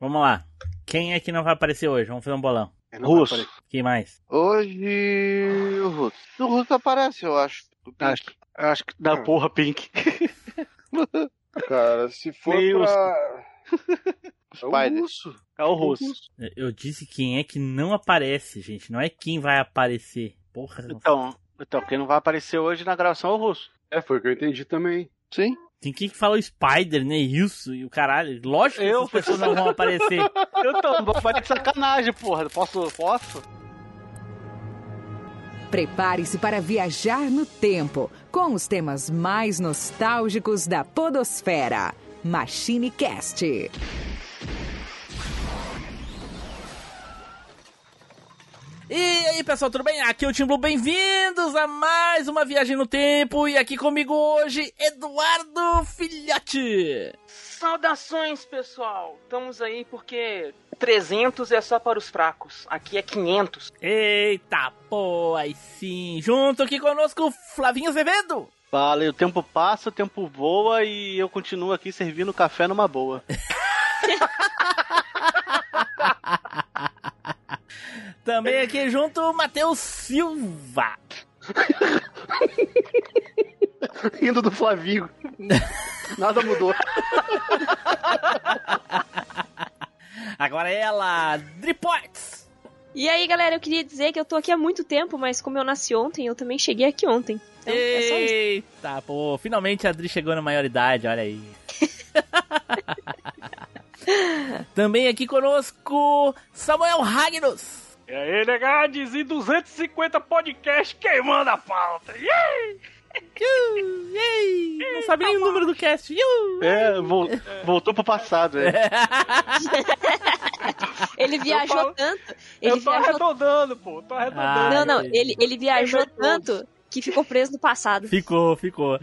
Vamos lá. Quem é que não vai aparecer hoje? Vamos fazer um bolão. Russo. Quem mais? Hoje. O Russo. O Russo aparece, eu acho. Acho, acho que da Hum. porra, Pink. Cara, se for Meio pra. É o russo. É o russo. Eu disse quem é que não aparece, gente. Não é quem vai aparecer. Porra, Então, então, quem não vai aparecer hoje na gravação é o russo. É, foi o que eu entendi também. Sim. Tem quem que fala o Spider, né? Isso e o caralho. Lógico que Eu? essas pessoas não vão aparecer. Eu tô, vou fazer de sacanagem, porra. Posso? Posso? Prepare-se para viajar no tempo com os temas mais nostálgicos da Podosfera. Machine Cast. E aí, pessoal, tudo bem? Aqui é o Tim Blue, bem-vindos a mais uma viagem no tempo. E aqui comigo hoje, Eduardo Filhote. Saudações, pessoal! Estamos aí porque 300 é só para os fracos. Aqui é 500. Eita, pô, aí sim. Junto aqui conosco, Flavinho Azevedo. Fala, e o tempo passa, o tempo voa e eu continuo aqui servindo café numa boa. Também aqui junto, Matheus Silva. Rindo do Flavinho. Nada mudou. Agora ela, Driports. E aí, galera, eu queria dizer que eu tô aqui há muito tempo, mas como eu nasci ontem, eu também cheguei aqui ontem. Então, é só isso. Eita, pô, finalmente a Adri chegou na maioridade, olha aí. Também aqui conosco, Samuel Ragnos. E aí, negades, e 250 podcast queimando a pauta. Yeah! Iu, yay, Não sabe nem o número do cast. Iu. É, vol- voltou pro passado, é. Ele viajou falo- tanto. Ele Eu tô viajou... arredondando, pô, tô arredondando. Ah, Não, não, ele, ele viajou É tanto que ficou preso no passado. Ficou, ficou.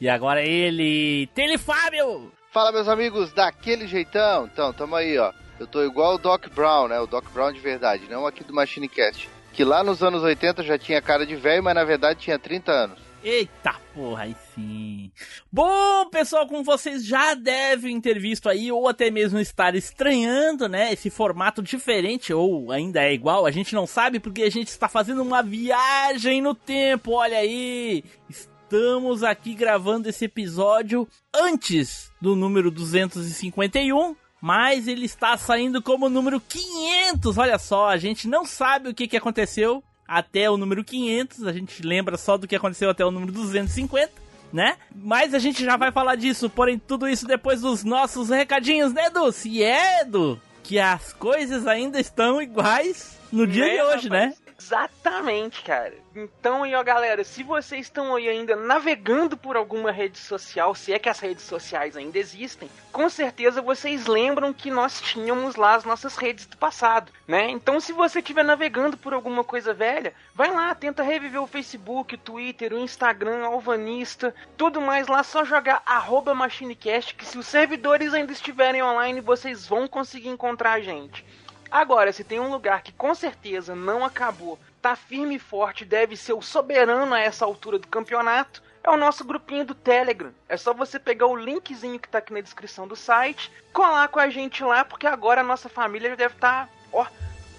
E agora ele, Tele Fábio. Fala, meus amigos, daquele jeitão. Então, tamo aí, ó. Eu tô igual o Doc Brown, né? O Doc Brown de verdade, não aqui do Machine Cast. Que lá nos anos 80 já tinha cara de velho, mas na verdade tinha 30 anos. Eita porra, aí sim. Bom, pessoal, como vocês já devem ter visto aí, ou até mesmo estar estranhando, né? Esse formato diferente, ou ainda é igual, a gente não sabe porque a gente está fazendo uma viagem no tempo, olha aí. Estamos aqui gravando esse episódio antes do número 251. Mas ele está saindo como número 500, olha só, a gente não sabe o que, que aconteceu até o número 500, a gente lembra só do que aconteceu até o número 250, né? Mas a gente já vai falar disso, porém tudo isso depois dos nossos recadinhos, né, Edu? Se é, Edu, que as coisas ainda estão iguais no dia Né, de hoje, né? Exatamente, cara. Então aí, ó, galera, se vocês estão aí ainda navegando por alguma rede social, se é que as redes sociais ainda existem, com certeza vocês lembram que nós tínhamos lá as nossas redes do passado, né? Então se você estiver navegando por alguma coisa velha, vai lá, tenta reviver o Facebook, o Twitter, o Instagram, a Alvanista, tudo mais lá, só jogar arroba MachineCast, que se os servidores ainda estiverem online, vocês vão conseguir encontrar a gente. Agora, se tem um lugar que com certeza não acabou, tá firme e forte, deve ser o soberano a essa altura do campeonato, é o nosso grupinho do Telegram. É só você pegar o linkzinho que tá aqui na descrição do site, colar com a gente lá, porque agora a nossa família já deve estar, ó,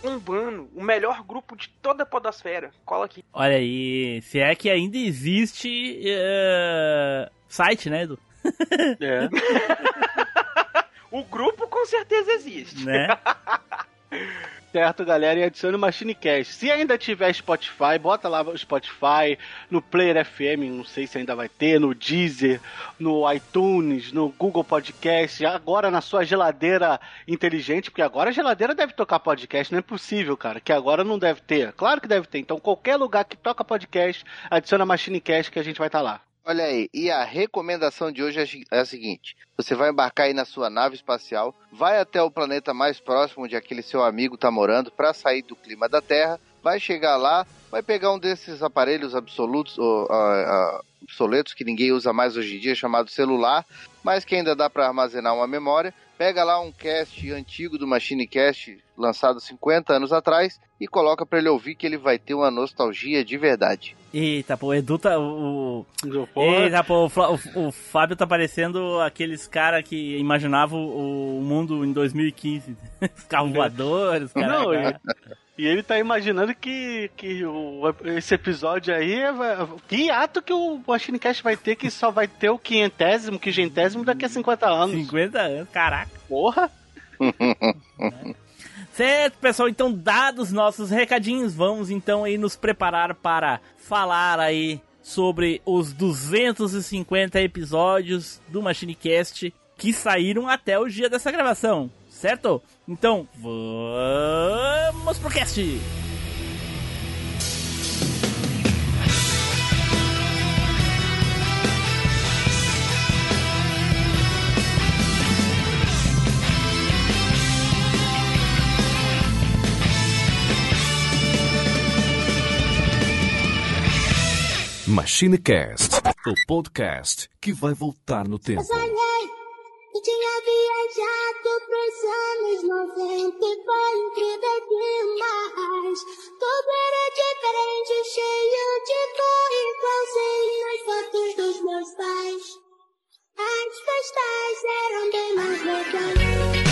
bombando. O melhor grupo de toda a podosfera. Cola aqui. Olha aí, se é que ainda existe eh, site, né, Edu? É. O grupo com certeza existe. Né? Certo, galera, e adicione o MachineCast. Se ainda tiver Spotify, bota lá o Spotify, no Player FM, não sei se ainda vai ter, no Deezer, no iTunes, no Google Podcast, agora na sua geladeira inteligente, porque agora a geladeira deve tocar podcast, não é possível, cara, que agora não deve ter. Claro que deve ter, então qualquer lugar que toca podcast, adiciona MachineCast que a gente vai estar lá. Olha aí, e a recomendação de hoje é é a seguinte: você vai embarcar aí na sua nave espacial, vai até o planeta mais próximo onde aquele seu amigo está morando para sair do clima da Terra, vai chegar lá, vai pegar um desses aparelhos absolutos, ou, ah, ah, obsoletos que ninguém usa mais hoje em dia, chamado celular, mas que ainda dá para armazenar uma memória. Pega lá um cast antigo do Machine Cast, lançado 50 anos atrás, e coloca pra ele ouvir que ele vai ter uma nostalgia de verdade. Eita, pô, o Edu tá. O... Eita, pô, o, o- o Fábio tá parecendo aqueles cara que imaginavam o, mundo em 2015. Os carros voadores, cara. Não, e, e ele tá imaginando que, que o- esse episódio aí é. Que ato que o Machine Cast vai ter que só vai ter o quinhentésimo, quingentésimo daqui a 50 anos. 50 anos, caraca. Porra! Certo, pessoal, então dados nossos recadinhos, vamos então aí nos preparar para falar aí sobre os 250 episódios do MachineCast que saíram até o dia dessa gravação, certo? Então, vamos pro cast! MachineCast, o podcast que vai voltar no tempo. Sonhei e tinha viajado pros anos 90 e foi incrível demais. Tudo era diferente, cheio de cor, igualzinho as fotos dos meus pais. As festas eram bem mais legais.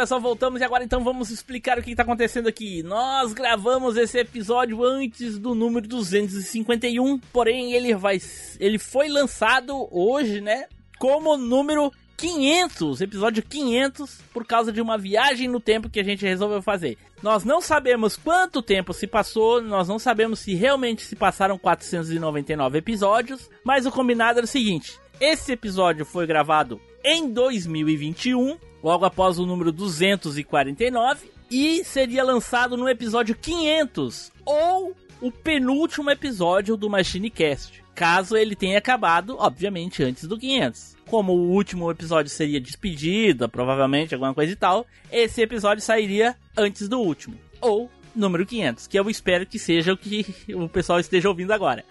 Pessoal, voltamos e agora então vamos explicar o que está acontecendo aqui. Nós gravamos esse episódio antes do número 251, porém ele vai ele foi lançado hoje, né, como número 500, episódio 500, por causa de uma viagem no tempo que a gente resolveu fazer. Nós não sabemos quanto tempo se passou, nós não sabemos se realmente se passaram 499 episódios, mas o combinado era o seguinte: esse episódio foi gravado em 2021, logo após o número 249, e seria lançado no episódio 500, ou o penúltimo episódio do MachineCast, caso ele tenha acabado, obviamente, antes do 500. Como o último episódio seria despedida, provavelmente alguma coisa e tal, esse episódio sairia antes do último, ou número 500, que eu espero que seja o que o pessoal esteja ouvindo agora.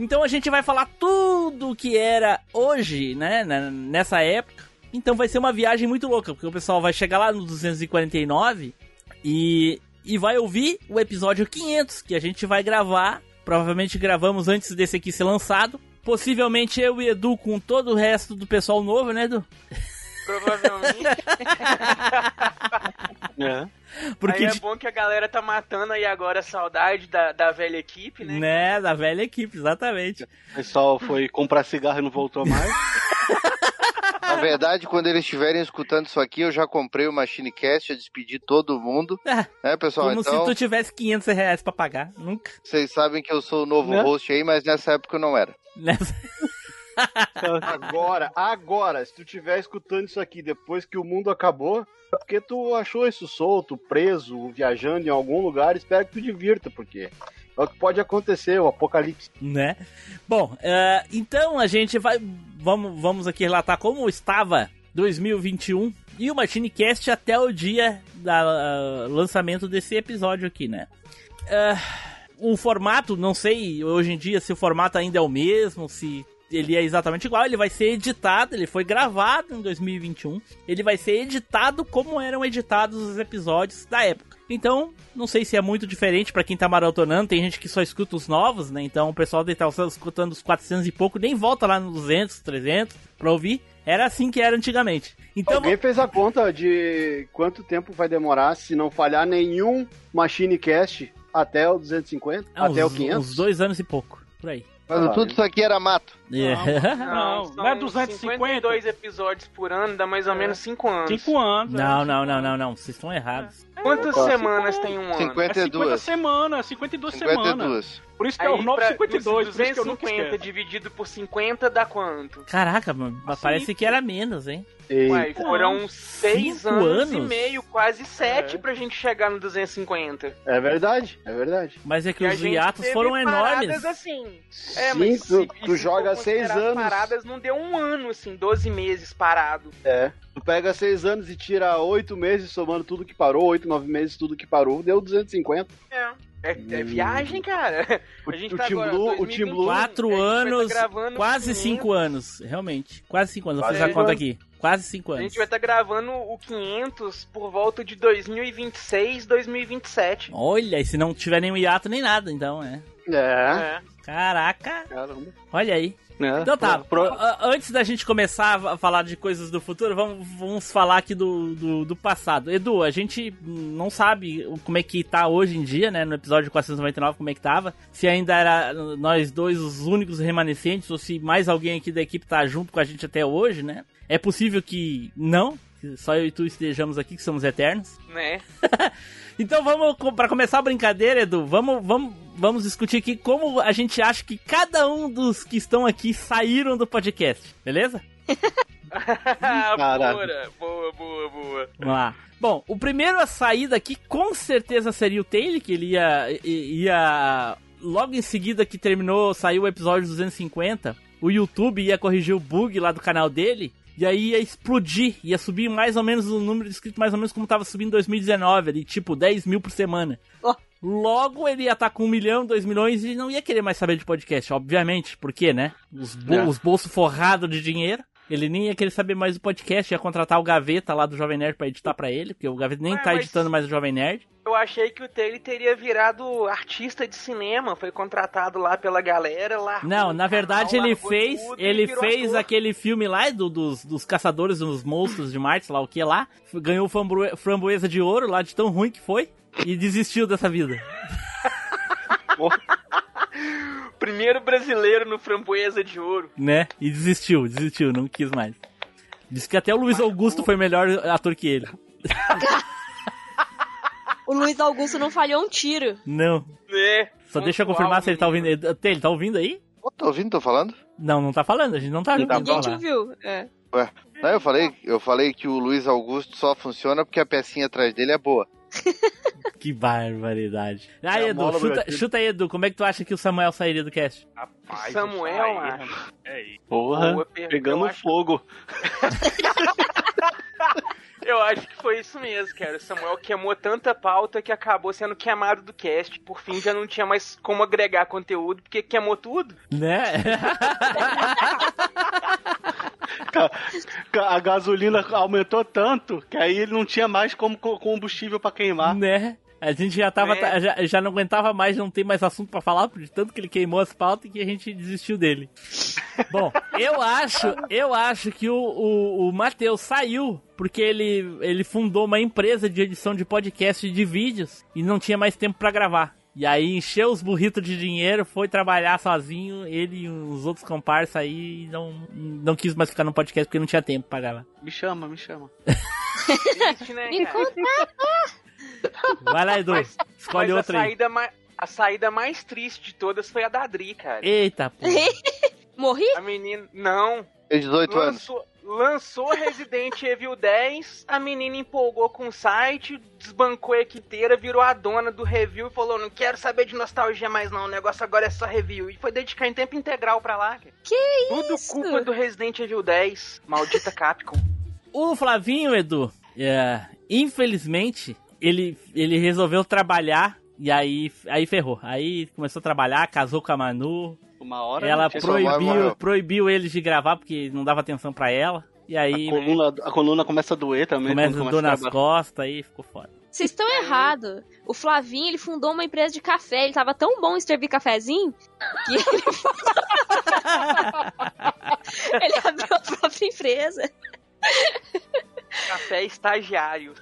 Então a gente vai falar tudo o que era hoje, né, na- nessa época. Então vai ser uma viagem muito louca, porque o pessoal vai chegar lá no 249 e, e vai ouvir o episódio 500 que a gente vai gravar. Provavelmente gravamos antes desse aqui ser lançado. Possivelmente eu e Edu com todo o resto do pessoal novo, né, Edu? Provavelmente. É. Porque aí é bom que a galera tá matando aí agora a saudade da, da velha equipe, né? né, da velha equipe, exatamente. O pessoal foi comprar cigarro e não voltou mais. Na verdade, quando eles estiverem escutando isso aqui, eu já comprei o Machine Cast, já despedi todo mundo. É, pessoal, Como então, se tu tivesse 500 reais pra pagar. Nunca. vocês sabem que eu sou o novo Né? host aí, mas nessa época eu não era. Nessa- Agora, agora, se tu estiver escutando isso aqui depois que o mundo acabou, é porque tu achou isso solto, preso, viajando em algum lugar, espero que tu divirta, porque é o que pode acontecer, o apocalipse. né? Bom, eh, então a gente vai. Vamos, vamos aqui relatar como estava 2021 e o MachineCast até o dia do lançamento desse episódio aqui, né? Ah, o formato, não sei hoje em dia se o formato ainda é o mesmo, se ele é exatamente igual, ele vai ser editado, ele foi gravado em 2021, ele vai ser editado como eram editados os episódios da época. Então, não sei se é muito diferente pra quem tá maratonando, tem gente que só escuta os novos, né? Então o pessoal deve estar escutando os 400 e pouco, nem volta lá nos 200, 300 pra ouvir. Era assim que era antigamente. Então, Alguém fez a conta de quanto tempo vai demorar se não falhar nenhum Machine Cast até o 250? ah, até uns, o 500? uns dois anos e pouco, por aí. Mas Ah, tudo isso aqui era mato. É. Não, são não é 250? 52 episódios por ano, dá mais ou menos 5 anos. 5 anos. Não, não, não, não, não. Vocês estão errados. Quantas Quase. semanas tem um ano? 50. É 50 52. semanas, 52 semanas. 52. Por isso que é Aí, 52, eu nunca 250 esqueço. dividido por 50 dá quanto? Caraca, mano, Assim, parece que era menos, hein? Uai, Eita. foram 6 Cinco anos, e anos? meio, quase 7 É. pra gente chegar no 250. É verdade, é verdade. Mas é que E os hiatos foram paradas enormes. assim. É, Sim, mas tu- se- tu se joga seis anos. paradas não deu um ano, assim, 12 meses parado. É. Tu pega seis anos e tira oito meses, somando tudo que parou, oito, nove meses, tudo que parou, deu 250. É. É, é Hum. viagem, cara. O, A gente o tá Team agora, Blue, o 2021. Team Blue, Quatro tá anos, gravando quase 500. cinco anos. Realmente, quase cinco anos. Eu fiz Quase a conta aqui. Quase cinco A anos. gente vai estar gravando o 500 por volta de 2026, 2027. Olha, e se não tiver nenhum hiato nem nada, então, é. é. É. Caraca, Caramba. olha aí. É. Então tá, Pro- antes da gente começar a falar de coisas do futuro, vamos, vamos falar aqui do, do, do passado. Edu, a gente não sabe como é que tá hoje em dia, né? No episódio 499, como é que tava. Se ainda era nós dois os únicos remanescentes, ou se mais alguém aqui da equipe tá junto com a gente até hoje, né? É possível que não, que só eu e tu estejamos aqui, que somos eternos. Né? Então vamos, para começar a brincadeira, Edu, vamos, vamos, vamos discutir aqui como a gente acha que cada um dos que estão aqui saíram do podcast, beleza? Boa, boa, boa, boa. Vamos lá. Bom, o primeiro a sair daqui com certeza seria o Taylor, que ele ia, ia logo em seguida que terminou, saiu o episódio 250, o YouTube ia corrigir o bug lá do canal dele. E aí ia explodir, ia subir mais ou menos o número de inscritos, mais ou menos como tava subindo em 2019, ali, tipo 10 mil por semana. Ó. Logo ele ia estar com um milhão, dois milhões e não ia querer mais saber de podcast, obviamente. Por quê, né? Os, bo É. os bolsos forrados de dinheiro. Ele nem ia querer saber mais do podcast, ia contratar o Gaveta lá do Jovem Nerd pra editar pra ele, porque o Gaveta nem Ué, tá editando mais o Jovem Nerd. Eu achei que o Taylor teria virado artista de cinema, foi contratado lá pela galera lá. Não, na verdade ele fez, ele fez aquele aquele filme lá do- dos, dos caçadores dos monstros de Marte, lá o que lá, ganhou framboe- framboesa de ouro lá de tão ruim que foi e desistiu dessa vida. Primeiro brasileiro no Framboesa de Ouro. Né? E desistiu, desistiu, não quis mais. Diz que até o Luiz Augusto foi melhor ator que ele. O Luiz Augusto não falhou um tiro. Não. É. Só deixa eu confirmar se ele tá ouvindo. Ele tá ouvindo aí? Ô, tá ouvindo? Tô falando? Não, não tá falando, a gente não tá Não tá ouvindo Ninguém te ouviu. É. Ué. Não, eu falei, eu falei que o Luiz Augusto só funciona porque a pecinha atrás dele é boa. Que barbaridade. Ah, É Edu, chuta, chuta aí, Edu, como é que tu acha que o Samuel sairia do cast? Rapaz, Samuel, aí, macho. É. Porra, pegando acho. fogo. Eu acho que foi isso mesmo, cara. O Samuel queimou tanta pauta que acabou sendo queimado do cast. Por fim, já não tinha mais como agregar conteúdo, porque queimou tudo. Né? A gasolina aumentou tanto que aí ele não tinha mais como co- combustível pra queimar. né? A gente já tava. É. Já, já não aguentava mais, não tem mais assunto pra falar, de tanto que ele queimou as pautas que a gente desistiu dele. Bom, eu acho, eu acho que o, o, o Matheus saiu porque ele, ele fundou uma empresa de edição de podcast e de vídeos e não tinha mais tempo pra gravar. E aí encheu os burritos de dinheiro, foi trabalhar sozinho, ele e os outros comparsas aí e não, não quis mais ficar no podcast porque não tinha tempo pra gravar. Me chama, me chama. Triste, né, Me? Vai lá, Edu, escolhe Mas a outra aí. saída, mais, a saída mais triste de todas foi a da Adri, cara. Eita, pô. Morri? A menina. Não. Tem 18 anos. Lançou, Resident Evil 10, a menina empolgou com o site, desbancou a equipe inteira, virou a dona do review e falou: Não quero saber de nostalgia mais, não. O negócio agora é só review. E foi dedicar em tempo integral pra lá, cara. Que Tudo isso? culpa do Resident Evil 10. Maldita Capcom. O Flavinho, Edu, é, infelizmente, ele, ele resolveu trabalhar E aí, aí ferrou. Aí começou a trabalhar, casou com a Manu. Uma hora Ela tinha- proibiu, proibiu eles de gravar porque não dava atenção pra ela. E aí A coluna, a coluna começa a doer também. começa quando a dor nas costas, aí ficou foda. Vocês estão errados. O Flavinho, ele fundou uma empresa de café. Ele tava tão bom em servir cafezinho que ele... ele abriu a própria empresa. Café estagiário.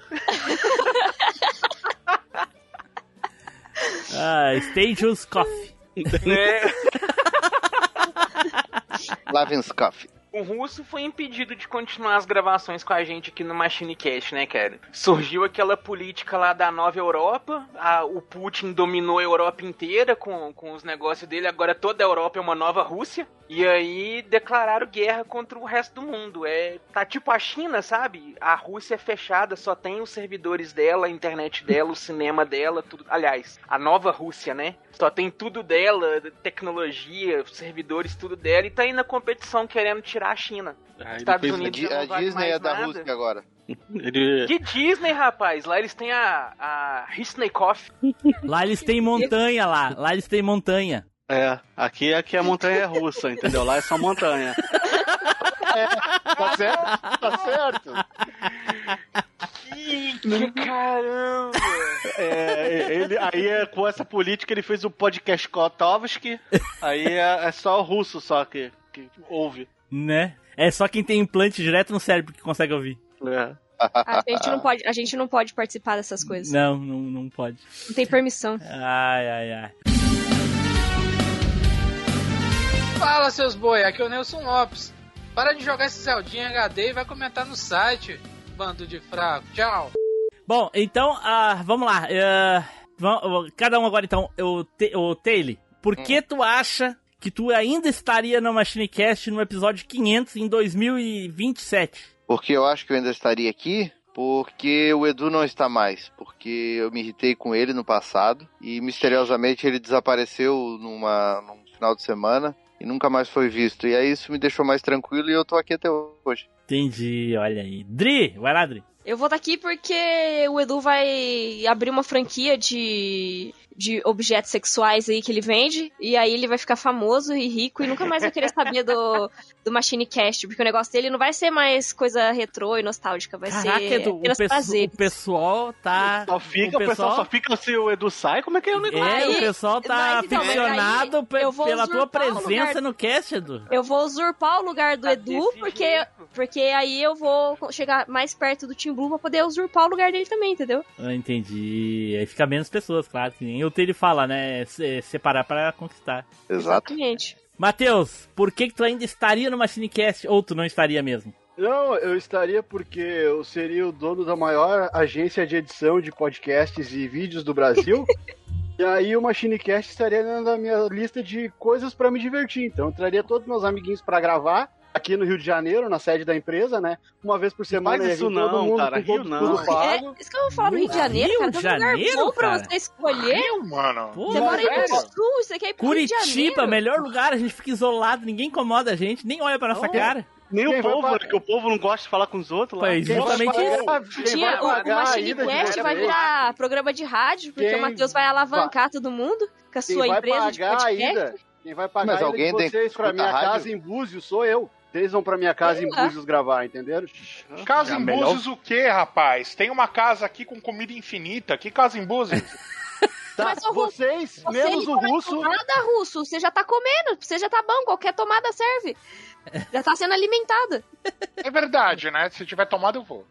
Ah, Stages Coffee. Né? Lavin's Coffee. O russo foi impedido de continuar as gravações com a gente aqui no Machine Cast, né, cara? Surgiu aquela política lá da nova Europa, a- o Putin dominou a Europa inteira com, com os negócios dele, agora toda a Europa é uma nova Rússia. E aí declararam guerra contra o resto do mundo. É, tá tipo a China, sabe? A Rússia é fechada, só tem os servidores dela, a internet dela, o cinema dela, tudo. Aliás, a nova Rússia, né? Só tem tudo dela, tecnologia, servidores, tudo dela, e tá aí na competição querendo tirar a China. Aí Estados Unidos a vale Disney mais é da nada. Rússia agora. Ele... Que Disney, rapaz? Lá eles têm a, a Hisneikoff. Lá eles têm montanha lá. Lá eles têm montanha. É, aqui, aqui a montanha é russa, entendeu? Lá é só montanha. Tá certo? Tá certo. Que caramba! É, ele, aí é, com essa política ele fez o podcast Kotovski. Aí é, é só o russo só que, que ouve. Né? É só quem tem implante direto no cérebro que consegue ouvir. É. A gente não pode, a gente não pode participar dessas coisas. Não, não, não pode. Não tem permissão. Ai, ai, ai. Fala, seus boi, aqui é o Nelson Lopes. Para de jogar esse Zeldinha HD e vai comentar no site, bando de fraco. Tchau. Bom, então, ah, vamos lá. ah, vamos- cada um agora, então. O, Te- o Taylor, por que tu acha que tu ainda estaria no MachineCast no episódio 500 em 2027? Porque eu acho que eu ainda estaria aqui. Porque o Edu não está mais. Porque eu me irritei com ele no passado. E misteriosamente ele desapareceu numa, num final de semana. E nunca mais foi visto. E aí isso me deixou mais tranquilo e eu tô aqui até hoje. Entendi, olha aí. Dri, vai lá, Dri. Eu vou daqui porque o Edu vai abrir uma franquia de, de objetos sexuais aí que ele vende. E aí ele vai ficar famoso e rico e nunca mais vai querer saber do, do Machine Cast. Porque o negócio dele não vai ser mais coisa retrô e nostálgica. Vai Caraca, ser Edu, o, prazer. o pessoal tá. Só fica, o pessoal só fica se o Edu sai, como é que é o negócio? É, Aí- o pessoal tá então, aficionado eu pela tua presença lugar- no cast, Edu. Eu vou usurpar o lugar do Tá Edu, porque, porque aí eu vou chegar mais perto do Team Blue pra poder usurpar o lugar dele também, entendeu? Ah, entendi. Aí fica menos pessoas, claro. Que nem o Taylor fala, né? Se- separar pra conquistar. Exato. Exatamente. Matheus, por que, que tu ainda estaria no MachineCast ou tu não estaria mesmo? Não, eu estaria porque eu seria o dono da maior agência de edição de podcasts e vídeos do Brasil. e aí o MachineCast estaria na minha lista de coisas pra me divertir. Então eu traria todos meus amiguinhos pra gravar aqui no Rio de Janeiro, na sede da empresa, né? Uma vez por semana ia isso não, mundo cara, Rio todo- não. tudo. É, isso que eu vou falar no Rio de Janeiro, Rio cara. de Tem um lugar Janeiro, bom pra cara? você escolher. Rio, mano. Pô, Você mora no sul, você quer ir pro Curitiba, melhor lugar, a gente fica isolado, ninguém incomoda a gente, nem olha pra nossa Não. cara. Nem Quem o vai povo, pagar? né, que o povo não gosta de falar com os outros lá. Pois, justamente vai isso. Tinha, vai o, o Machine Cast vai virar programa de rádio, porque Quem o Matheus vai alavancar todo mundo com a sua vai empresa de podcast. ida? Quem vai pagar Mas alguém de tem que vocês pra minha rádio? casa em Búzios sou eu. Vocês vão pra minha casa em. Búzios gravar, entenderam? Casa É em melhor- Búzios o quê, rapaz? Tem uma casa aqui com comida infinita. Que casa em Búzios? Tá, Mas, ô, vocês, Você menos o russo, Nada russo, você já tá comendo, você já tá bom, qualquer tomada serve. Já tá sendo alimentada. É verdade, né? Se tiver tomado, eu vou.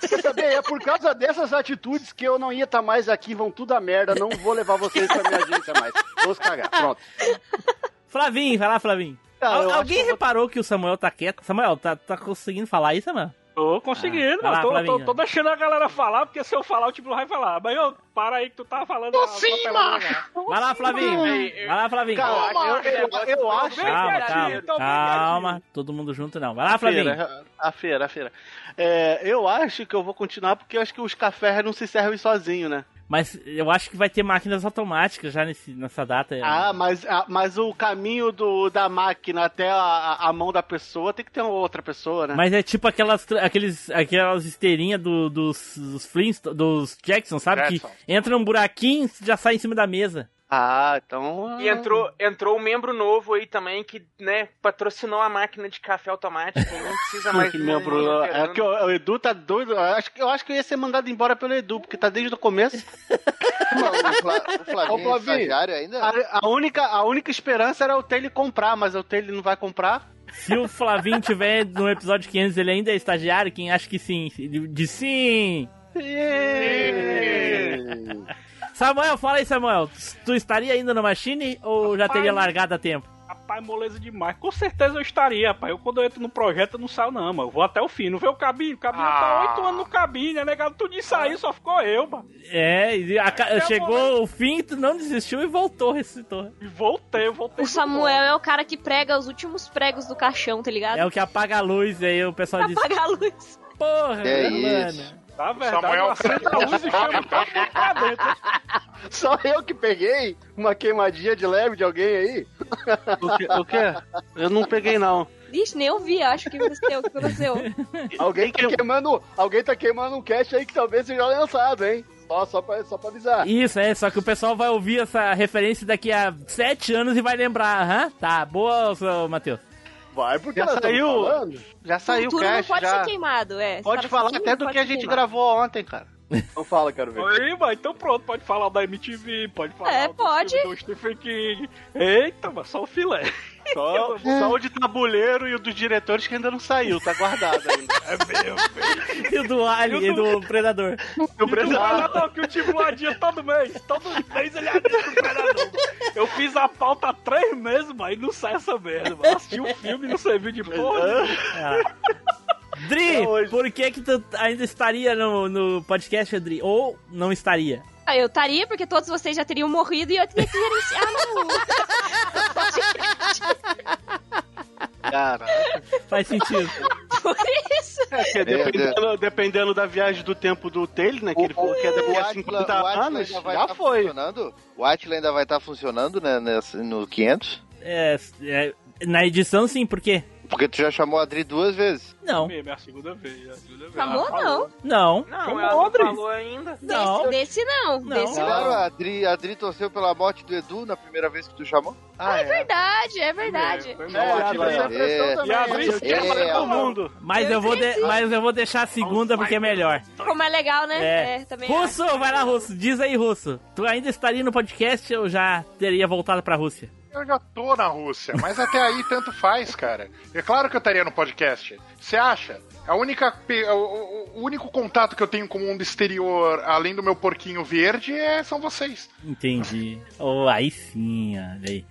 Quer saber? É por causa dessas atitudes que eu não ia estar mais aqui, vão tudo a merda, não vou levar vocês pra minha agência mais. Vamos cagar, pronto. Flavinho, vai lá, Flavinho. Ah, Al- alguém que reparou que o Samuel tá quieto? Samuel, tá, tá conseguindo falar isso, Samuel? Tô conseguindo, Ah, mano. Tô, tô, tô deixando a galera falar, porque se eu falar, o tipo não vai falar. Mas eu, para aí que tu tá falando. Tô sim, macho. agora. Vai lá, Flavinho. Vai lá, Flavinho. Cara, acho que eu, o eu, eu acho. Calma, calma, tô bem calma. Todo mundo junto não. Vai lá, Flavinho. Feira, a feira, a feira. É, eu acho que eu vou continuar porque eu acho que os cafés não se servem sozinhos, né? Mas eu acho que vai ter máquinas automáticas já nesse, nessa data. Ah, mas, ah, mas o caminho do, da máquina até a, a mão da pessoa tem que ter uma outra pessoa, né? Mas é tipo aquelas, aqueles, aquelas esteirinhas do, dos, dos Flintstones, dos Jackson, sabe? Jackson. Que entra num buraquinho e já sai em cima da mesa. Ah, então. E entrou, entrou um membro novo aí também que, né, patrocinou a máquina de café automático. Não precisa mais. Que membro. não- É que o, o Edu tá doido. Eu acho, que- eu acho que eu ia ser mandado embora pelo Edu, porque tá desde o começo. O, Fla, o Flavinho Ô, é Flavinho. estagiário ainda? A, a única, a única esperança era o Taylor comprar, mas o Taylor não vai comprar. Se o Flavinho tiver no episódio 500, ele ainda é estagiário? Quem acha que sim? De, de sim! Samuel, fala aí, Samuel. Tu estaria ainda no Machine ou já teria largado a tempo? Rapaz, moleza demais. Com certeza eu estaria, rapaz. Eu, quando eu entro no projeto, eu não saio, não, mano. Eu vou até o fim. Não vê o cabine? O cabine Ah. tá oito anos no cabine, né, negado? Tudo isso aí, só ficou eu, mano. É, e a ca- chegou o fim, tu não desistiu e voltou, ressuscitou. E voltei, eu voltei. O Samuel é o cara que prega os últimos pregos do caixão, tá ligado? É o que apaga a luz, aí o pessoal diz. Apaga a luz. Porra, É mano. isso. Na verdade, Samuel eu acendo a luz e pra dentro. Só eu que peguei uma queimadinha de leve de alguém aí? O quê? O quê? Eu não peguei, não. Vixe, nem eu vi, acho que aconteceu. O que aconteceu? Alguém tá queimando, alguém tá queimando um cast aí que talvez seja lançado, hein? Só, só, pra, só pra avisar. Isso, é, só que o pessoal vai ouvir essa referência daqui a sete anos e vai lembrar, aham? Tá, boa, seu Matheus. Vai, porque Já saiu. Já saiu o Futuro não cast, pode já. ser queimado, é. Pode falar até do que a gente queimado. gravou ontem, cara. Então fala, quero ver. Aí, mano, então pronto, pode falar da MTV, pode falar É, do pode. do Stephen King. Eita, mas só o filé. Só, só o de tabuleiro e o dos diretores que ainda não saiu, tá guardado ainda. É meu. E o do Alien e do Predador. O E do Predador, que o time adia todo mês. Todo mês ele adia pro Predador. Eu fiz a pauta há três meses, mas não sai essa merda, mano. Assisti o filme e não serviu de porra. Ah. Dri, por que que tu ainda estaria no, no podcast, Dri? Ou não estaria? Ah, eu estaria, porque todos vocês já teriam morrido e eu teria que gerenciar no podcast. Cara, Faz sentido. Por isso. é que dependendo, dependendo da viagem do tempo do Taylor, né? Que ele falou que é daqui a Atila- 50 o Atila anos, vai já tá foi. funcionando? O Atila ainda vai estar funcionando né, nessa- no 500? É, é, na edição, sim, por quê? Porque tu já chamou a Adri duas vezes. Não. Mesmo, é a segunda vez. é a segunda vez. Chamou, Ela não. falou. Não. Não, Como ela não Audrey? falou ainda. Não. Desse, desse não. Não. Desse não. Claro, a Adri, a Adri torceu pela morte do Edu na primeira vez que tu chamou. Ah, É verdade, é verdade. Foi É, Atila, Atila. essa pressão É. E a né? Adri Eu quero É, todo ó. mundo. Mas eu, vou de- mas eu vou deixar a segunda porque é melhor. Como é legal, né? É. também Russo, vai lá, Russo. Diz aí, Russo. Tu ainda estaria no podcast ou já teria voltado pra Rússia? Eu já tô na Rússia, mas até aí tanto faz, cara. É claro que eu estaria no podcast. Você acha? A única, o único contato que eu tenho com o mundo exterior, além do meu porquinho verde, é, são vocês. Entendi. Oh, aí sim, olha aí.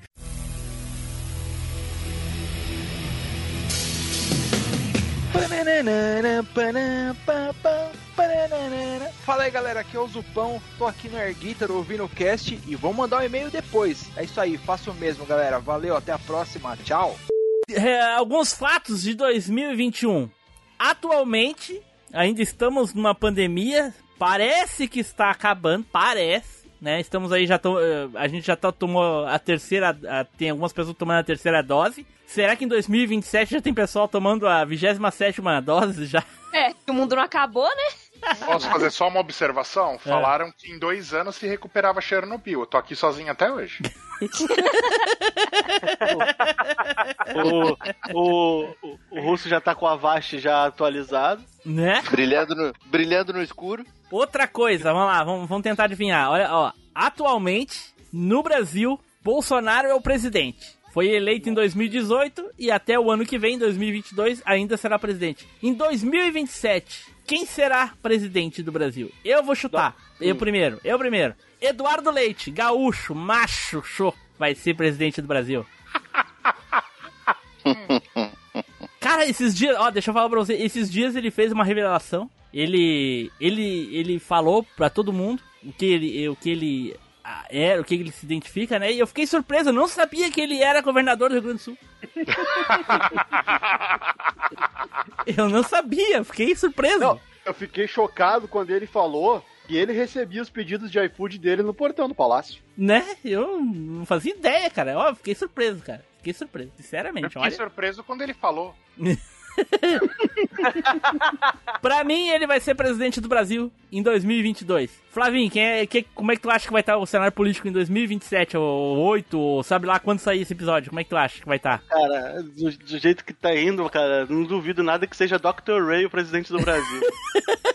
Fala aí galera, aqui é o Zupão, tô aqui no Air Guitar ouvindo o cast e vou mandar um e-mail depois. É isso aí, faço o mesmo galera, valeu, até a próxima, tchau. É, alguns fatos de 2021. Atualmente, ainda estamos numa pandemia. Parece que está acabando, parece. Né? Estamos aí, já to- eh, a gente já tá, tomou a terceira. a- tem algumas pessoas tomando a terceira dose. Será que em 2027 já tem pessoal tomando a 27 dose já? É, que o mundo não acabou, né? Posso fazer só uma observação? Falaram que em dois anos se recuperava Chernobyl. Eu tô aqui sozinho até hoje. O, o, o, o russo já tá com a Vast já atualizado. Né? Brilhando no, brilhando no escuro. Outra coisa, vamos lá, vamos, vamos tentar adivinhar. Olha, ó, atualmente, no Brasil, Bolsonaro é o presidente. Foi eleito em 2018 e até o ano que vem, 2022, ainda será presidente. Em 2027, quem será presidente do Brasil? Eu vou chutar. Eu primeiro, eu primeiro. Eduardo Leite, gaúcho, macho, show, vai ser presidente do Brasil. Cara, esses dias, ó, deixa eu falar pra você, esses dias ele fez uma revelação. Ele ele ele falou pra todo mundo o que ele o que ele era, o que ele se identifica, né? E eu fiquei surpreso, eu não sabia que ele era governador do Rio Grande do Sul. eu não sabia, fiquei surpreso. Não, eu fiquei chocado quando ele falou E ele recebia os pedidos de iFood dele no portão do palácio. Né? Eu não fazia ideia, cara. Ó, fiquei surpreso, cara. Fiquei surpreso, Eu sinceramente. fiquei Olha. surpreso quando ele falou. Pra mim, ele vai ser presidente do Brasil em 2022. Flavinho, quem é, que, como é que tu acha que vai estar o cenário político em 2027 ou 8, ou sabe lá quando sair esse episódio? Como é que tu acha que vai estar? Cara, do, do jeito que tá indo, cara, não duvido nada que seja Dr. Ray o presidente do Brasil.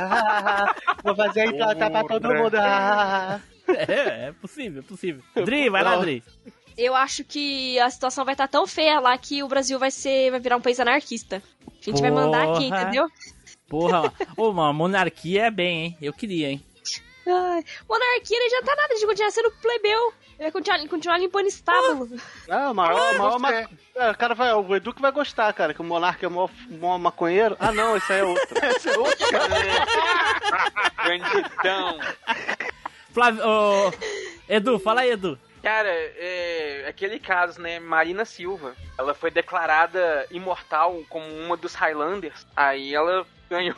Ah, vou fazer implantar pra todo mundo. Ah. É, é possível, é possível. Dri, vai lá, Dri. Eu acho que a situação vai estar tão feia lá que o Brasil vai ser. vai virar um país anarquista. A gente vai mandar aqui, Porra. entendeu? Porra, ô, uma monarquia é bem, hein? Eu queria, hein? Ai, monarquia não adianta nada de continuar sendo plebeu. Vai continuar, continuar limpando estábulo. Ah, maior, maior ma... é, cara vai, o Edu que vai gostar, cara, que o monarca é mó, mó maconheiro. Ah, não, esse aí é outro. esse é outro, cara. Bandidão. Flávio, ô, Edu, fala aí, Edu. Cara, é aquele caso, né? Marina Silva. Ela foi declarada imortal como uma dos Highlanders. Aí ela ganhou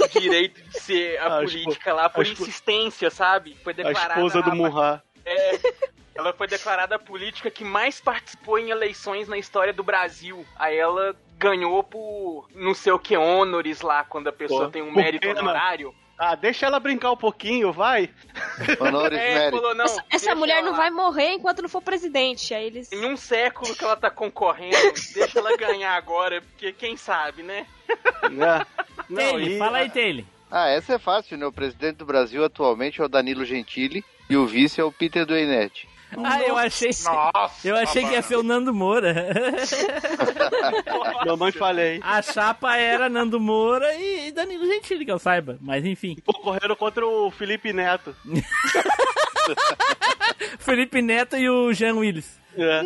o direito de ser a, A política espo- lá por a insistência, sabe? Foi A declarada. esposa do a- Murra. É, ela foi declarada a política que mais participou em eleições na história do Brasil. Aí ela ganhou por não sei o que honores lá, quando a pessoa Pô, tem um mérito pena. honorário. Ah, deixa ela brincar um pouquinho, vai. Honores É, falou, não, essa essa mulher ela não vai morrer enquanto não for presidente. Aí eles. Em um século que ela tá concorrendo, deixa ela ganhar agora, porque quem sabe, né? Né? Não, Taylor, e- fala aí, Taylor. Ah, essa é fácil, né? O presidente do Brasil atualmente é o Danilo Gentili e o vice é o Peter Duenet. Ah, eu achei. Nossa, Eu achei que ia ser o Nando Moura. Mamãe falei. A chapa era Nando Moura e Danilo Gentili, que eu saiba. Mas enfim. Concorreram contra o Felipe Neto. Felipe Neto e o Jean Willis. É.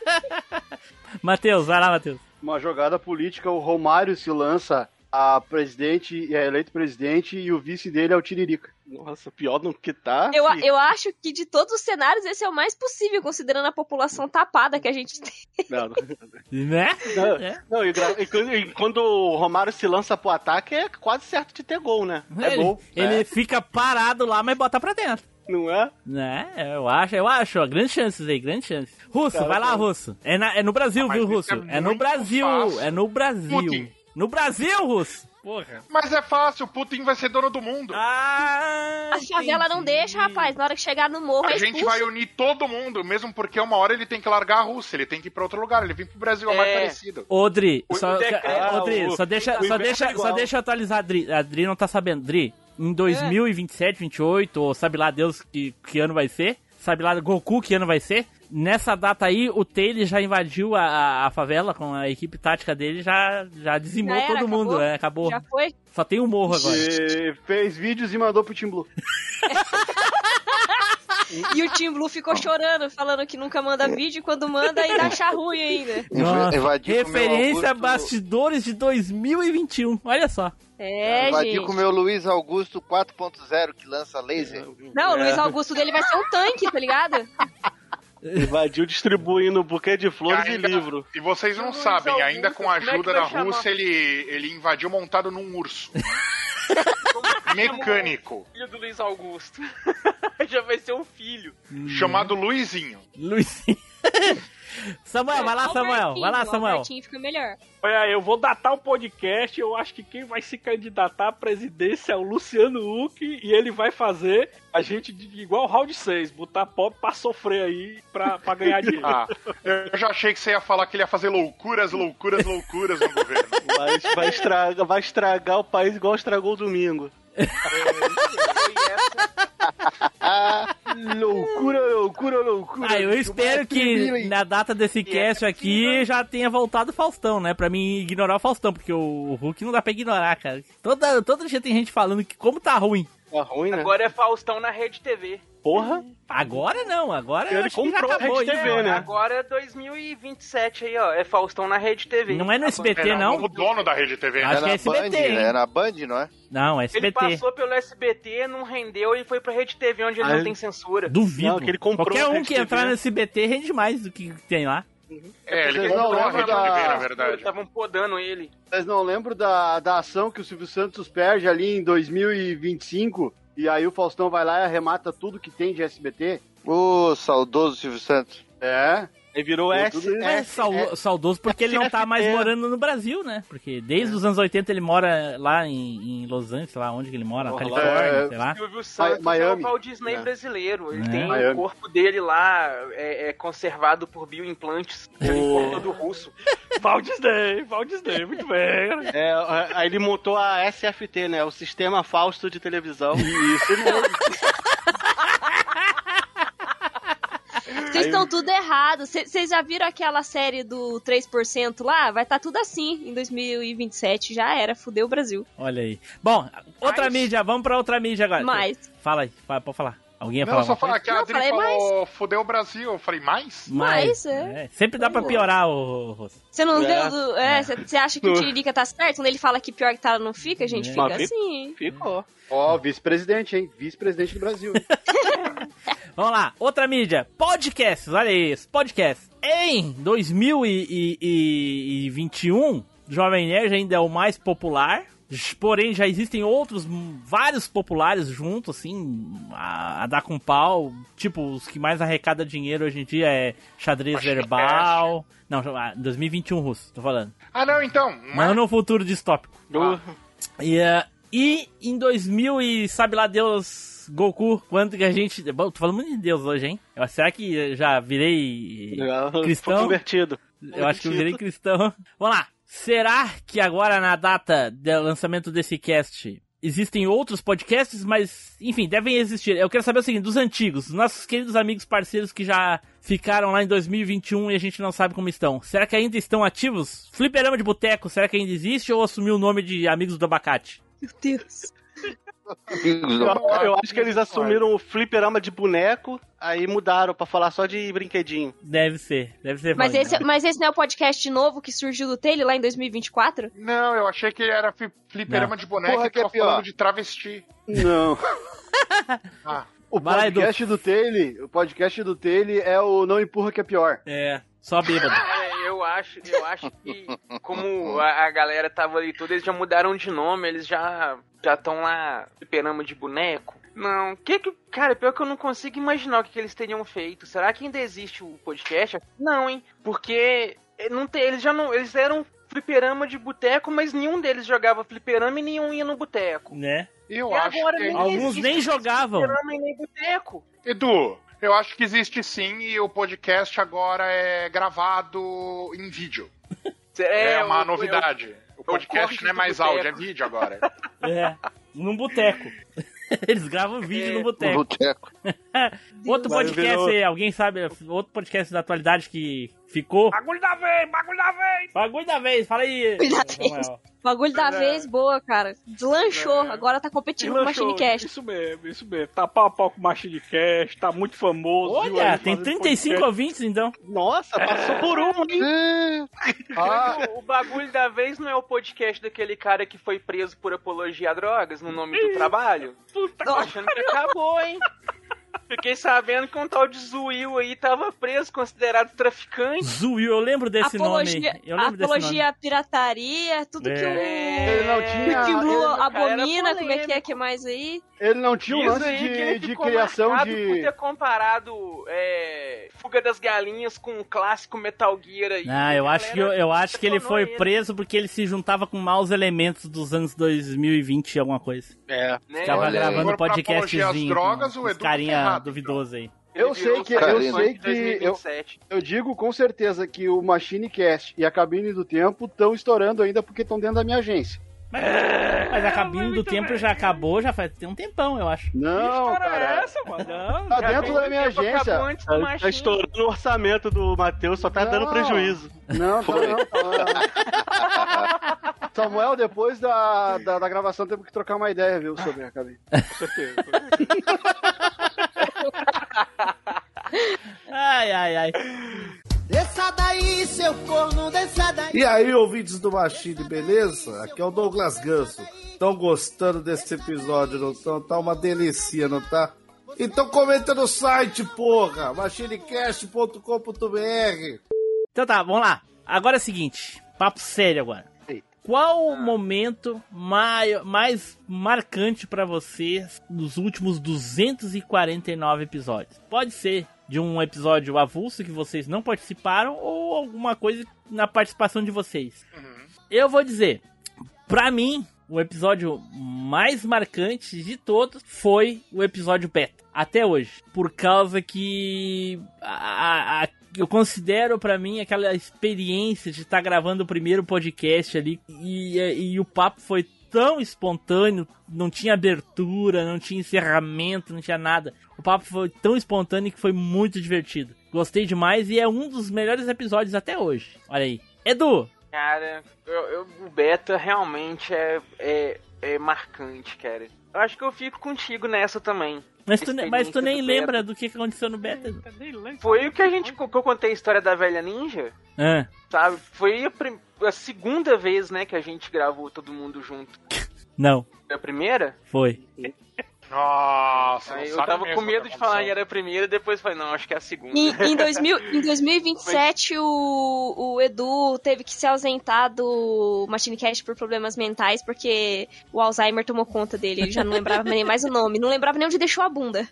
Matheus, vai lá, Matheus. Uma jogada política, o Romário se lança a presidente, é eleito presidente e o vice dele é o Tiririca. Nossa, pior do que tá. Eu, eu acho que de todos os cenários, esse é o mais possível, considerando a população tapada que a gente tem. Não, não. Né? Não, É. não, e, e quando- e quando o Romário se lança pro ataque, é quase certo de ter gol, né? É ele, gol. ele É. fica parado lá, mas bota pra dentro. Não é? Né? Eu acho, eu acho, ó, grandes chances aí, grandes chances. Russo, Cara, vai lá, cara. Russo. É, na- é no Brasil, Ah, viu, isso Russo? é É, no Brasil, fácil. é no Brasil. Putin. No Brasil, Russo. Porra. Mas é fácil, o Putin vai ser dono do mundo. Ah, A favela não deixa, rapaz. Na hora que chegar no morro, A é gente expulso. vai unir todo mundo, mesmo porque uma hora ele tem que largar a Rússia, ele tem que ir pra outro lugar, ele vem pro Brasil, é, mais É. parecido. Ô, Dri, O- só, o decreto- ô, Dri, o- só deixa, o só inverso deixa, é só deixa eu atualizar a Dri. A Dri não tá sabendo. Dri, em 2027, 28, ou sabe lá Deus que, que ano vai ser, sabe lá Goku que ano vai ser, nessa data aí, o Taylor já invadiu a, a, a favela com a equipe tática dele, já, já dizimou Já era, todo mundo, acabou? é, acabou. Já foi? Só tem o morro agora. E fez vídeos e mandou pro Team Blue. E o Team Blue ficou chorando, falando que nunca manda vídeo e quando manda ainda acha ruim ainda. Nossa, referência a Augusto- bastidores de 2021, olha só. É, Invadiu gente. com o meu Luiz Augusto 4.0 que lança laser. Não, o É. Luiz Augusto dele vai ser um tanque, tá ligado? Invadiu distribuindo buquê de flores E ainda- e livro. E vocês não Luiz sabem, Augusto, ainda com a é ajuda vai da? Rússia, ele, ele invadiu montado num urso. Mecânico. Filho do Luiz Augusto. Já vai ser um filho. Chamado Luizinho. Luizinho. Samuel, vai lá, Samuel. Vai lá, o Samuel. Albertinho fica melhor. Olha, eu vou datar o podcast. Eu acho que quem vai se candidatar à presidência é o Luciano Huck e ele vai fazer a gente igual o round 6, botar pobre pra sofrer aí pra, pra ganhar dinheiro. Ah, eu já achei que você ia falar que ele ia fazer loucuras, loucuras, loucuras no governo. Vai, vai, estragar, vai estragar o país igual estragou o domingo. Loucura, loucura, loucura. Ah, eu espero que na data desse cast aqui já tenha voltado o Faustão, né? Pra mim ignorar o Faustão, porque o Hulk não dá pra ignorar, cara. Toda, todo dia tem gente falando que como tá ruim. Tá ruim, né? Agora é Faustão na Rede TV. Porra. Agora não, agora Ele comprou a acabou Rede isso. TV, né? Agora é 2027 aí, ó. É Faustão na Rede TV. Não é no SBT, Era não? o dono da Rede TV. Acho que é SBT, Band, hein? é na Band, não é? Não, é Ele SBT. passou pelo SBT, não rendeu e foi pra Rede TV, onde ele Ah, não ele- tem censura. Duvido. Não, que ele comprou Qualquer a um Rede que entrar no SBT rende mais do que tem lá. É, ele Vocês não comprou a lembram Rede TV, na da... verdade. Estavam podando ele. Vocês não lembram da, da ação que o Silvio Santos perde ali em 2025? E aí o Faustão vai lá e arremata tudo que tem de SBT? Ô, saudoso Silvio Santos. É. Ele virou É S. É saudoso porque ele não tá mais morando no Brasil, né? Porque desde os anos 80 ele mora lá em, em Los Angeles, sei lá onde que ele mora, Califórnia, é, sei lá. Silvio Santos é o Miami. Walt Disney É. brasileiro. Ele É. tem Miami. o corpo dele lá é, é conservado por bioimplantes. Ele O- corpo do russo. Walt Disney, Walt Disney, muito bem, cara. É, aí ele montou a SFT, né? O Sistema Fausto de Televisão. Isso mesmo. Vocês estão tudo errado. Vocês já viram aquela série do 3% lá? Vai estar tudo assim em 2027. Já era, fudeu o Brasil. Olha aí. Bom, outra Mas- mídia, vamos pra outra mídia agora. Mas, Fala aí, fala, pode falar. Alguém ia Não, falar só falar que a Adri falei falou, fudeu o Brasil. Eu falei, mais? mas, é. É, sempre dá pra piorar, o Rosso. Você não É. É, você acha que o Tiririca tá certo? Quando ele fala que pior que tá, não fica, a gente É. fica Mas fica- assim. Ficou. Ó, vice-presidente, hein? Vice-presidente do Brasil. Vamos lá, outra mídia, podcasts, olha isso, podcasts. Em 2021, Jovem Nerd ainda é o mais popular, porém já existem outros, vários populares juntos, assim, a, a dar com pau, tipo, os que mais arrecada dinheiro hoje em dia é xadrez Machine verbal... Não, ah, 2021, Russo, tô falando. Ah, não, então. Não no futuro distópico. Ah. E, eh, e em 2000 e sabe lá Deus Goku, quanto que a gente... Bom, tô falando muito de Deus hoje, hein? Eu- Será que eu já virei Foi cristão? convertido. Eu acho que eu virei cristão. Vamos lá. Será que agora na data do lançamento desse cast existem outros podcasts, mas enfim, devem existir. Eu quero saber o seguinte, dos antigos, nossos queridos amigos parceiros que já ficaram lá em 2021 e a gente não sabe como estão. Será que ainda estão ativos? Fliperama de Boteco, será que ainda existe ou assumiu o nome de Amigos do Abacate? Meu Deus. Eu, eu acho que eles assumiram o fliperama de boneco, aí mudaram pra falar só de brinquedinho. Deve ser, deve ser. Mas esse, mas esse não é o podcast novo que surgiu do Taylor lá em 2024? Não, eu achei que era fliperama Não. de boneca Porra, e que é tava pior. falando de travesti. Não. Ah, O podcast do Taylor, o podcast do Taylor é o Não Empurra que é pior. É, só bêbado. É, eu acho, eu acho que como a, a galera tava ali toda, eles já mudaram de nome, eles já já estão lá fliperama de boneco. Não, que que, cara, pior que eu não consigo imaginar o que, que eles teriam feito. Será que ainda existe o podcast? Não, hein? Porque não tem, eles já não, eles eram fliperama de boteco, mas nenhum deles jogava fliperama e nenhum ia no boteco. né? eu E acho agora que... nem Alguns nem jogavam. Fliperama e nem boteco. Edu, eu acho que existe sim e o podcast agora é gravado em vídeo. É, uma o- novidade. O podcast não é mais boteco. áudio, é vídeo agora. É, num boteco. Eles gravam vídeo É, no No boteco. boteco. Outro Vai podcast, virou- aí, alguém sabe? Outro podcast da atualidade que ficou. Bagulho da vez, bagulho da vez. Bagulho da vez, fala aí. Bagulho da Samuel. Bagulho da É. vez, boa, cara. Deslanchou, É. agora tá competindo com o Deslanchou, Machine Cast. Isso mesmo, isso mesmo. Tá pau a pau com o Machine Cast, tá muito famoso. viu, Olha, tem fazendo 35 podcast. ouvintes então. Nossa, passou por um, hein? Ah, O, bagulho da vez não é o podcast daquele cara que foi preso por apologia a drogas no nome do trabalho? Puta Tô achando que acabou, hein? Fiquei sabendo que um tal de Zuil aí tava preso, considerado traficante. Zuil, eu lembro desse apologia, nome. Eu lembro desse apologia à pirataria, tudo que o. É, Ele não tinha- que o Blue ele- abomina, como é que é que mais aí? ele não tinha um lance ele de, de ficou criação marcado por de. ter comparado é, Fuga das Galinhas com o clássico Metal Gear aí. Ah, eu acho que, eu, eu acho que ele foi preso porque ele se juntava com maus elementos dos anos 2020 alguma coisa. É. né? Ficava aí. gravando Agora, pra podcastzinho apologia às drogas, com o os Edu carinha duvidoso aí. Eu sei que- eu sei que eu- 2027. Eu digo com certeza que o Machine Cast e a Cabine do Tempo estão estourando ainda porque estão dentro da minha agência. Mas, mas a cabine do tempo já acabou, já faz tem um tempão, eu acho. Não, História é cara. essa, mano? Não, Tá dentro da minha agência. antes do Tá, tá estourando o orçamento do Matheus, só tá dando Não. prejuízo. Não, tá, Foi. não, tá. Samuel, depois da, da, da gravação temos que trocar uma ideia, viu, sobre a cabine. Com certeza. Ai, ai, ai. Desça daí, seu corno, desça daí. E aí, ouvintes do Machine, beleza? Aqui é o Douglas Ganso. Estão gostando desse episódio, não estão? Tá uma delícia, não tá? Então comenta no site, porra! machinecast.com.br Então tá, vamos lá. Agora é o seguinte, papo sério agora. Qual o momento mai- mais marcante pra você nos últimos 249 episódios? Pode ser de um episódio avulso que vocês não participaram ou alguma coisa na participação de vocês. Eu vou dizer, pra mim, o episódio mais marcante de todos foi o episódio beta, até hoje. Por causa que a- a- eu considero pra mim aquela experiência de estar gravando o primeiro podcast ali e, e o papo foi tão espontâneo, não tinha abertura, não tinha encerramento, não tinha nada. O papo foi tão espontâneo que foi muito divertido. Gostei demais e é um dos melhores episódios até hoje. Olha aí. Edu, Cara, eu, eu- o beta realmente é, é, é marcante, cara. Eu acho que eu fico contigo nessa também. mas tu, mas tu nem do lembra do que aconteceu no beta. Foi o que a gente que eu contei a história da velha ninja, Ah, sabe? Foi a, prim- a segunda vez, né, que a gente gravou todo mundo junto. não, Foi a primeira? foi. Nossa, Aí não eu sabe tava mesmo com medo de falar que era a primeira, depois falei, não, acho que é a segunda. Em, em, 2000, em 2027, o, o Edu teve que se ausentar do Machine Cast por problemas mentais, porque o Alzheimer tomou conta dele. Ele já não lembrava nem mais o nome. Não lembrava nem onde deixou a bunda.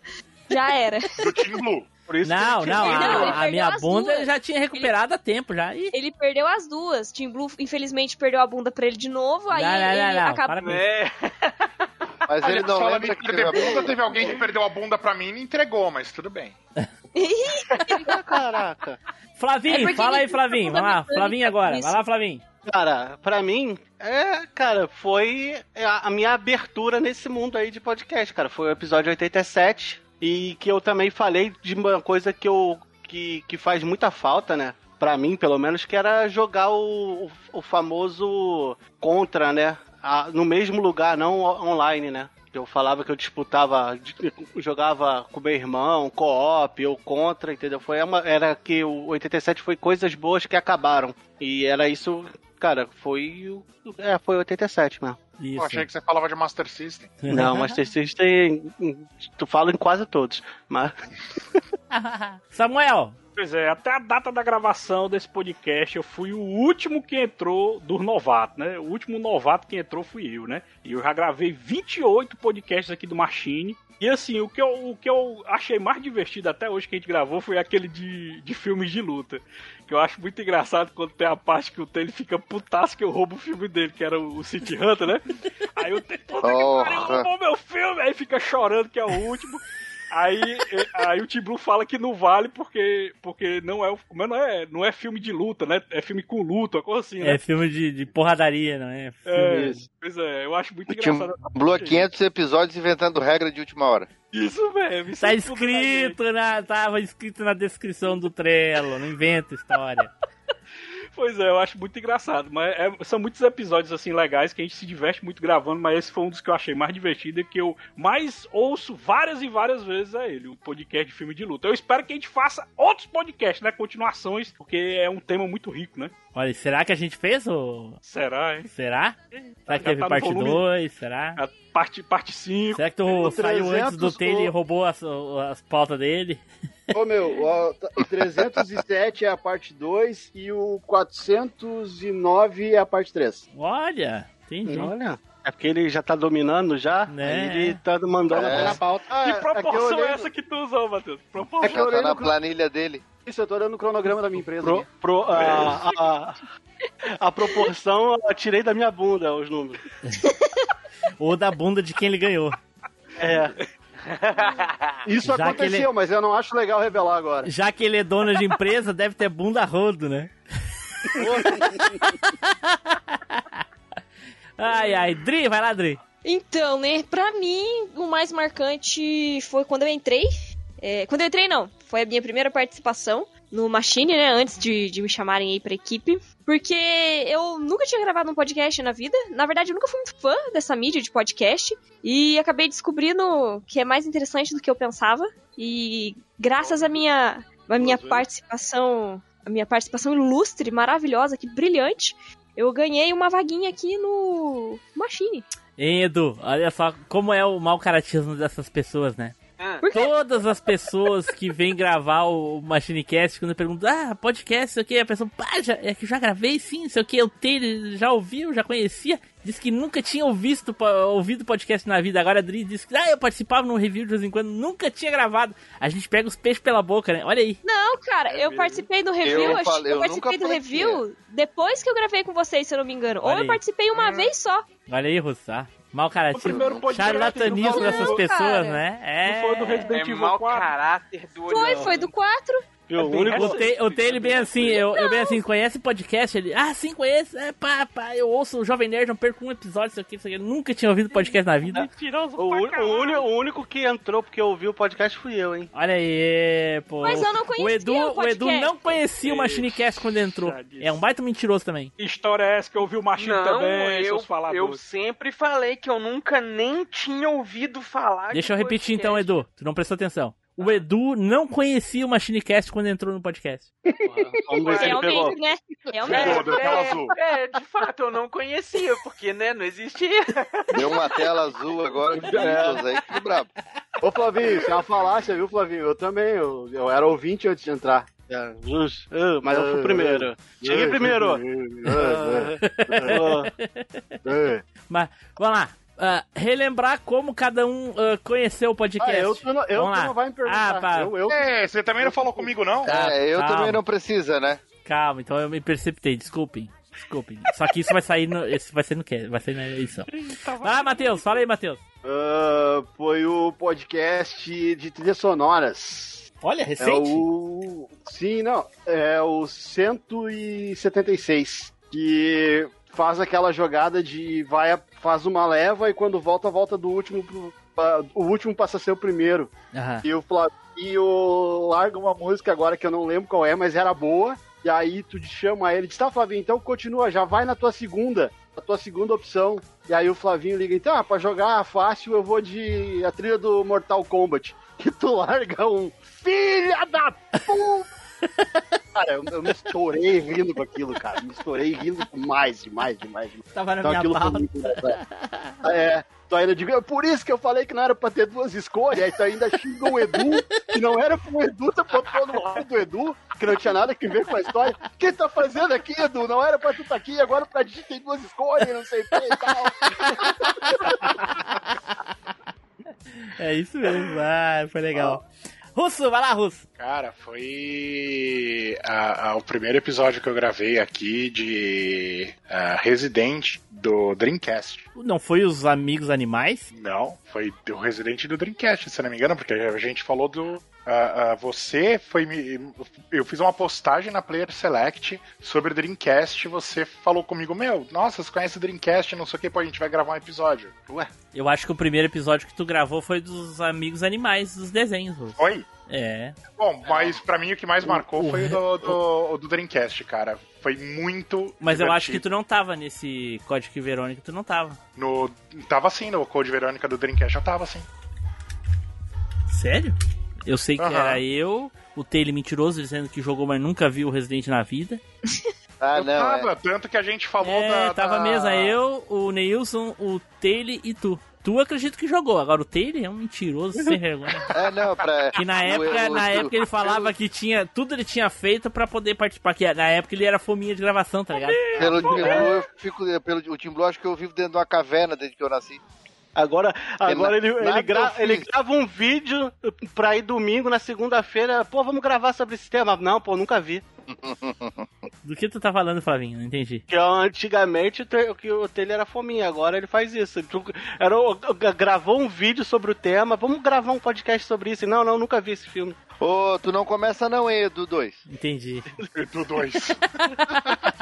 Já era. Do Team Blue. Por isso Não, que não, Não, ele a, a minha bunda duas. ele já tinha recuperado há tempo já. Ih, Ele perdeu as duas. Team Blue, infelizmente, perdeu a bunda pra ele de novo. Aí Não, não, ele não, acabou. É, Mas Olha, ele não falando lembra em que teve a bunda, teve alguém que perdeu a bunda pra mim e me entregou, mas tudo bem. Caraca. Flavinho, É fala ele aí, Flavinho. Vai lá, Flavinho agora. isso. Vai lá, Flavinho. Cara, pra mim, é, cara, foi a, a minha abertura nesse mundo aí de podcast, cara. Foi o episódio 87 e que eu também falei de uma coisa que eu que, que faz muita falta, né? Pra mim, pelo menos, que era jogar o, o, o famoso contra, né? A- no mesmo lugar, não online, né? Eu falava que eu disputava, jogava com meu irmão, co-op ou contra, entendeu? Foi uma, era que o 87 foi coisas boas que acabaram. E era isso, cara, foi o- é, foi 87 mesmo. Isso. Eu achei que você falava de Master System. Não, Master System, tu fala em quase todos, mas Samuel, Pois é, até a data da gravação desse podcast, eu fui o último que entrou dos novatos, né? O último novato que entrou fui eu, né? E eu já gravei 28 podcasts aqui do Machine. E assim, o que, eu, o que eu achei mais divertido até hoje que a gente gravou foi aquele de, de filmes de luta. Que eu acho muito engraçado quando tem a parte que o Taylor fica putaço que eu roubo o filme dele, que era o City Hunter, né? Aí o Taylor, puta que pariu, roubou meu filme! Aí fica chorando que é o último. Aí, eh, aí o Tim Blue fala que não vale porque, porque não, é, o- não, é, não é filme de luta, né? É filme com luta, uma coisa assim, né? é filme de, de porradaria, não é? É, Filme- pois é, eu acho muito Team engraçado. Blue há 500 episódios inventando regra de última hora. Isso mesmo, isso Tá é escrito na, tava escrito na descrição do Trello, não inventa história. Pois é, eu acho muito engraçado. Mas é- são muitos episódios assim legais que a gente se diverte muito gravando, mas esse foi um dos que eu achei mais divertido e que eu mais ouço várias e várias vezes é ele, o podcast de filme de luta. Eu espero que a gente faça outros podcasts, né? Continuações, porque é um tema muito rico, né? Olha, será que a gente fez o. Será, hein? Será? Será que teve tá parte volume- 2? Será? A parte, parte 5. Será que tu saiu antes do 300 Taylor e roubou as, as pautas dele? Ô meu, o, o 307 é a parte 2 e o 409 é a parte 3. Olha, entendi. olha, é porque ele já tá dominando já, Né? ele tá mandando É. na pauta. Ah, Que é, é proporção é olhei- essa que tu usou, Matheus? Proporção? É que eu olhei tá na planilha dele. Isso, eu tô olhando o cronograma da minha empresa. Pro, pro- a, a, a proporção eu tirei da minha bunda os números. Ou da bunda de quem ele ganhou. É, Isso Já aconteceu, ele- mas eu não acho legal revelar agora. Já que ele é dono de empresa, deve ter bunda rodo, né? Ai, ai. Dri, vai lá, Dri. Então, né, pra mim, o mais marcante foi quando eu entrei. É, quando eu entrei, não. Foi a minha primeira participação no Machine, né, antes de, de me chamarem aí pra equipe. Porque eu nunca tinha gravado um podcast na vida. Na verdade, eu nunca fui muito fã dessa mídia de podcast. E acabei descobrindo que é mais interessante do que eu pensava. E graças à minha, à minha participação, a minha participação ilustre, maravilhosa, que brilhante, eu ganhei uma vaguinha aqui no Machine. Hein, Edu, olha só como é o mau caratismo dessas pessoas, né? Todas as pessoas que vêm gravar o Machinecast, quando perguntam, ah, podcast, sei o que, a pessoa, pá, já, é que já gravei sim, sei o que, eu tenho, já ouviu, já conhecia. Diz que nunca tinha ouvido, ouvido podcast na vida. Agora a Adri disse que ah, eu participava num review de vez em quando, nunca tinha gravado. A gente pega os peixes pela boca, né? Olha aí. Não, cara, eu participei do review, Eu eu, falei- eu eu participei nunca do review depois que eu gravei com vocês, se eu não me engano. Ou Olha eu aí. participei uma vez só. Olha aí, Russa. Mau caratismo. primeiro podcast Charlatanismo dessas pessoas, cara. né? É. Não foi do Resident É Evil mau 4. caráter do Foi, olhão. foi do 4. Viu? O bem único, O Te- o Taylor bem assim, eu, eu bem assim, conhece podcast? Ele, ah, sim, conheço, é pá, pá, eu ouço o Jovem Nerd, não perco um episódio, isso aqui, isso aqui. Nunca tinha ouvido podcast na vida. Mentiroso o, caralho. o uni- o único que entrou porque ouviu o podcast fui eu, hein? Olha aí, pô. Mas eu não conhecia o Edu, o o Edu não conhecia o Machinecast quando entrou. É um baita mentiroso também. Que história é essa que eu ouvi o machinho Não, também, eu, seus faladores? eu sempre falei que eu nunca nem tinha ouvido falar Deixa eu repetir podcast. então, Edu. Tu não prestou atenção. O Edu não conhecia o Machinecast quando entrou no podcast. Vamos ver se ele pegou. Realmente, né? Realmente. É, é, de fato, eu não conhecia, porque, né, não existia. Deu uma tela azul agora de Windows aí, que brabo. Ô Flavinho, isso é uma falácia, viu, Flavinho? Eu também, eu, eu era ouvinte antes de entrar. É, mas eu fui primeiro. Cheguei primeiro. É. Mas, vamos lá. Ah, relembrar como cada um ah, conheceu o podcast. Ah, eu, tu não, eu, Vamos tu lá. não vai me perguntar. Ah, pá. eu, eu, É, você também não falou comigo, não? É, eu calma. também não precisa, né? Calma, então eu me perceptei, desculpem. Desculpem. Só que isso vai sair no. Isso vai ser no que? Vai sair na edição. Ah, Matheus, fala aí, Matheus. Ah, foi o podcast de trilhas sonoras. Olha, É recente. o. Sim, não. É o 176. Que faz aquela jogada de vai, faz uma leva e quando volta, volta do último pro. O último passa a ser o primeiro. Aham. E o Flavio larga uma música agora que eu não lembro qual é, mas era boa. E aí tu chama ele, diz, tá, Flavinho, então continua, já vai na tua segunda, a tua segunda opção. E aí o Flavinho liga, então, ah, pra jogar fácil eu vou de a trilha do Mortal Kombat. E tu larga um filha da puta! Cara, eu, eu me estourei rindo com aquilo, cara. Me estourei rindo demais, demais, demais. Tava na Então minha aquilo foi pauta. engraçado. É, tu ainda digo, é por isso que eu falei que não era pra ter duas escolhas, aí tu ainda xinga o Edu, que não era pro Edu, tu botou no lado do Edu, que não tinha nada a ver com a história. O que tá fazendo aqui, Edu? Não era pra tu estar aqui, agora pra tem duas escolhas, não sei o que e tal. É isso mesmo. Ah, foi legal. Russo, vai lá, Russo. Cara, foi a- a- o primeiro episódio que eu gravei aqui de ah, Resident do Dreamcast. Não foi os amigos animais? Não, foi o Resident do Dreamcast, se não me engano, porque a gente falou do. Ah, ah, você foi me. Eu fiz uma postagem na Player Select sobre o Dreamcast. Você falou comigo, meu, nossa, você conhece o Dreamcast, não sei o que, pô, a gente vai gravar um episódio. Ué, Eu acho que o primeiro episódio que tu gravou foi dos amigos animais dos desenhos, oi? É. Bom, mas pra mim o que mais marcou foi o do, do, o do Dreamcast, cara. Foi muito. Mas eu acho que divertido. tu não tava nesse Código Verônica, tu não tava. No, tava assim, no Code Verônica do Dreamcast eu tava assim. Sério? Eu sei que Aham. era eu, o Taylor mentiroso, dizendo que jogou, mas nunca viu o Resident na vida. Ah, eu não. tava, É. tanto que a gente falou É, da. tava da... mesa eu, o Neilson, o Taylor e tu. Tu acredito que jogou, agora o Taylor é um mentiroso sem vergonha. É, não, pra. Que na época, na época ele falava que tinha. Tudo ele tinha feito pra poder participar. Que na época ele era fominha de gravação, tá ligado? Pelo Team Blue, eu fico. Pelo, o Team Blue, acho que eu vivo dentro de uma caverna desde que eu nasci. Agora, agora ele, ele, gra- ele grava um vídeo pra ir domingo, na segunda-feira. Pô, vamos gravar sobre esse tema. Não, pô, nunca vi. Do que tu tá falando, Flavinho? Não entendi. Que antigamente o te- que o Taylor era fominha, agora ele faz isso. Ele Era, o- gravou um vídeo sobre o tema, vamos gravar um podcast sobre isso. Não, não, nunca vi esse filme. Ô, tu não começa não, hein, Edu 2. Entendi. Do dois.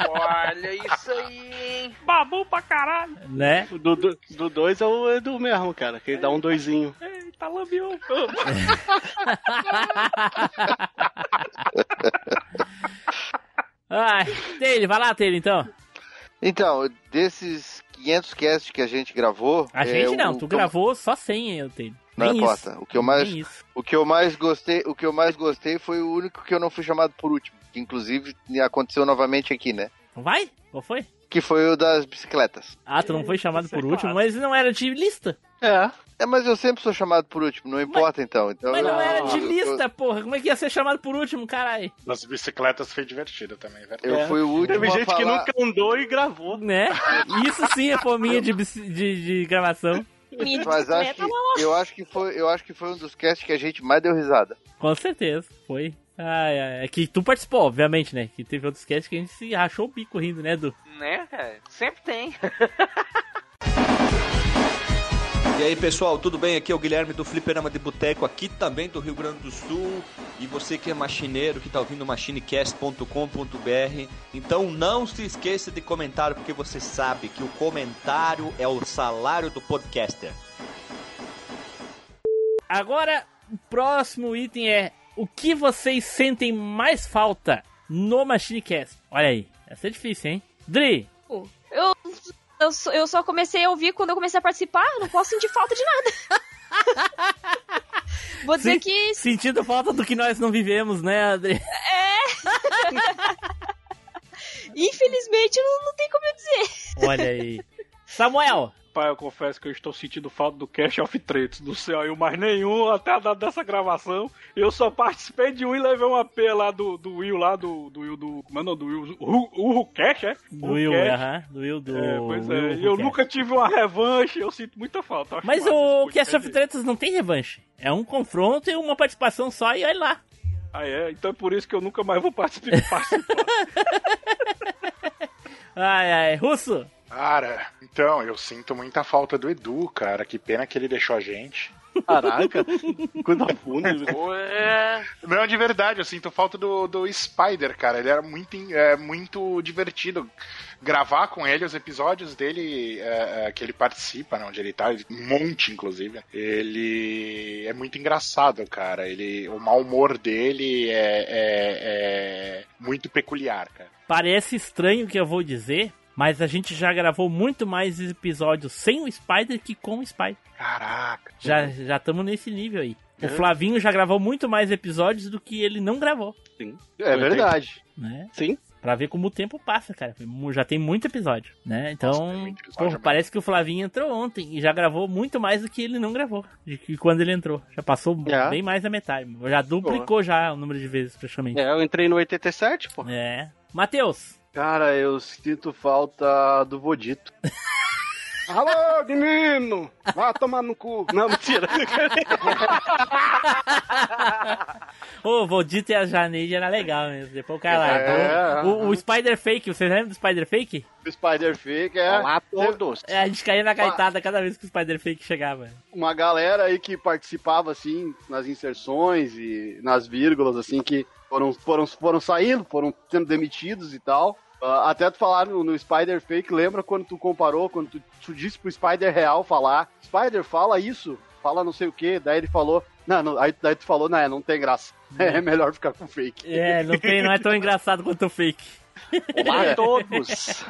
Olha isso aí, hein? Babu pra caralho. Né? Do 2 do dois é o Edu mesmo, cara, que ele dá um doisinho. Eita, lambiou. Ai, Taylor, vai lá, Taylor, então. Então, desses 500 casts que a gente gravou. A é, gente não, o- tu gravou só 100, eu, Taylor. Não Nem importa. isso. O que eu mais, o que eu mais gostei, o que eu mais gostei foi o único que eu não fui chamado por último, que inclusive aconteceu novamente aqui, né? Vai? Qual foi? Que foi o das bicicletas. Ah, tu não foi chamado por último, mas não era de lista. É. É, mas eu sempre sou chamado por último, não importa então. então Mas não eu- era de eu- lista, porra. Como é que ia ser chamado por último, caralho? Das bicicletas foi divertido também, é verdade. Eu fui o último Teve a gente que falar- nunca andou e gravou. Né? Isso sim é fominha de, de, de gravação. Mas acho que, eu, acho que foi, eu acho que foi um dos casts que a gente mais deu risada. Com certeza, foi. Ai, ai, é que tu participou, obviamente, né? Que teve outros casts que a gente se rachou o bico rindo, né, Du? Né, cara? Sempre tem. E aí pessoal, tudo bem? Aqui é o Guilherme do Fliperama de Boteco, aqui também do Rio Grande do Sul. E você que é machineiro, que tá ouvindo machinecast.com.br, então não se esqueça de comentar, porque você sabe que o comentário é o salário do podcaster. Agora, o próximo item é o que vocês sentem mais falta no Machinecast? Olha aí, essa é difícil, hein? Dri, Eu, eu, só- eu só comecei a ouvir quando eu comecei a participar, não posso sentir falta de nada. Vou dizer que sentindo falta do que nós não vivemos, né, Adri? é. Infelizmente não, não tem como eu dizer. Olha aí. Samuel, Pai, eu confesso que eu estou sentindo falta do Cash of Treats. Não saiu mais nenhum até a data dessa gravação. Eu só participei de um e levei uma P lá do, do Will, lá do, do Will do. Como é o nome do Will? O, o Cash, é? do Will, Cash. aham, do Will, do... É, pois Will é. E eu nunca tive uma revanche, eu sinto muita falta. Mas o Cast of. Tretas não tem revanche. É um confronto e uma participação só e olha lá. Ah, é? Então é por isso que eu nunca mais vou participar. participar. Ai, ai, Russo. Cara, então, eu sinto muita falta do Edu, cara. Que pena que ele deixou a gente. Caraca, coisa funda. Não, de verdade, eu sinto falta do, do Spider, cara. Ele era muito, é, muito divertido gravar com ele os episódios dele é, é, que ele participa, né, onde ele tá, um monte, inclusive. Ele é muito engraçado, cara. Ele, o mau humor dele é, é- é muito peculiar, cara. Parece estranho o que eu vou dizer, mas a gente já gravou muito mais episódios sem o Spider que com o Spider. Caraca. Já já estamos nesse nível aí. O É. Flavinho já gravou muito mais episódios do que ele não gravou, Sim. É verdade. né? Sim. Pra ver como o tempo passa, cara. Já tem muito episódio, né? Então, Nossa, episódio pô, parece que o Flavinho entrou ontem e já gravou muito mais do que ele não gravou. De que quando ele entrou. Já passou É. bem mais da metade. Já duplicou já o número de vezes, praticamente. É, eu entrei no 87, pô. É. Matheus, Cara, eu sinto falta do Vodito. Alô, menino! Vá tomar no cu. Não, mentira. Ô, o Voldito e a Janeide era legal mesmo. Depois o cara É, largou. O, o Spider Fake, vocês lembram do Spider Fake? O Spider Fake é Olá todos. É, a gente caía na gaitada cada vez que o Spider Fake chegava. uma galera aí que participava, assim, nas inserções e nas vírgulas, assim, que foram, foram, foram saindo, foram sendo demitidos e tal. Ah, até tu falar no, no Spider Fake, lembra quando tu comparou, quando tu, tu disse pro Spider Real falar, Spider, fala isso, fala não sei o que, daí ele falou, não, não aí daí tu falou, não, é, não tem graça, é melhor ficar com fake. É, não, tem, não é tão engraçado quanto o Fake. Olá a todos.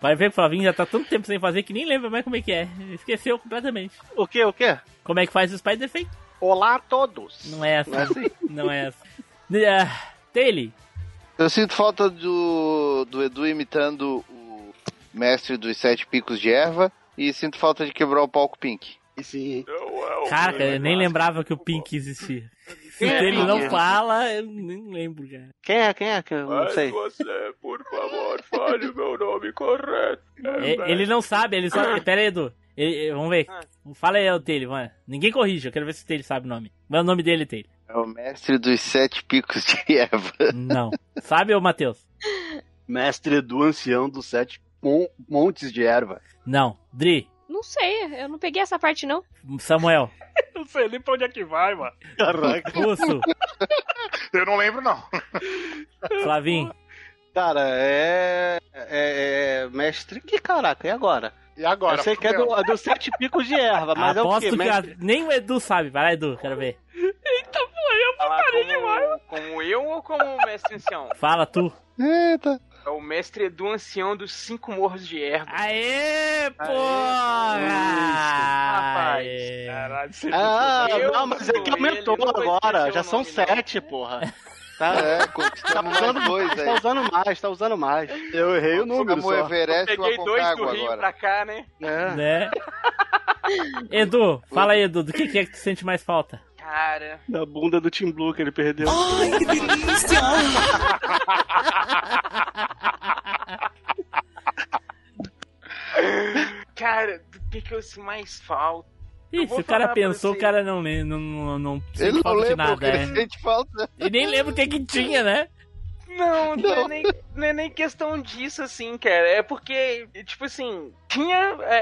Vai ver que o Flavinho já tá tanto tempo sem fazer que nem lembra mais como é que é. Esqueceu completamente. O que, o que? Como é que faz o Spider Fake? Olá a todos. Não é essa. Não é assim? Não é essa. Ah, Taylor, Eu sinto falta do, do Edu imitando o mestre dos sete picos de erva e sinto falta de quebrar o palco Pink. E sim, Caraca, eu nem lembrava que o Pink existia. Se Quem é ele Pink? não fala, eu nem lembro, cara. Quem é, quem é? Que eu não sei. você, por favor, fale o meu nome correto. E- Ele não sabe, ele só. Pera aí, Edu. Ele- vamos ver. Fala aí, o Taylor, mano. Ninguém corrige, eu quero ver se o Taylor sabe o nome. É o nome dele, Taylor? É o mestre dos sete picos de erva. Não. Sabe, ô Matheus? mestre do ancião dos sete mon- montes de erva. Não. Dri, Não sei, eu não peguei essa parte não. Samuel, Não sei nem pra onde é que vai, mano. Caraca. Russo, Eu não lembro, não. Flavinho. Cara, é, é, é Mestre. Que caraca, e agora? E agora? eu sei que é do, é do Sete Picos de Erva, mas é o Aposto quê? que a- nem o Edu sabe. Vai lá, Edu, quero ver. Falar como, como eu ou como o mestre ancião? Fala tu. Eita. É o mestre Edu ancião dos cinco morros de erva. Aê, porra! Aê. Caralho, você Ah, Eu não, mas é que aumentou eu agora. Já são sete, porra. Tá, É, tá conquistamos usando mais dois mais, tá aí. usando mais, tá usando mais. Eu errei o número só. Everest e o Peguei dois do Rio agora. pra cá, né? É. Né? Edu, fala aí, Edu, do que, que é que tu sente mais falta? Cara, Da bunda do Tim Blue que ele perdeu. Ai, que delícia! cara, do que que eu se mais falta? Ih, se o cara pensou, o cara não lembra, não, não, não Ele não falta de lembra o nada, que ele é. sente falta. E nem lembra o que que tinha, né? Não, não, Não. É nem, não é nem questão disso, assim, cara. É porque, tipo assim, tinha. é,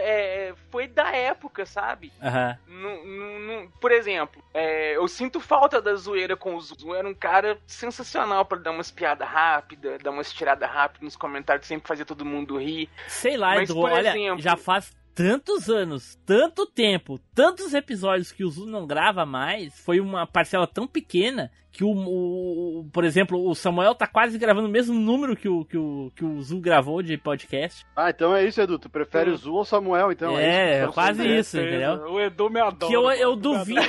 é, foi da época, sabe? Aham. Não- não- não- por exemplo, é, eu sinto falta da zoeira com o Zu. Era um cara sensacional pra dar umas piadas rápidas, dar umas tiradas rápidas nos comentários, sempre fazia todo mundo rir. Sei lá, Mas, Edu, por olha, exemplo- já faz tantos anos, tanto tempo, tantos episódios que o Zu não grava mais, foi uma parcela tão pequena que o, o- o- por exemplo, o Samuel tá quase gravando o mesmo número que o, que o, que o Zu gravou de podcast. Ah, então é isso, Edu. Tu prefere o Zu ou o Samuel, então? é, isso. quase É. isso, entendeu? O Edu me adora. Que eu, eu duvido,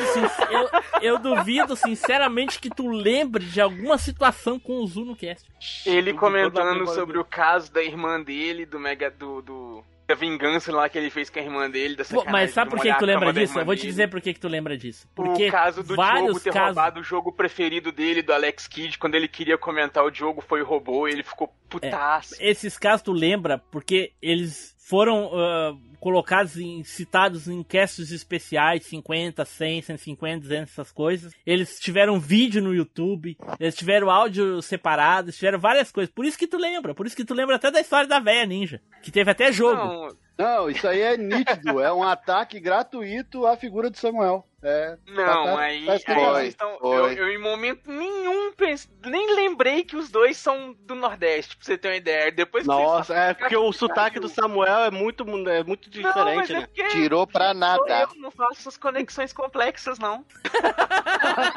eu, eu duvido sinceramente que tu lembre de alguma situação com o Zu no cast. Ele comentando sobre o caso da irmã dele, do Mega. do. do da vingança lá que ele fez com a irmã dele, da sacanagem Mas sabe por que, que tu a lembra disso? Eu vou te dizer por que, que tu lembra disso. Porque o caso do vários Diogo ter casos. roubado o jogo preferido dele, do Alex Kidd, quando ele queria comentar o Diogo foi roubou, ele ficou putaço. Esses casos tu lembra porque eles foram ah, colocados em citados em casts especiais 50, 100, 150, 200 essas coisas. Eles tiveram vídeo no YouTube, eles tiveram áudio separado, eles tiveram várias coisas. Por isso que tu lembra, por isso que tu lembra até da história da véia ninja, que teve até jogo. Não, Não, isso aí é nítido. É um ataque gratuito à figura de Samuel. É, não, tá- tá- aí, tá aí estão. Eu, eu, em momento nenhum pense- nem lembrei que os dois são do Nordeste, pra você ter uma ideia. Depois que Nossa, vocês é porque o sotaque do Samuel é muito, é muito Não, mas diferente, é né? porque Tirou pra nada. Eu não faço essas conexões complexas, não.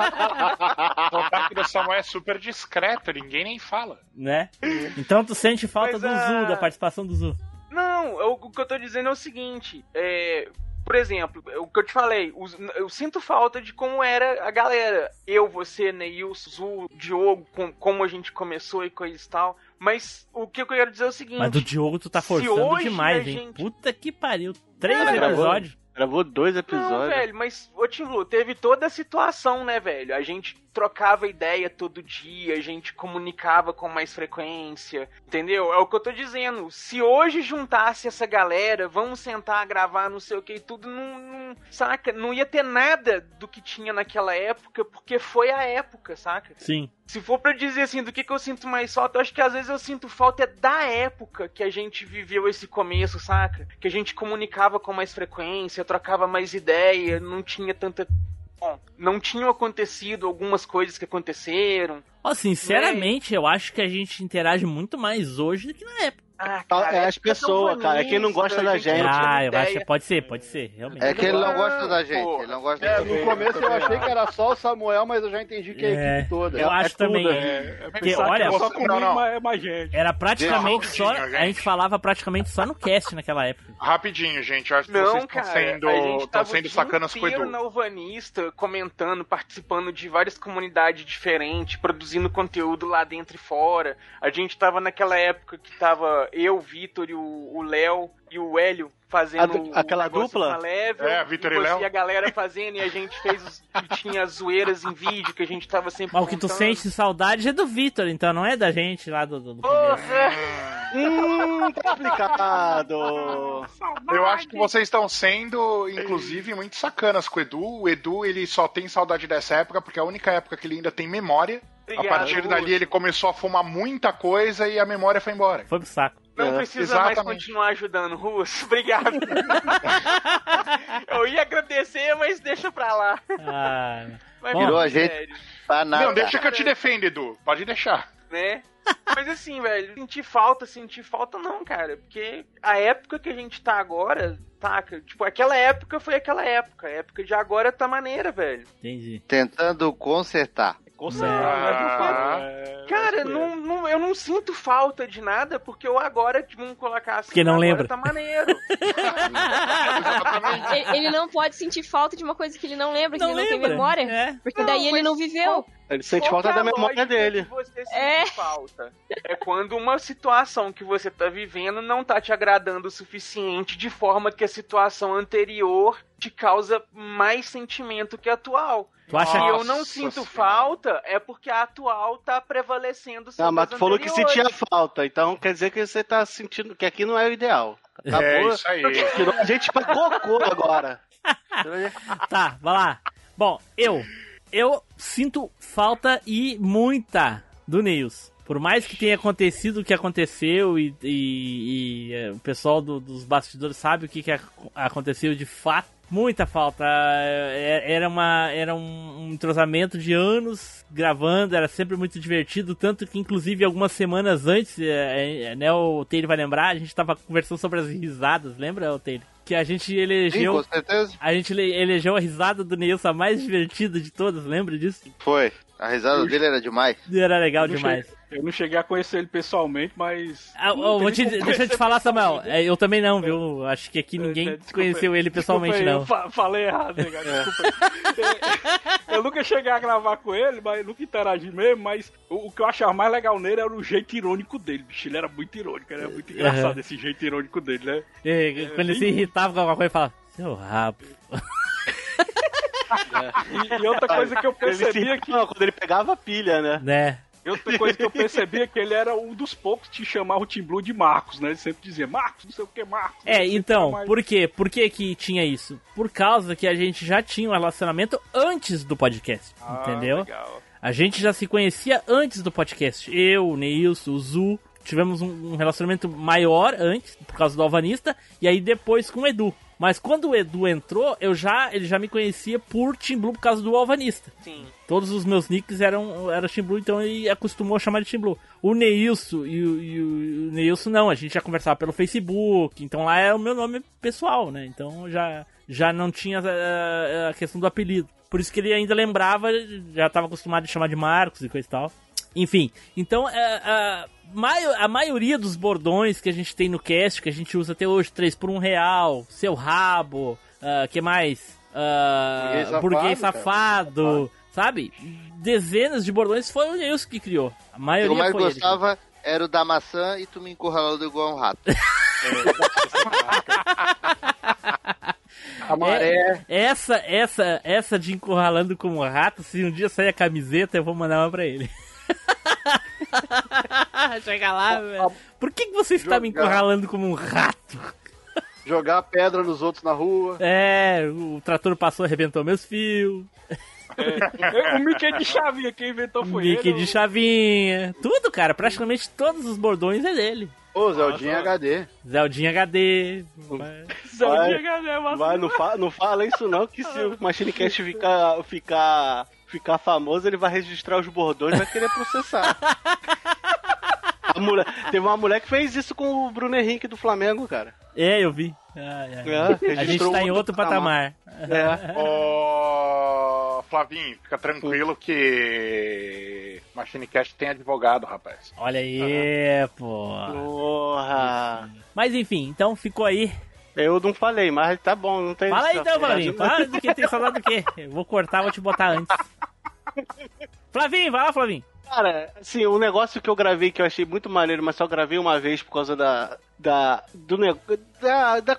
O ataque do Samuel é super discreto, ninguém nem fala. Né? Então tu sente falta Mas, do ah, Zu, da participação do Zu. Não, eu- o que eu tô dizendo é o seguinte, é, por exemplo, o que eu te falei, os- eu sinto falta de como era a galera. Eu, você, Neilson, Zu, Diogo, com- como a gente começou e coisa e tal. Mas o que eu quero dizer é o seguinte. Mas do Diogo tu tá forçando hoje demais, hein? gente- Puta que pariu. Três gravou- episódios. Gravou dois Não, episódios. velho, mas, ô Tim teve toda a situação, né, velho? A gente trocava ideia todo dia, a gente comunicava com mais frequência, entendeu? É o que eu tô dizendo. Se hoje juntasse essa galera, vamos sentar, gravar, não sei o que e tudo, não, não- saca? Não ia ter nada do que tinha naquela época, porque foi a época, saca? Sim. Se for pra dizer assim, do que, que eu sinto mais falta, eu acho que às vezes eu sinto falta é da época que a gente viveu esse começo, saca? Que a gente comunicava com mais frequência, trocava mais ideia, não tinha tanta. Bom, não tinham acontecido algumas coisas que aconteceram. Ó, sinceramente, eu acho que a gente interage muito mais hoje do que na época. Ah, é as pessoas, cara, é quem não gosta da gente. Ah, eu acho que pode ser, pode ser, realmente. É que ele não gosta da gente, ele não gosta É, da gente. no começo eu achei que era só o Samuel, mas eu já entendi que é a É, equipe toda. eu acho também. É, Porque, pensar olha, que é só comigo, é mais gente. Era praticamente só. A gente falava praticamente só no cast naquela época. Rapidinho, gente, eu acho que Não, vocês estão cara, sendo, estão sendo sacanas com o Edu. na Uvanista, comentando, participando de várias comunidades diferentes, produzindo conteúdo lá dentro e fora. A gente tava naquela época que tava eu, o Vitor e o Léo e o Hélio fazendo A aquela dupla? a Level, É, Vitor e Léo. a galera fazendo, e a gente fez os, e tinha as zoeiras em vídeo que a gente tava sempre Mas o que tu sente saudade é do Vitor, então não é da gente lá do, do, do! Hum, complicado. Eu acho que vocês estão sendo, inclusive, muito sacanas com o Edu. O Edu, ele só tem saudade dessa época, porque é a única época que ele ainda tem memória. a Obrigado, partir dali, ele começou a fumar muita coisa e a memória foi embora. Foi pro saco. Não É, precisa mais exatamente. continuar ajudando, Russo. Obrigado. Eu ia agradecer, mas deixa pra lá. Ah, Mas, Bom, Tirou a sério, gente pra nada. Não, deixa que eu te defendo, Edu. Pode deixar. né? Mas assim, velho, sentir falta, sentir falta não, cara. Porque a época que a gente tá agora, taca. Tipo, aquela época foi aquela época. A época de agora tá maneira, velho. entendi. Tentando consertar. Concentrado. É, Cara, não, não- eu não sinto falta de nada, porque eu agora, vamos colocar assim, Porque não lembra. tá maneiro. Ele, ele não pode sentir falta de uma coisa que ele não lembra, que Não ele não tem lembra, memória. é. Porque Não, daí ele não viveu. Ele sente Qual falta é da a memória dele. que você sente É. falta? É quando uma situação que você tá vivendo não tá te agradando o suficiente, de forma que a situação anterior te causa mais sentimento que a atual. Tu acha Se que- eu não Nossa sinto Senhora. falta, é porque a atual tá prevalecendo sobre Ah, mas as tu falou que sentia falta, então quer dizer que você tá sentindo que aqui não é o ideal. Acabou. É isso aí. Tirou a gente pra cocô agora. Tá, vai lá. Bom, eu. Eu sinto falta e muita do Neils. Por mais que tenha acontecido o que aconteceu e, e- e, é, o pessoal do- dos bastidores sabe o que, que ac- aconteceu de fato, muita falta. É, Era, uma, era um, entrosamento de anos gravando, era sempre muito divertido. Tanto que, inclusive, algumas semanas antes, é, é, né, o Taylor vai lembrar, a gente tava conversando sobre as risadas, lembra, o Taylor? Que a gente Sim, elegeu. com certeza. A gente ele- elegeu a risada do Nilson a mais divertida de todas, lembra disso? Foi. A risada dele era demais. Era legal demais. Eu não cheguei a conhecer ele pessoalmente, mas. Ah, oh, vou te, deixa eu te falar, Samuel. é, Eu também não, viu? Acho que aqui ninguém É, desculpa conheceu ele pessoalmente, aí, não. Eu fa- falei errado, né, cara? Desculpa aí. Eu nunca cheguei a gravar com ele, mas nunca interagi mesmo, mas o, o que eu achava mais legal nele era o jeito irônico dele, bicho. Ele era muito irônico, era muito engraçado Aham. esse jeito irônico dele, né? É, Quando ele se irritava com alguma coisa, ele falava, seu rabo. E, e outra coisa que eu Ele se- percebi é que. Não, quando ele pegava a pilha, né? Né? E outra coisa que eu percebi é que ele era um dos poucos que chamava o Tim Blue de Marcos, né? Ele sempre dizia, Marcos, não sei o que, Marcos. É, então, mais- por quê? Por que que tinha isso? Por causa que a gente já tinha um relacionamento antes do podcast, Ah, entendeu? legal. A gente já se conhecia antes do podcast. Eu, o Neilson, o Zu. Tivemos um, um relacionamento maior antes, por causa do Alvanista, e aí depois com o Edu. Mas quando o Edu entrou, eu já, ele já me conhecia por Team Blue por causa do Alvanista. Sim. Todos os meus nicks eram, eram Team Blue, então ele acostumou a chamar de Team Blue. O Neilson e o, e o- o Neilson não, a gente já conversava pelo Facebook, então lá é o meu nome pessoal, né? Então já, já não tinha a, a questão do apelido. Por isso que ele ainda lembrava, já estava acostumado a chamar de Marcos e coisa e tal. Enfim, então é, a, maio- a maioria dos bordões que a gente tem no cast, que a gente usa até hoje, 3 por 1 real, seu rabo, ah, que mais? Ah, Burguês safado, safado, sabe? Dezenas de bordões foi o Nilson que criou. A O que maioria eu mais foi ele. gostava era o da maçã e tu me encurralando igual um rato. A maré. É, essa, essa, essa de encurralando como rato, se um dia sair a camiseta, eu vou mandar uma pra ele. Chega lá, velho. Por que, que você está me Jogar. encurralando como um rato? Jogar pedra nos outros na rua. É, o trator passou e arrebentou meus fios. É, o Mickey de chavinha, quem inventou foi Mickey ele. de chavinha. Tudo, cara. Praticamente todos os bordões é dele. Ô, Zeldinha HD. Zeldinha HD. Zeldinha Vai, HD, mas- vai, não, fa não fala isso não, que se o Machine Cast ficar, ficar, ficar famoso, ele vai registrar os bordões e vai querer processar. A mulher, teve uma mulher que fez isso com o Bruno Henrique do Flamengo, cara. É, eu vi. Ai, ai. É, a gente tá em outro outro patamar. É. Ô, Flavinho, fica tranquilo que Machine Cast tem advogado, rapaz. Olha aí, pô. Porra. Mas enfim, então ficou aí. Eu não falei, mas tá bom, não tem Fala aí então, Flavinho. Fala. Do que tem falado do quê? Eu vou cortar, vou te botar antes. Flavinho, vai lá, Flavinho. Cara, assim, um negócio que eu gravei que eu achei muito maneiro, mas só gravei uma vez por causa da. da. do negócio. Da. da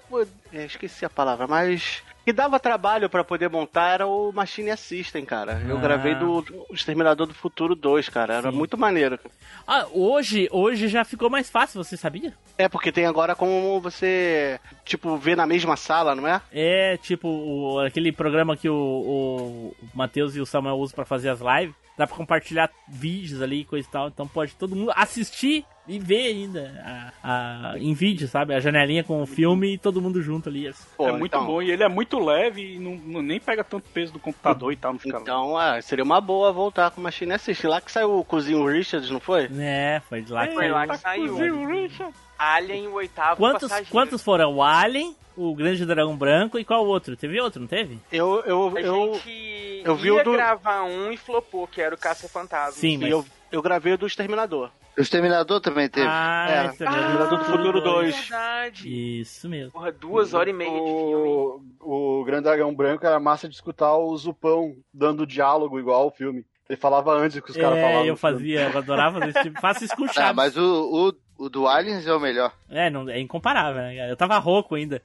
é, esqueci a palavra, mas. Que dava trabalho pra poder montar era o Machine Assistant, cara. Eu Ah. gravei do, do Exterminador do Futuro 2, cara. Era Sim. muito maneiro. Ah, hoje, hoje já ficou mais fácil, você sabia? É, porque tem agora como você, tipo, ver na mesma sala, não é? É, tipo, o- aquele programa que o, o Matheus e o Samuel usam pra fazer as lives. Dá pra compartilhar vídeos ali e coisa e tal. Então pode todo mundo assistir e ver ainda a, a- em vídeo, sabe? A janelinha com o filme e todo mundo junto ali. Pô, é muito então- bom e ele é muito leve e não, não- nem pega tanto peso do computador e tal, não fica Então, ah, seria uma boa voltar com o Machine Assistant. Lá que saiu o Cozinho Richards, não foi? É, foi de lá que Foi lá saiu. que saiu. Alien, o oitavo Quantos, passageiro. quantos foram? O Alien, o Grande Dragão Branco e qual outro? Teve outro, não teve? Eu, eu, A eu, gente Eu vi o ia do- gravar um e flopou, que era o Caça Fantasma. Sim, mas eu, eu gravei o do Exterminador. O Exterminador também teve. Ah, É, Exterminador do Futuro 2. Verdade. Isso mesmo. Porra, duas horas e meia de O, o Grande Dragão Branco era massa de escutar o Zupão dando diálogo igual ao filme. Ele falava antes que os caras falavam. É, eu no filme. fazia, eu adorava fazer esse tipo. Faço isso com o Ah, Chaves. mas o, o, o do Aliens é o melhor. É, não, é incomparável, né? Eu tava rouco ainda.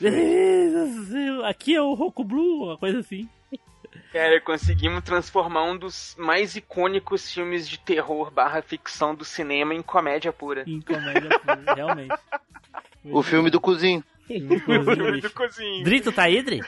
Aqui é o Roco Blue, uma coisa assim. Cara, conseguimos transformar um dos mais icônicos filmes de terror barra ficção do cinema em comédia pura. Em comédia pura, realmente. O filme do cozinho. O filme do cozinho. Drito, tá aí, Dri?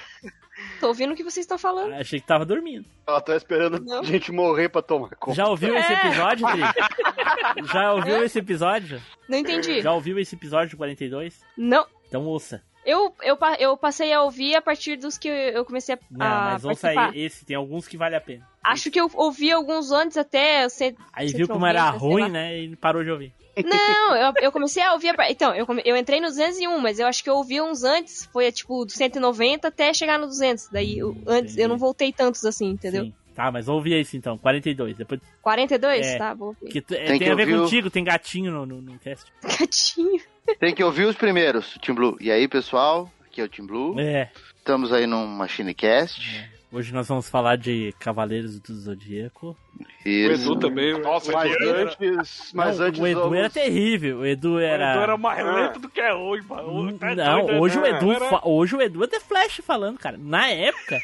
Tô ouvindo o que vocês estão falando. Achei que tava dormindo. Ela tá esperando Não. gente morrer pra tomar conta. Já ouviu esse É. episódio, Dri? Já ouviu esse episódio? Não entendi. Já ouviu esse episódio 42? Não. Então ouça. Eu, eu, eu passei a ouvir a partir dos que eu comecei a, Não, a mas ouça participar. aí esse, tem alguns que vale a pena. Acho que eu ouvi alguns antes até. eu sei- Aí viu como era ruim, lá. né? E parou de ouvir. Não, eu, eu comecei a ouvir. a Então, eu, eu entrei no 201, mas eu acho que eu ouvi uns antes. Foi tipo do 190 até chegar no 200. Daí, eu, antes, eu não voltei tantos assim, entendeu? Sim. Tá, mas ouve esse então, 42. Depois 42? É, Tá, vou ouvir. que é, Tem tem, que a ver ouvir o- contigo, tem gatinho no, no, no cast. Gatinho. Tem que ouvir os primeiros, Team Blue. E aí, pessoal, aqui é o Team Blue. É. Estamos aí num MachineCast. Hoje nós vamos falar de Cavaleiros do Zodíaco. O Isso. Edu também. Nossa, Mas que- antes, mas Não, antes o Edu vamos- era terrível. O Edu O era. Edu era mais lento do que é hoje, mano. Tá Não, hoje o né? Edu, hoje o Edu é The Flash falando, cara. Na época,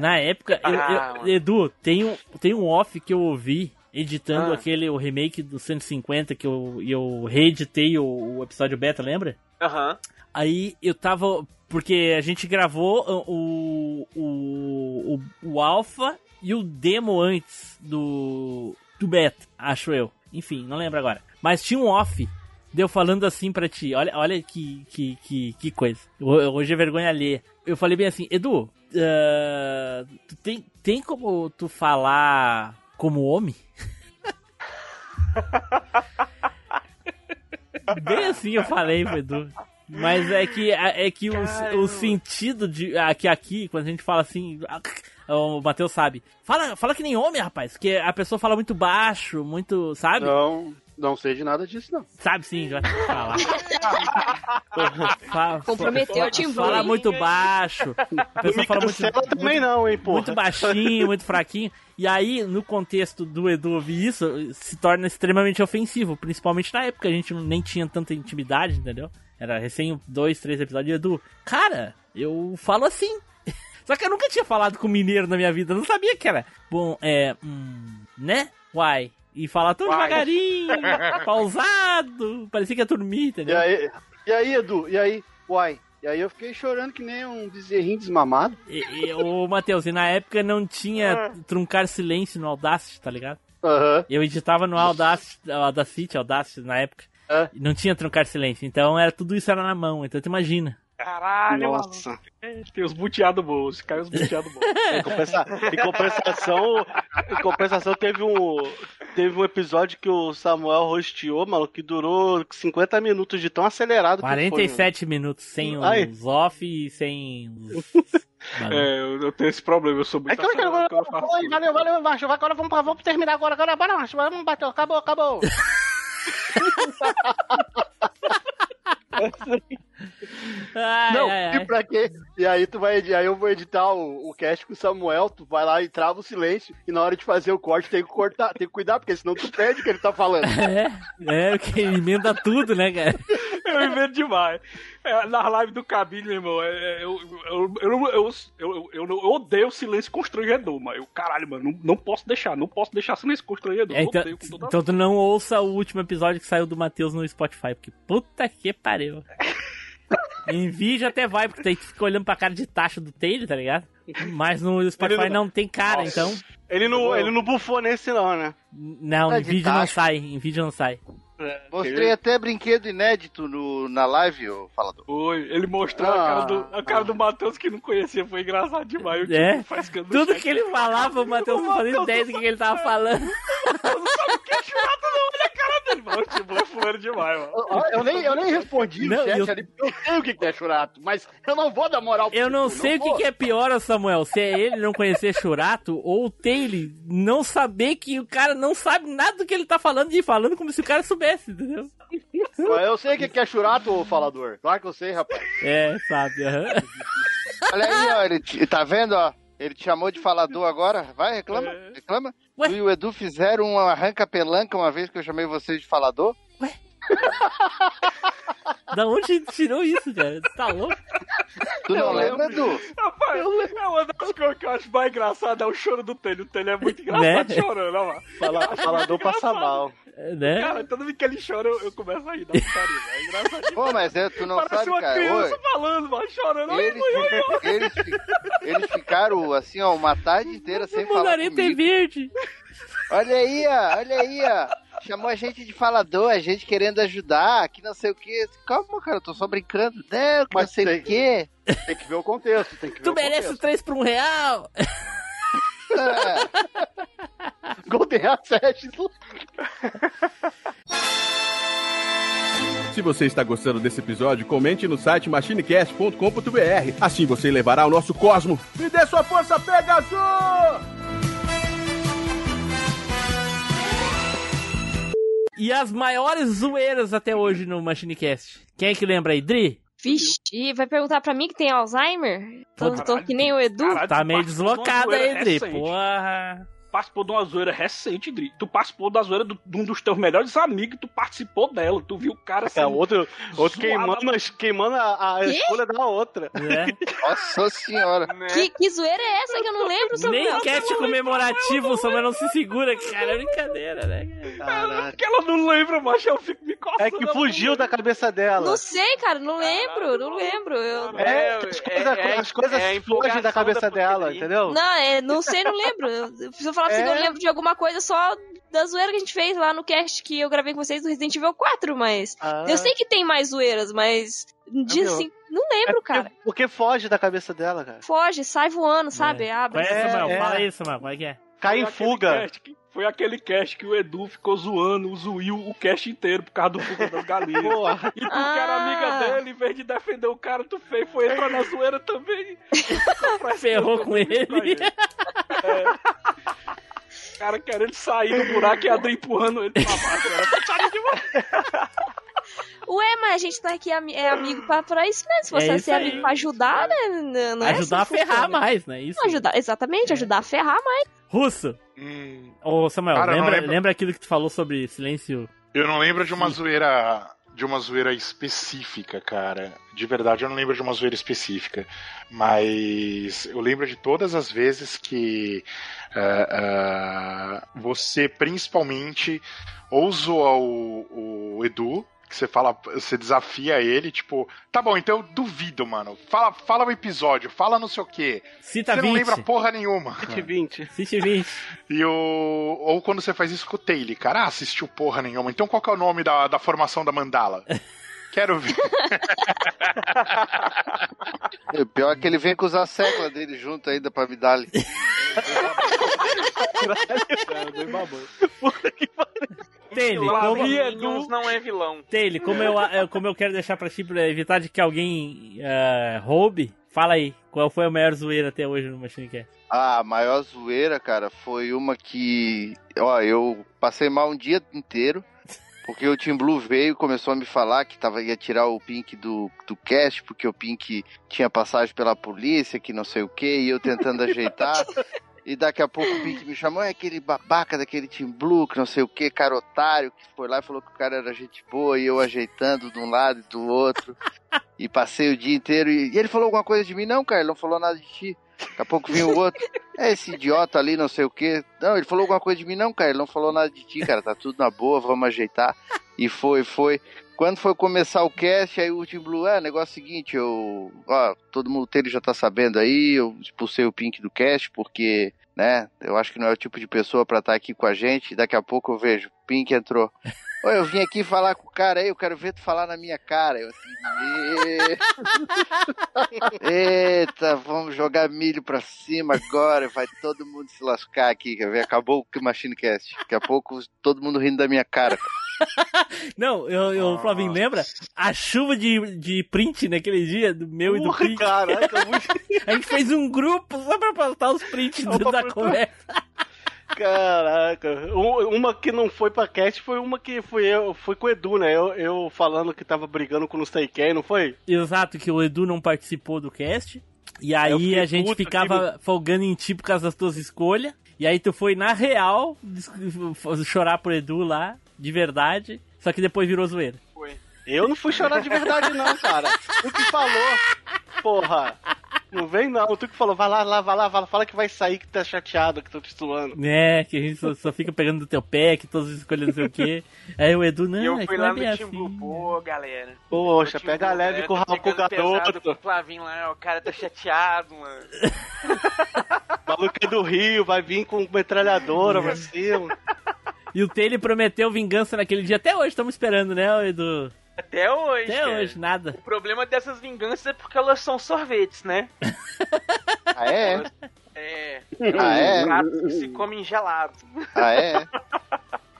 na época, eu- Ah, eu-. Edu, tem um, tem um off que eu ouvi editando Ah. aquele o remake do 150 que eu, eu reeditei o, o episódio beta, lembra? Aham. Aí eu tava. Porque a gente gravou o, o, o, o Alpha e o demo antes do, do beta, acho eu. Enfim, não lembro agora. Mas tinha um off. Deu falando assim pra ti, olha, olha que, que, que, que coisa. Ho- Hoje é vergonha alheia. Eu falei bem assim, Edu, ah, tu tem, tem como tu falar como homem? Bem assim eu falei Edu. Mas é que, é que o, o sentido de. Aqui, aqui, quando a gente fala assim. O Matheus sabe. Fala, fala que nem homem, rapaz. Que a pessoa fala muito baixo, muito. Sabe? Não, não sei de nada disso, não. Sabe sim, já falar. Fa- Comprometeu o Tim Fala muito baixo. A pessoa fala muito, cancela também não, hein, porra. muito baixinho, muito fraquinho. E aí, no contexto do Edu ouvir isso, se torna extremamente ofensivo. Principalmente na época, a gente nem tinha tanta intimidade, entendeu? Era recém dois, três episódios. E Edu, cara, eu falo assim. Só que eu nunca tinha falado com mineiro na minha vida. Eu não sabia que era. Bom, é. Hum, né? Uai. E falar tão Uai. devagarinho, pausado. Parecia que ia dormir, E entendeu? aí, e aí, Edu? E aí? Uai. E aí eu fiquei chorando que nem um bezerrinho desmamado. E, e, ô, Matheus, e na época não tinha truncar silêncio no Audacity, tá ligado? Aham. Eu editava no Audacity, Audacity, Audacity na época. E não tinha truncar silêncio. Então era tudo isso era na mão. Então tu imagina. Caralho, Nossa. mano. Tem os buteados bons, caiu os buteados bons. Em, compensa- em compensação, em compensação teve um teve um episódio que o Samuel rosteou, mano, que durou 50 minutos de tão acelerado que foi. 47 minutos sem Ai. os off e sem os. É, eu, eu tenho esse problema, eu sou muito É que eu quando eu faço tudo. valeu, valeu, macho. Agora vamos, pra- vamos terminar agora, agora, bora, macho. Vamos bater, acabou, acabou. Ai, não, ai, e pra quê? E aí tu vai, aí eu vou editar o, o cast com o Samuel, tu vai lá e trava o silêncio, e na hora de fazer o corte tem que cortar, tem que cuidar, porque senão tu perde o que ele tá falando. É, é, ele emenda tudo, né, cara? Eu invento demais. É, na live do Cabine, meu irmão, é, é, eu, eu, eu, eu, eu, eu, eu odeio silêncio constrangedor, mano. Eu, caralho, mano, não, não posso deixar, não posso deixar silêncio constrangedor. É, então, odeio com toda então tu não ouça o último episódio que saiu do Matheus no Spotify, porque puta que pariu. em vídeo até vai, porque daí tu fica olhando pra cara de taxa do Taylor, tá ligado? Mas no Spotify Ele não- não tem cara, Nossa. então. Ele não, ele não bufou nesse não, né? Não, É em de vídeo não sai, em vídeo não sai. Mostrei até brinquedo inédito no, na live, ô falador. Oi, ele mostrou a cara do, a cara do Matheus que não conhecia, foi engraçado demais. Eu, tipo, É? no Tudo chat. que ele falava, o Matheus não fazia ideia do que ele tava falando. Eu não sabe o que é chato, não. Olha a cara dele, mano. Tipo, é fulano demais, mano. Eu, eu nem, eu nem respondi Não, o chat eu- ali, porque eu sei o que que é churato, mas eu não vou dar moral pro Eu não Chico, sei o que, que é pior, Samuel. Se é ele não conhecer Churato ou o Taylor não saber que o cara não sabe nada do que ele tá falando e falando como se o cara soubesse, entendeu? Eu sei o que é churato, ô falador. Claro que eu sei, rapaz. É, sabe. aham. Olha aí, ó, ele te- tá vendo, ó? Ele te chamou de falador agora. Vai, reclama, reclama. Tu e o Edu fizeram um arranca-pelanca uma vez que eu chamei vocês de falador. Da onde tirou isso, cara? Tá louco? Tu não Eu lembra, lembro. Edu? Rapaz, é uma das coisas que eu acho mais engraçado é o choro do Telho. O Telho é muito engraçado Né? chorando, ó. Fala, falador passa mal. Né? Cara, toda vez que ele chora, eu, eu começo a rir da putaria. É engraçado. Pô, mas é, tu não Parece sabe, uma cara. criança Oi. falando, mano, chorando. Eles, ai. eles, eles ficaram assim, ó, uma tarde inteira sem falar é comigo. verde. Olha aí, ó, olha aí, ó. Chamou a gente de falador, a gente querendo ajudar, que não sei o que. Calma, cara, eu tô só brincando. Não, que não Mas sei tem- o quê. Tem que ver o contexto, tem que ver Tu o merece contexto. três por um real. Golden Access. Se você está gostando desse episódio, comente no site machinecast.com.br. Assim você levará ao nosso cosmo. Me dê sua força, Pegasus! E as maiores zoeiras até hoje no Machinecast. Quem é que lembra aí? Dri? Vixe, e vai perguntar pra mim que tem Alzheimer? Tô, tô que nem o Edu. Caralho, Tá meio deslocado aí, Dri. recente. Porra. Participou de uma zoeira recente, Dri. Tu participou da zoeira do- de um dos teus melhores amigos, tu participou dela. Tu viu o cara É, sendo outro, outro queimando, as- queimando a, a escolha da outra. Né? Nossa senhora. né? Que, que zoeira é essa que eu não lembro, Samuel? Nem cast comemorativo, Samuel não se segura, cara. É brincadeira, né? Caraca. Porque ela não lembra, macho. Eu fico me coçando. É que fugiu da cabeça dela. Não sei, cara, não lembro, não lembro. Eu... É, as coisas, as coisas é a fogem da cabeça dela, entendeu? Não, é, não sei, não lembro. Eu- Se eu falar pra você que eu É. lembro de alguma coisa só da zoeira que a gente fez lá no cast que eu gravei com vocês do Resident Evil 4, mas. Ah. Eu sei que tem mais zoeiras, mas. Assim, não É lembro, porque, cara. porque foge da cabeça dela, cara. Foge, sai voando, sabe? Abre. Qual é, É, Samuel? é. Fala aí, Samuel. Qual é que é? Cai em fuga. que- foi aquele cast que o Edu ficou zoando, Zuil, o cast inteiro por causa do fuga das galinhas. Porra. E tu que era Ah. amiga dele, em vez de defender o cara, tu fez, foi entrar na zoeira também. Ferrou com ele. O cara querendo sair do buraco e a Adri empurrando ele pra baixo. Era putaria demais. Ué, mas a gente tá aqui é amigo pra, pra isso mesmo. Se você É é isso ser aí. amigo pra ajudar, né? Não, é Ajudar a assim que ferrar funciona. mais, né? Isso. Ajudar, exatamente, ajudar a ferrar mais. Russo. Hum, Ô, Samuel, Cara, lembra, lembra aquilo que tu falou sobre silêncio? eu não lembro de uma zoeira. De uma zoeira específica, cara. De verdade, eu não lembro de uma zoeira específica. Mas eu lembro de todas as vezes que ah, ah, você, principalmente, ou zoa o, o Edu, que você fala, você desafia ele, tipo, tá bom, então eu duvido, mano. Fala, fala o episódio, fala não sei o quê. Cita você não 20. lembra porra nenhuma. 20. Cite 20. E o. Ou quando você faz isso com o Taylor, cara, ah, assistiu porra nenhuma. Então qual que é o nome da, da formação da mandala? Quero ver. O pior é que ele vem com os asseclas dele junto ainda pra me dar ali. Taylor, Vilão, como, Minions não é vilão. Taylor, como, eu, como eu quero deixar pra ti pra evitar de que alguém eh, roube, fala aí, qual foi a maior zoeira até hoje no Machine Cast? Ah, a maior zoeira, cara, foi uma que. Ó, eu passei mal um dia inteiro. Porque o Team Blue veio e começou a me falar que tava, ia tirar o Pink do, do cast, porque o Pink tinha passagem pela polícia, que não sei o que, e eu tentando ajeitar. E daqui a pouco o Pink me chamou, é aquele babaca daquele Team Blue, que não sei o que, cara otário, que foi lá e falou que o cara era gente boa, e eu ajeitando de um lado e do outro. E passei o dia inteiro. E, e ele falou alguma coisa de mim? Não, cara, ele não falou nada de ti. Daqui a pouco vinha o outro. É esse idiota ali, não sei o que. Não, ele falou alguma coisa de mim? Não, cara, ele não falou nada de ti, cara. Tá tudo na boa, vamos ajeitar. E foi, foi. Quando foi começar o cast, aí o Team Blue, negócio é o seguinte, eu. Ó, todo mundo dele já tá sabendo aí, eu expulsei o Pink do cast, porque, né, eu acho que não é o tipo de pessoa pra estar aqui com a gente. Daqui a pouco eu vejo, Pink entrou. Oi, eu vim aqui falar com o cara aí, eu quero ver tu falar na minha cara. Eu assim, "Ê". Eita, vamos jogar milho pra cima agora, vai todo mundo se lascar aqui, quer ver? Acabou o Machine Cast. Daqui a pouco todo mundo rindo da minha cara. Não, eu, eu Flavinho, lembra? A chuva de, de print naquele dia, do meu e do Porra, print. caraca, muito- A gente fez um grupo só pra postar os prints do- da conversa. Caraca, Um- uma que não foi pra cast foi uma que fui eu, fui com o Edu, né? Eu, eu falando que tava brigando com sei quem, não foi? Exato, que o Edu não participou do cast. E aí a gente ficava folgando em ti por causa das tuas escolhas. E aí tu foi na real chorar pro Edu lá, de verdade. Só que depois virou zoeira. Eu não fui chorar de verdade, não, cara. Tu que falou. Porra. Não vem não, tu que falou, vai lá, lá, vai lá, vai lá, fala que vai sair que tá chateado, que tô te suando. Né, que a gente só, só fica pegando do teu pé, que todas as escolhas não sei o quê. Aí o Edu, não, E eu é fui que não lá é no bem Team assim. Pô, galera. Poxa, pega leve galera, com o tá rabo com o garoto. o Flavinho lá, o cara tá chateado, mano. É do Rio, vai vir com metralhadora pra cima. E o Taylor prometeu vingança naquele dia. Até hoje estamos esperando, né, Edu? Até hoje, Até cara. hoje, nada. O problema dessas vinganças é porque elas são sorvetes, né? Ah, é? É. Ah, é? Que se comem gelado. Ah, é?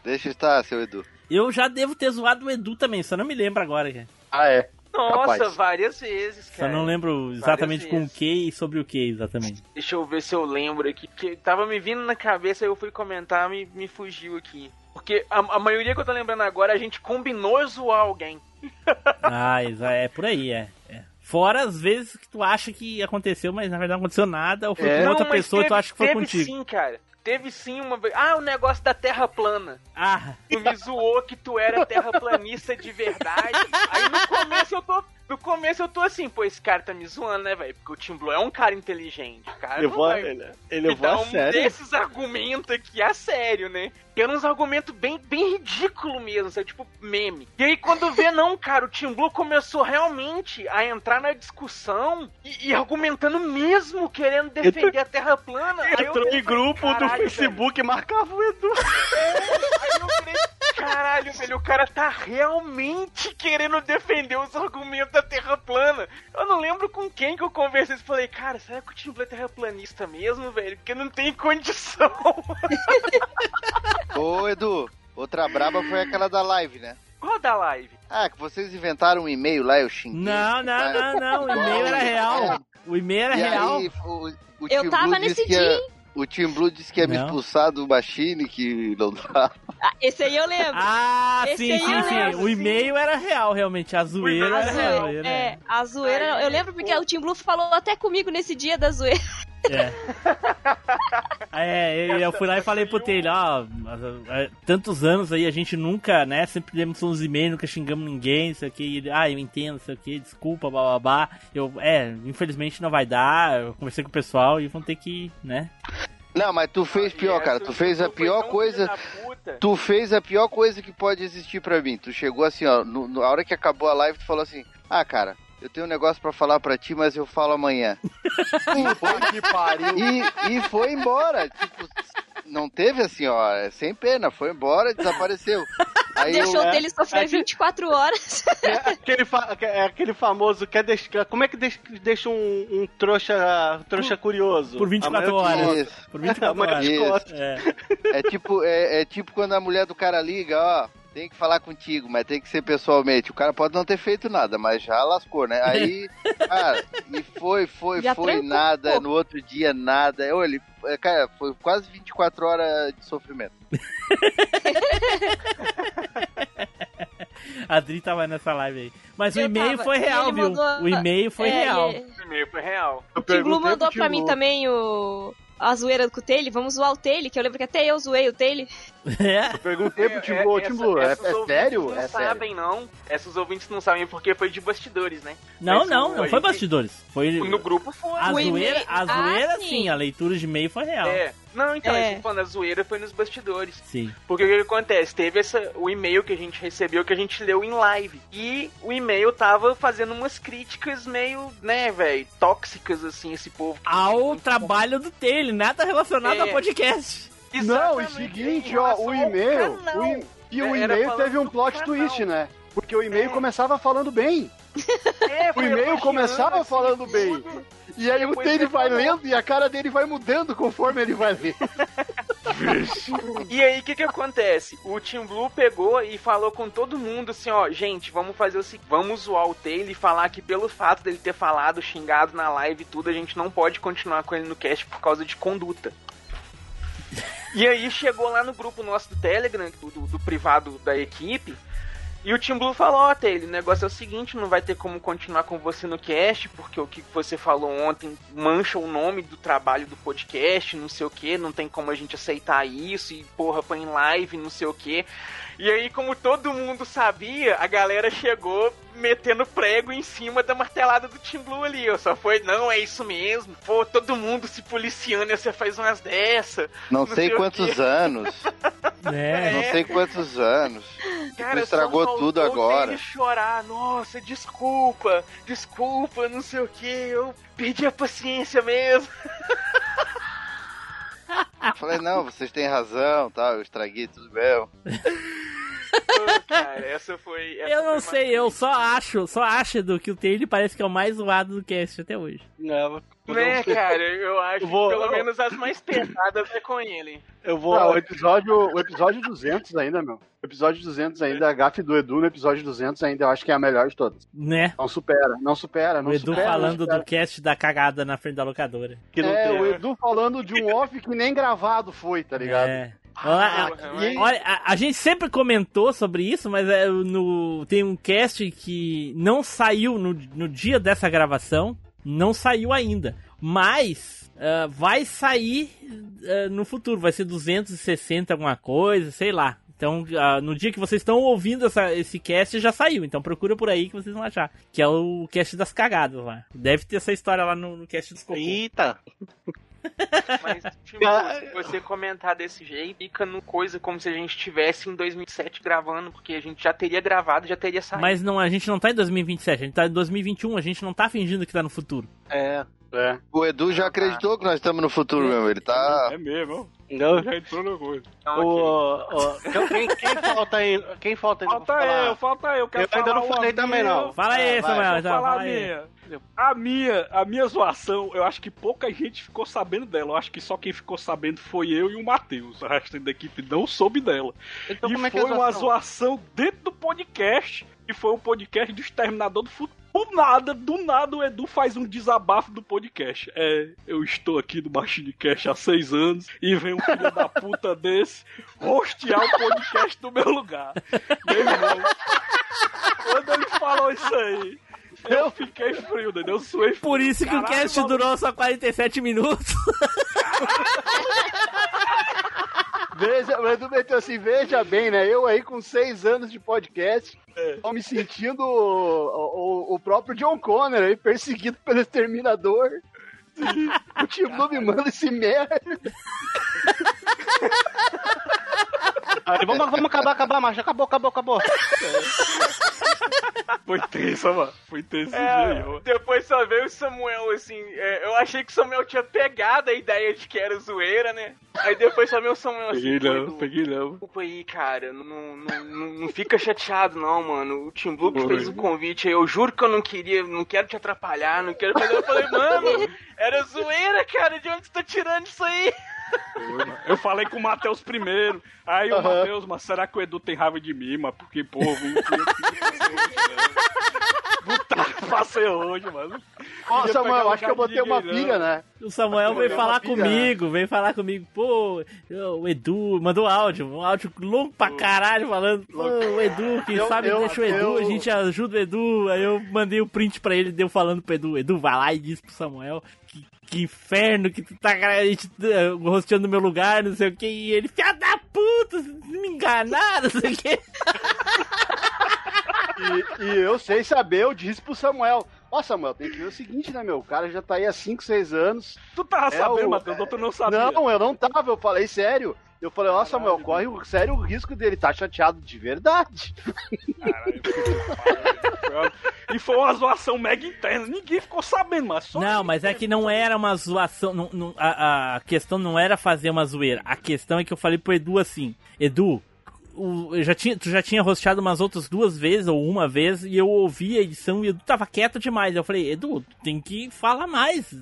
Deixa estar, seu Edu. Eu já devo ter zoado o Edu também, só não me lembro agora, cara. Ah, é? Nossa, Capaz. várias vezes, Só cara. não lembro exatamente Várias com o que e sobre o que exatamente. Deixa eu ver se eu lembro aqui, porque tava me vindo na cabeça, eu fui comentar, me, me fugiu aqui. Porque a, a maioria que eu tô lembrando agora, a gente combinou zoar alguém. Ah, é por aí, é. é. Fora as vezes que tu acha que aconteceu, mas na verdade não aconteceu nada, ou foi É. com Não, outra mas pessoa e tu teve- acha que foi teve contigo. sim, cara. Teve sim uma vez. Ah, o negócio da terra plana. Ah. Tu me zoou que tu era terraplanista de verdade. Aí no começo eu tô. No começo eu tô assim, pô, esse cara tá me zoando, né, velho? Porque o Tim Blue é um cara inteligente. Cara Ele não vai ele- ele levou a dar um sério? desses argumentos aqui a sério, né? Eram uns argumentos bem, bem ridículos mesmo, sabe? Tipo, meme. E aí quando vê, não, cara, o Tim Blue começou realmente a entrar na discussão e, e argumentando mesmo, querendo defender a Terra plana. Aí eu Entrou em grupo do. Facebook e marcava o Edu. Aí eu falei, caralho, velho, o cara tá realmente querendo defender os argumentos da Terra plana. Eu não lembro com quem que eu conversei e falei, cara, será que o Tim Blue é terraplanista mesmo, velho? Porque não tem condição. Ô, Edu, outra braba foi aquela da live, né? Qual da live? Ah, que vocês inventaram um e-mail lá, eu xinguei. Não, não, não, não. O e-mail era real. O e-mail era E real. aí, o, o Eu tava Blue nesse dia. O Tim Blue disse que ia me Não. expulsar do Machine, que não dá. Ah, esse aí eu lembro. Ah, Esse sim, sim, sim. lembro, O e-mail era real, realmente. A zoeira A era real. é, a zoeira. Eu lembro porque o Tim Blue falou até comigo nesse dia da zoeira. É, eu, eu fui lá e falei pro Taylor, ó, é, tantos anos aí, a gente nunca, né, sempre demos uns e-mails, nunca xingamos ninguém, não sei o que, ele, ah, eu entendo, não sei o que, desculpa, bababá. Eu, é, infelizmente não vai dar, eu conversei com o pessoal e vão ter que, né. Não, mas tu fez pior, cara. Tu fez a pior coisa. Tu fez a pior coisa que pode existir pra mim. Tu chegou assim, ó, no, no- a hora que acabou a live, tu falou assim: Ah, cara, eu tenho um negócio pra falar pra ti, mas eu falo amanhã. e, foi, que pariu. E, e foi embora. Tipo, não teve assim, ó, é sem pena, foi embora, desapareceu. Aí Deixou eu, dele sofrer 24 horas. É aquele, fa- é aquele famoso, quer deixar, como é que deixa, deixa um, um trouxa, trouxa curioso? Por 24 Amanhã eu te horas. conto. Por 24 Amanhã eu te Isso. conto. É. É tipo, é, é tipo quando a mulher do cara liga, ó, tem que falar contigo, mas tem que ser pessoalmente. O cara pode não ter feito nada, mas já lascou, né? Aí, cara, e foi, foi, Já foi, trancou, nada, pô. no outro dia nada. Eu, ele, é, cara, foi quase 24 horas de sofrimento. A Adri tava nessa live aí. Mas o Eu e-mail tava. foi real, viu? mandou- O e-mail foi É, real. e- O e-mail foi real. O Tim Blue mandou pra mim também o. A zoeira com o Taylor, vamos zoar o Taylor, que eu lembro que até eu zoei o Taylor. É. Eu perguntei pro Tim Blue, Tim Blue, é, essas é ouvintes sério? Não É sério. sabem, não. Essas ouvintes não sabem porque foi de bastidores, né? Não, Mas não, não foi bastidores. Foi. No grupo foi. A zoeira, a Ah, zoeira sim. sim, a leitura de e-mail foi real. É. Não, então, É. falando, a zoeira foi nos bastidores. Sim. Porque o que, acontece? Teve essa, o e-mail que a gente recebeu que a gente leu em live. E o e-mail tava fazendo umas críticas meio, né, velho, tóxicas, assim, esse povo. Ao trabalho do Taylor, nada relacionado É. ao podcast. Não, e Exatamente, seguinte, ó, o e-mail. o e- E o e-mail teve um plot twist, né? Porque o e-mail começava falando bem. É, O e-mail começava assim, falando bem. E aí o Depois Taylor vai lendo e a cara dele vai mudando conforme ele vai ler. E aí, o que que acontece? O Team Blue pegou e falou com todo mundo assim, ó, gente, vamos fazer o seguinte, vamos zoar o Taylor e falar que pelo fato dele ter falado, xingado na live e tudo, a gente não pode continuar com ele no cast por causa de conduta. E aí chegou lá no grupo nosso do Telegram, do, do- do privado da equipe, e o Team Blue falou, ó, Taylor, o negócio é o seguinte, não vai ter como continuar com você no cast, porque o que você falou ontem mancha o nome do trabalho do podcast, não sei o que, não tem como a gente aceitar isso, e porra, põe em live, não sei o que. E aí, como todo mundo sabia, a galera chegou metendo prego em cima da martelada do Team Blue ali. ó. Só foi, não, é isso mesmo. Pô, todo mundo se policiando e você faz umas dessa. Não sei o quantos anos. É. Não sei quantos anos. Cara, estragou só tudo agora. Ele chorar, nossa, desculpa, desculpa, não sei o que, eu perdi a paciência mesmo. Falei, não, vocês têm razão, tal, eu estraguei tudo mesmo. Cara, essa foi. essa Eu não foi sei, eu só acho, só acho do que o Taylor parece que é o mais zoado do cast até hoje. Não, Né, cara, eu acho Eu vou- que pelo menos as mais pesadas é com ele. Eu vou. Não, o episódio, o episódio 200 ainda, meu. O episódio 200 ainda, a gafe do Edu no episódio 200 ainda, eu acho que é a melhor de todas. Né? Não supera, não supera, não O Edu supera. não falando supera. do cast da cagada na frente da locadora. É, o Edu falando de um off que nem gravado foi, tá ligado? É. Olha, e- olha, a, a gente sempre comentou sobre isso, mas é, no, tem um cast que não saiu no, no dia dessa gravação, não saiu ainda. Mas ah, vai sair ah, no futuro, vai ser 260 alguma coisa, sei lá. Então, ah, no dia que vocês estão ouvindo essa- esse cast, já saiu. Então procura por aí que vocês vão achar. Que é o cast das cagadas lá. Deve ter essa história lá no, no cast dos cocô. Eita! Mas, tipo, se você comentar desse jeito, fica no coisa como se a gente estivesse em 2007 gravando, porque a gente já teria gravado, já teria saído. Mas não, a gente não tá em 2027, a gente tá em 2021, a gente não tá fingindo que tá no futuro. É. É. O Edu já acreditou que nós estamos no futuro mesmo. Ele tá. É mesmo, Não. já entrou no coisa. O, o- então, quem, quem falta aí? Quem falta aí? Falta eu, falta eu. Quero Eu ainda não falei também, não. Fala aí, Ah, vai, Samuel, Vou então, falar fala a minha. A minha, a minha zoação, eu acho que pouca gente ficou sabendo dela. Eu acho que só quem ficou sabendo foi eu e o Matheus. O resto da equipe não soube dela. Então, e como é que foi é a uma zoação? dentro do podcast. E foi um podcast do Exterminador do Futuro. Do nada, do nada o Edu faz um desabafo do podcast. É, eu estou aqui no Machine Cast há seis anos e vem um filho da puta desse rostear o podcast do meu lugar. Meu irmão, quando ele falou isso aí, eu fiquei frio, entendeu? Eu suei frio. Por isso que o Caralho, cast maluco. durou só 47 minutos. Veja, o Edu meteu assim, veja bem, né? Eu aí com seis anos de podcast, tô me sentindo o, o, o próprio John Connor aí, perseguido pelo exterminador. O Tim Blue me manda esse merda. Aí, vamos, vamos acabar, acabar, macho. Acabou, acabou, acabou. Foi tenso, mano. Foi tenso esse É, dia, mano. depois só veio o Samuel, assim. é, eu achei que o Samuel tinha pegado a ideia de que era zoeira, né? Aí depois só veio o Samuel assim. Peguei "Pô, não, Edu, peguei não. Desculpa aí, cara. Não, não, não, não fica chateado, não, mano. O Tim Blue que fez o convite aí. Eu juro que eu não queria, não quero te atrapalhar, não quero fazer. Eu falei, mano, era zoeira, cara. De onde você tá tirando isso aí? Eu falei com o Matheus primeiro. Aí o Matheus, mas será que o Edu tem raiva de mim, mano? Porque, pô, fui Puta, passei hoje, mano. Ó, Queria Samuel, acho que eu botei uma pilha, né? O Samuel veio falar pilha, comigo, veio falar comigo. Pô, o Edu mandou áudio, um áudio longo pra caralho, falando. Pô, o Edu, quem Eu- sabe eu- deixa o Edu, eu- a gente ajuda o Edu. Aí eu mandei o print pra ele, deu falando pro Edu. Edu, vai lá e diz pro Samuel que, que inferno que tu tá a gente, eh, rosteando no meu lugar, não sei o que. E ele, filha da puta, me enganaram, não sei o que. E, e eu sei saber, eu disse pro Samuel. Ó, Samuel, tem que ver o seguinte, né, meu? O cara já tá aí há 5, 6 anos. Tu tava É sabendo, o- Matheus, outro não sabia. Não, eu não tava, eu falei sério. Eu falei, ó, Samuel, corre o sério o risco dele tá chateado de verdade. E foi uma zoação mega interna. Ninguém ficou sabendo, mas só. Não, mas é que não era uma zoação. não- não- a, a questão não era fazer uma zoeira. A questão é que eu falei pro Edu assim: Edu, o- já tinha, tu já tinha rosteado umas outras duas vezes, ou uma vez, e eu ouvi a edição e o Edu tava quieto demais. Eu falei, Edu, tem que falar mais.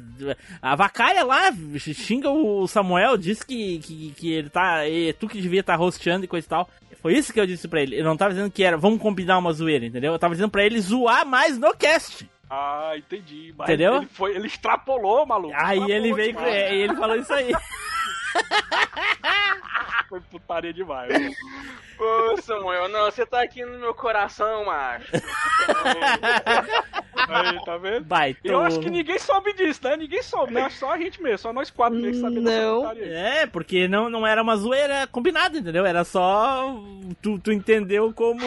A vacaia lá xinga o Samuel, diz que, que, que ele tá. É tu que devia estar rosteando e coisa e tal. Foi isso que eu disse pra ele. Eu não tava dizendo que era, vamos combinar uma zoeira, entendeu? Eu tava dizendo pra ele zoar mais no cast. Ah, entendi. Mas Entendeu? Ele, foi, ele extrapolou, maluco. Aí ele Extrapolou veio com. demais. é, ele falou isso aí. Foi putaria demais. Ô, Samuel, não, você tá aqui no meu coração, macho. Aí, tá vendo? Vai, Eu acho que ninguém soube disso, né? Ninguém soube, né? Só a gente mesmo, só nós quatro mesmo que sabemos dessa putaria. É, porque não, não era uma zoeira combinada, entendeu? Era só. Tu, tu entendeu como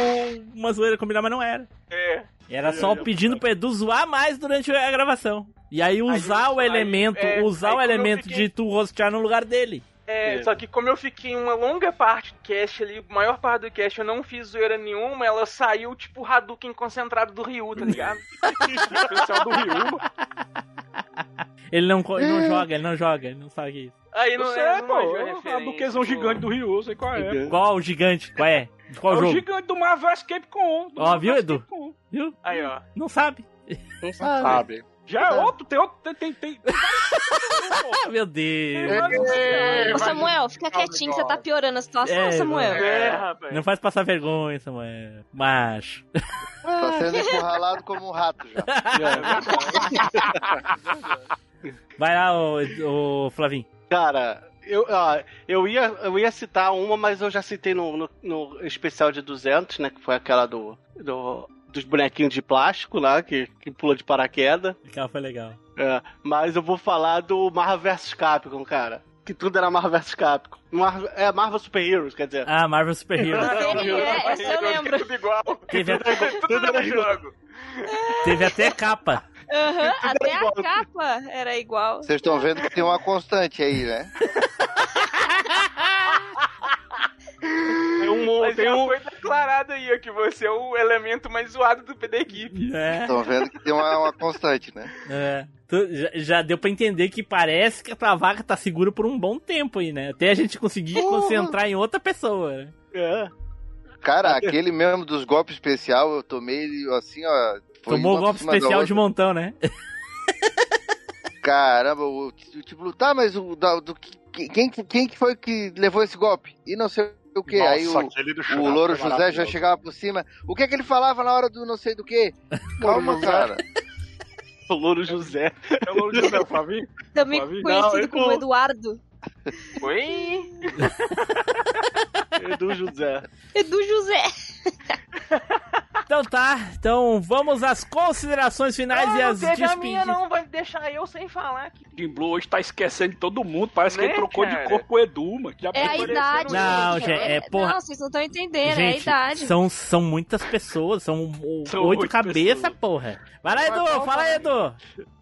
uma zoeira combinada, mas não era. É. Era só pedindo pro Edu zoar mais durante a gravação. E aí usar o aí, elemento, é, usar aí o elemento fiquei- de tu rostear no lugar dele. É, só que como eu fiquei uma longa parte do cast ali, a maior parte do cast eu não fiz zoeira nenhuma, ela saiu tipo o Hadouken concentrado do Ryu, tá ligado? Especial do Ryu. Ele não, ele não joga, ele não joga, ele não sabe o que é isso. Aí Não não sei, é, não pô. manjou a duquesão pô. gigante do Ryu, sei qual é. Qual o gigante? Qual é? De Qual é o jogo? gigante do Marvel Escape Com. do Ó, Marvel viu, Edu? Viu? Aí, ó. Não sabe. Não sabe. Já é outro, tem outro, tem, tem, tem. Ah, meu Deus. Ô, Samuel, fica quietinho que você tá piorando a situação, É, Samuel. É, rapaz. Não faz passar vergonha, Samuel. Macho. Tá sendo encurralado como um rato já. Vai lá, ô, ô Flavinho. Cara, eu, ó, eu, ia, eu ia citar uma, mas eu já citei no, no, no especial de 200, né? Que foi aquela do, do- dos bonequinhos de plástico lá, que, que pula de paraquedas. Aquela foi legal. É, mas eu vou falar do Marvel vs Capcom, cara. Que tudo era Marvel vs Capcom. Marvel, é Marvel Super Heroes, quer dizer. Ah, Marvel Super Heroes. É, essa eu lembro. Tudo igual. Teve, até- Tudo no mesmo jogo. teve até capa. Aham, até a capa era igual. Vocês estão vendo que tem uma constante aí, né? Um, Mas tem já um, foi declarado aí ó, que você é o elemento mais zoado do da equipe. É. Estão vendo que tem uma, uma constante, né? É. Tu- já, já deu pra entender que parece que a tua vaca tá segura por um bom tempo aí, né? Até a gente conseguir concentrar em outra pessoa. né? é. Cara, aquele mesmo dos golpes especial, eu tomei assim, ó. foi Tomou o golpe especial de montão, né? Caramba, o, o tipo, tá, mas o do, que- quem, quem que foi que levou esse golpe? E não sei o que. Nossa, Aí o, o Louro José já chegava por cima. O que é que ele falava na hora do não sei do que? Calma, cara. O Louro José. É o Louro José, o Flavinho? Também Flavinho? conhecido Não, como com- Eduardo. Oi? Edu José. Edu José. Então tá, então vamos às considerações finais e Ah, não as teve a minha despedidas. não, vai deixar eu sem falar aqui. Jim Blue hoje tá esquecendo de todo mundo. Parece que Né, ele trocou cara? de corpo com o Edu, mano. Já É a idade. Não, gente. gente, é, porra. Não, vocês não estão entendendo, é a Gente, idade. são, são muitas pessoas, são, São oito cabeças, porra. Vai lá, Edu, fala aí, Edu.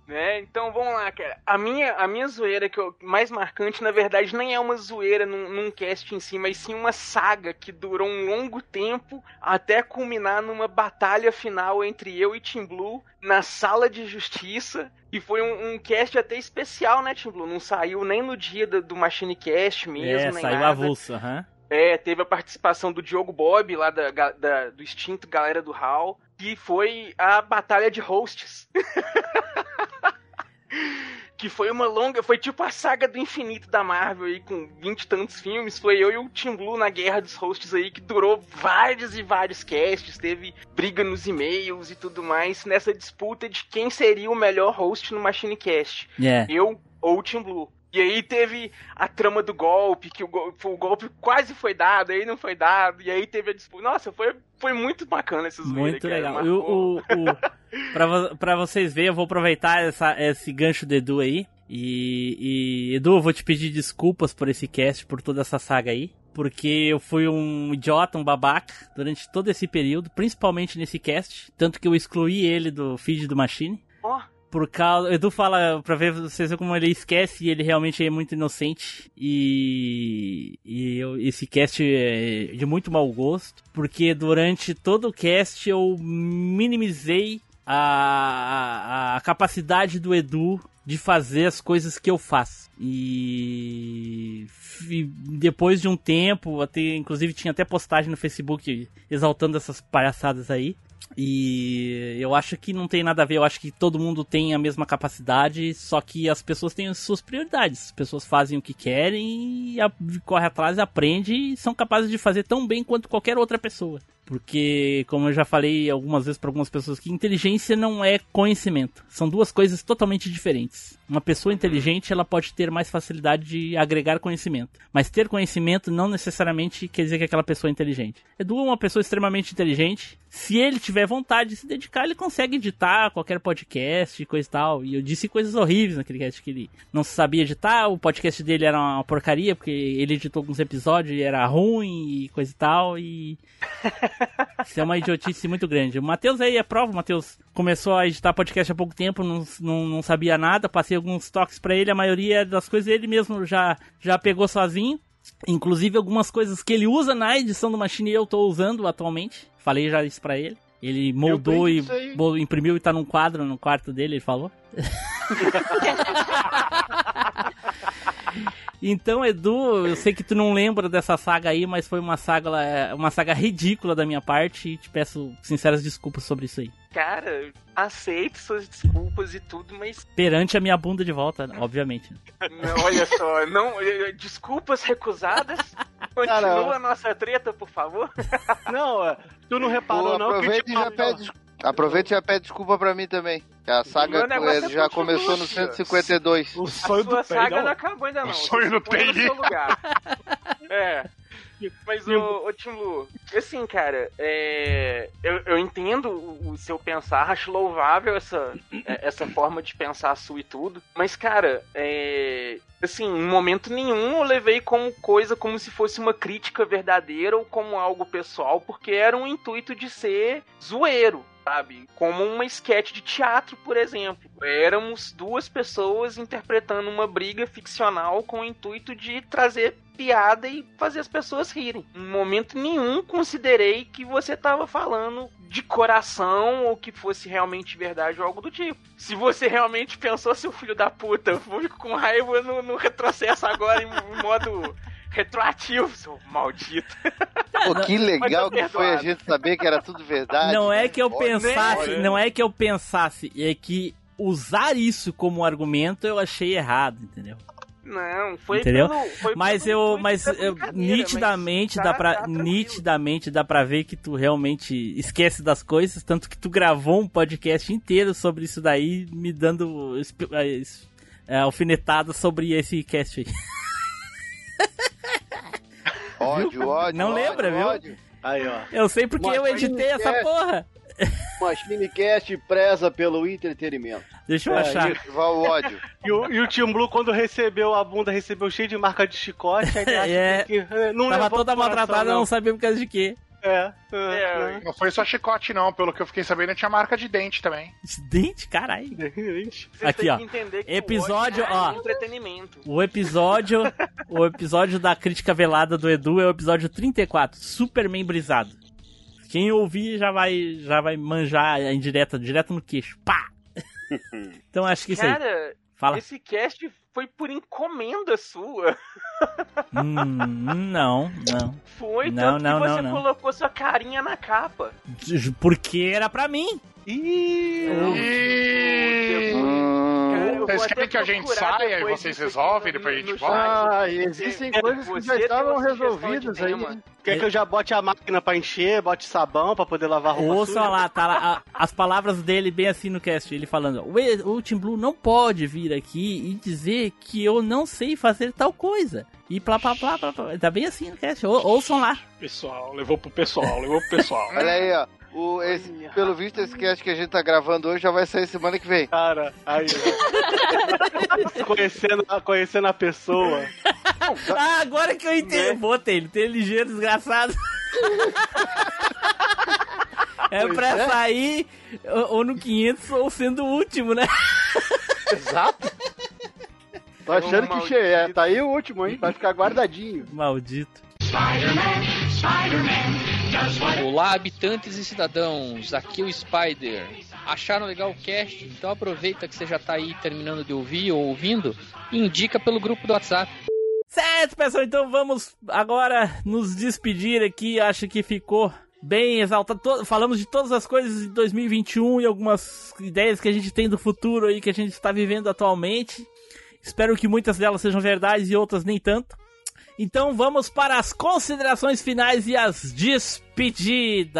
Né? Então vamos lá, cara. A minha, a minha zoeira que eu, mais marcante, na verdade, nem é uma zoeira num, num cast em si, mas sim uma saga que durou um longo tempo até culminar numa batalha final entre eu e Tim Blue na sala de justiça. E foi um, um cast até especial, né, Tim Blue? Não saiu nem no dia do, do Machine Cast mesmo, É, nem saiu nada. avulso, aham. É, teve a participação do Diogo Bob, lá da, da- do extinto Galera do Hall, que foi a batalha de hosts. que foi uma longa, foi tipo a saga do infinito da Marvel aí, com vinte e tantos filmes. Foi eu e o Tim Blue na guerra dos hosts aí, que durou vários e vários casts, teve briga nos e-mails e tudo mais, nessa disputa de quem seria o melhor host no Machine Cast. É. Eu ou o Tim Blue. E aí teve a trama do golpe, que o, gol- o golpe quase foi dado, aí não foi dado, e aí teve a disputa. Nossa, foi, foi muito bacana zoeira, Muito cara, legal. marcou. O, o, pra, pra vocês verem, eu vou aproveitar essa, esse gancho do Edu aí. E, e, Edu, eu vou te pedir desculpas por esse cast, por toda essa saga aí. Porque eu fui um idiota, um babaca, durante todo esse período, principalmente nesse cast. Tanto que eu excluí ele do feed do Machine. Ó. Por causa. Edu fala pra ver vocês como ele esquece e ele realmente é muito inocente. E. E eu- esse cast é de muito mau gosto. Porque durante todo o cast eu minimizei a, a, a capacidade do Edu de fazer as coisas que eu faço. E, e depois de um tempo, até, inclusive tinha até postagem no Facebook exaltando essas palhaçadas aí. E eu acho que não tem nada a ver, eu acho que todo mundo tem a mesma capacidade, só que as pessoas têm as suas prioridades. As pessoas fazem o que querem e a, corre atrás, aprende e são capazes de fazer tão bem quanto qualquer outra pessoa. Porque, como eu já falei algumas vezes para algumas pessoas, que inteligência não é conhecimento. São duas coisas totalmente diferentes. Uma pessoa inteligente, ela pode ter mais facilidade de agregar conhecimento. Mas ter conhecimento não necessariamente quer dizer que aquela pessoa é inteligente. Edu é uma pessoa extremamente inteligente. Se ele tiver vontade de se dedicar, ele consegue editar qualquer podcast e coisa e tal. E eu disse coisas horríveis naquele cast que ele não sabia editar. O podcast dele era uma porcaria, porque ele editou alguns episódios e era ruim e coisa e tal. E. Isso é uma idiotice muito grande. O Matheus aí é prova, o Matheus começou a editar podcast há pouco tempo, não, não, não sabia nada, passei alguns toques para ele, a maioria das coisas ele mesmo já, já pegou sozinho. Inclusive algumas coisas que ele usa na edição do Machine eu tô usando atualmente. Falei já isso pra ele. Ele moldou e imprimiu e tá num quadro no quarto dele, ele falou. Então, Edu, eu sei que tu não lembra dessa saga aí, mas foi uma saga, uma saga ridícula da minha parte e te peço sinceras desculpas sobre isso aí. Cara, aceito suas desculpas e tudo, mas Perante a minha bunda de volta, obviamente. não, olha só, não, eh, desculpas recusadas. Continua a nossa treta, por favor. Não, é, tu não reparou Pô, não que e tipo, já pede, aproveita e já pede desculpa pra mim também. Que A saga é já continua. começou no 152. O A sua saga não acabou ainda não. O sonho do lugar. É. Mas, ô, ô Tim Lu, assim, cara, é, eu, eu entendo o, o seu pensar, acho louvável essa, é, essa forma de pensar sua e tudo, mas, cara, é, assim, em momento nenhum eu levei como coisa como se fosse uma crítica verdadeira ou como algo pessoal, porque era um intuito de ser zoeiro, sabe? Como uma esquete de teatro, por exemplo. Éramos duas pessoas interpretando uma briga ficcional com o intuito de trazer piada e fazer as pessoas rirem. Em momento nenhum considerei que você estava falando de coração ou que fosse realmente verdade ou algo do tipo. Se você realmente pensou, seu filho da puta, eu fico com raiva no, no retrocesso agora em, em modo retroativo, seu maldito. Pô, que legal que tá foi a gente saber que era tudo verdade. Não é que eu Olha, pensasse, não é que eu pensasse, é que usar isso como argumento eu achei errado, entendeu? Não, foi entendeu? pelo- foi mas pelo eu, mas eu, nitidamente mas dá tá- pra, tá tranquilo. nitidamente dá pra ver que tu realmente esquece das coisas, tanto que tu gravou um podcast inteiro sobre isso daí, me dando eh, alfinetada sobre esse cast aí. Ódio, ódio. Não ódio, lembra, viu? ódio. Aí, ó. Eu sei porque eu editei essa porra. Machinecast preza pelo entretenimento. Deixa eu É, achar. e- Val ódio. E o, e o Tim Blue, quando recebeu a bunda, recebeu cheio de marca de chicote. Aí É. que, eh, não Tava levou toda maltratada, não sabia por causa de quê. É, É, Não foi só chicote, não. Pelo que eu fiquei sabendo, tinha marca de dente também. Dente, caralho. Vocês Aqui, ó. o Episódio, ódio é ó. entretenimento. O episódio, o episódio da crítica velada do Edu é o episódio 34, Superman brisado. Quem ouvir já vai, já vai manjar a indireta, direto no queixo. Pá! Então acho que isso aí. Cara, Fala. esse cast foi por encomenda sua. Hum, não, não. Foi, Não, tanto não, que você não, não. colocou sua carinha na capa. Porque era pra mim. Ih, Cara, eu Vocês querem que a gente saia e vocês resolvem, depois a gente chat. Ah, existem Você- coisas que já estavam resolvidas aí. tema. Quer que eu já bote a máquina pra encher, bote sabão pra poder lavar roupa Ouçam suja? lá, tá lá a- as palavras dele bem assim no cast, ele falando, o, o Tim Blue não pode vir aqui e dizer que eu não sei fazer tal coisa. E plá, plá, plá, plá, plá. Tá bem assim no cast, ou, ouçam lá. Pessoal, levou pro pessoal, levou pro pessoal. Olha aí, ó. O, esse, pelo visto, esse cast que a gente tá gravando hoje já vai sair semana que vem. Cara, aí. ó. conhecendo, conhecendo a pessoa. Ah, agora que eu entendo. Botei ele, tem ligeiro desgraçado. É Pois pra é. sair ou, no 500 ou sendo o último, né? Exato. Tô achando que che- é, tá aí o último, hein? Vai ficar guardadinho. Maldito. Olá, habitantes e cidadãos, aqui é o Spider. acharam legal o cast, então aproveita que você já tá aí terminando de ouvir ou ouvindo e indica pelo grupo do WhatsApp. Certo, pessoal, então vamos agora nos despedir aqui. Acho que ficou bem exaltado. Falamos de todas as coisas de 2021 e algumas ideias que a gente tem do futuro aí que a gente está vivendo atualmente. Espero que muitas delas sejam verdades e outras nem tanto. Então vamos para as considerações finais e as despedidas.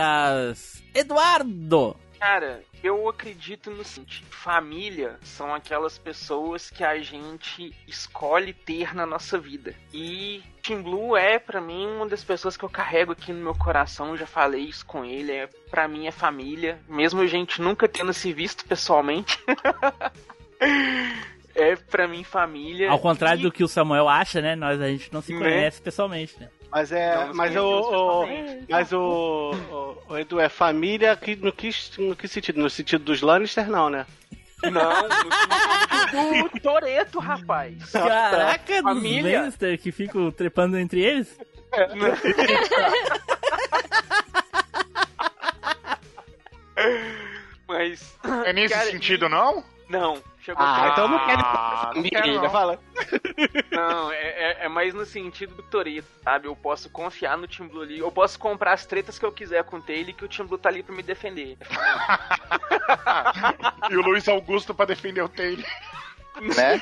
Eduardo! Cara, eu acredito no seguinte: família são aquelas pessoas que a gente escolhe ter na nossa vida. E Tim Blue é, pra mim, uma das pessoas que eu carrego aqui no meu coração. Já falei isso com ele. É, pra mim é família. Mesmo a gente nunca tendo se visto pessoalmente. é, pra mim, família. Ao contrário do que o Samuel acha, né? Nós a gente não se Né? conhece pessoalmente, né? Mas é. Nos mas o, mas o, o, o Edu é família que, no, que, no que sentido? No sentido dos Lannister, não, né? Não, no sentido do Toreto, rapaz. Caraca, dos família. Lannister que ficam trepando entre eles? Mas. É nesse cara, sentido, não? Não, chegou Ah, perto. então não quero Ah, não quero, não. fala. Não, é, é- é mais no sentido do Toreto, sabe? Eu posso confiar no Team Blue ali. Eu posso comprar as tretas que eu quiser com ele que o Team Blue tá ali pra me defender. E o Luiz Augusto pra defender o Taylor. né?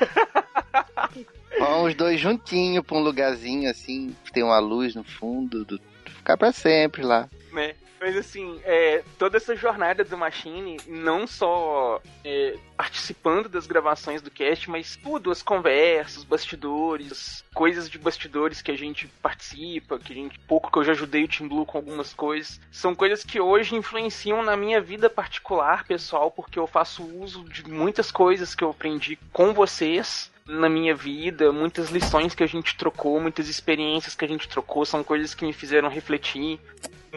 Vão os dois juntinhos pra um lugarzinho assim, que tem uma luz no fundo, do... ficar pra sempre lá. né? Mas assim, é, toda essa jornada do Machine, não só é, participando das gravações do cast, mas tudo, as conversas, bastidores, coisas de bastidores que a gente participa, que a gente, pouco que eu já ajudei o Team Blue com algumas coisas, são coisas que hoje influenciam na minha vida particular, pessoal, porque eu faço uso de muitas coisas que eu aprendi com vocês na minha vida, muitas lições que a gente trocou, muitas experiências que a gente trocou, são coisas que me fizeram refletir.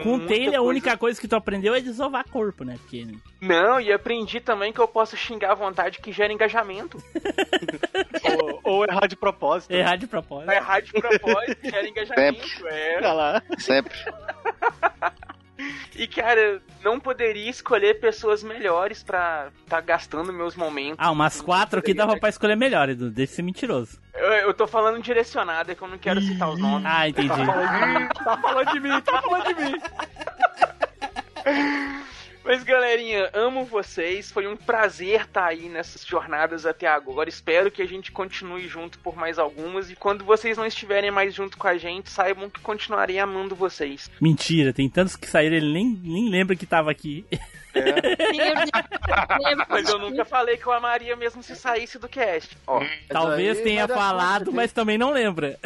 Com o Muita Taylor, a coisa- única coisa que tu aprendeu é desovar corpo, né? Porque Não, e aprendi também que eu posso xingar à vontade que gera engajamento. ou, ou errar de propósito. errar de propósito. Errar de propósito gera engajamento. É. Olha lá. Sempre. E cara, não poderia escolher pessoas melhores pra tá gastando meus momentos. Ah, umas quatro aqui dava pra escolher melhor, Edu. Deixa de ser mentiroso. Eu, eu tô falando direcionado, é que eu não quero citar os nomes. Ah, entendi. Tá falando de mim, tá falando de mim. Mas galerinha, amo vocês. Foi um prazer estar aí nessas jornadas até agora. Espero que a gente continue junto por mais algumas. E quando vocês não estiverem mais junto com a gente, saibam que continuarei amando vocês. Mentira, tem tantos que saíram, ele nem, nem lembra que tava aqui. Mas eu nunca falei que eu amaria mesmo se saísse do cast. Ó, Talvez aí tenha dar falado, conta, mas também não lembra.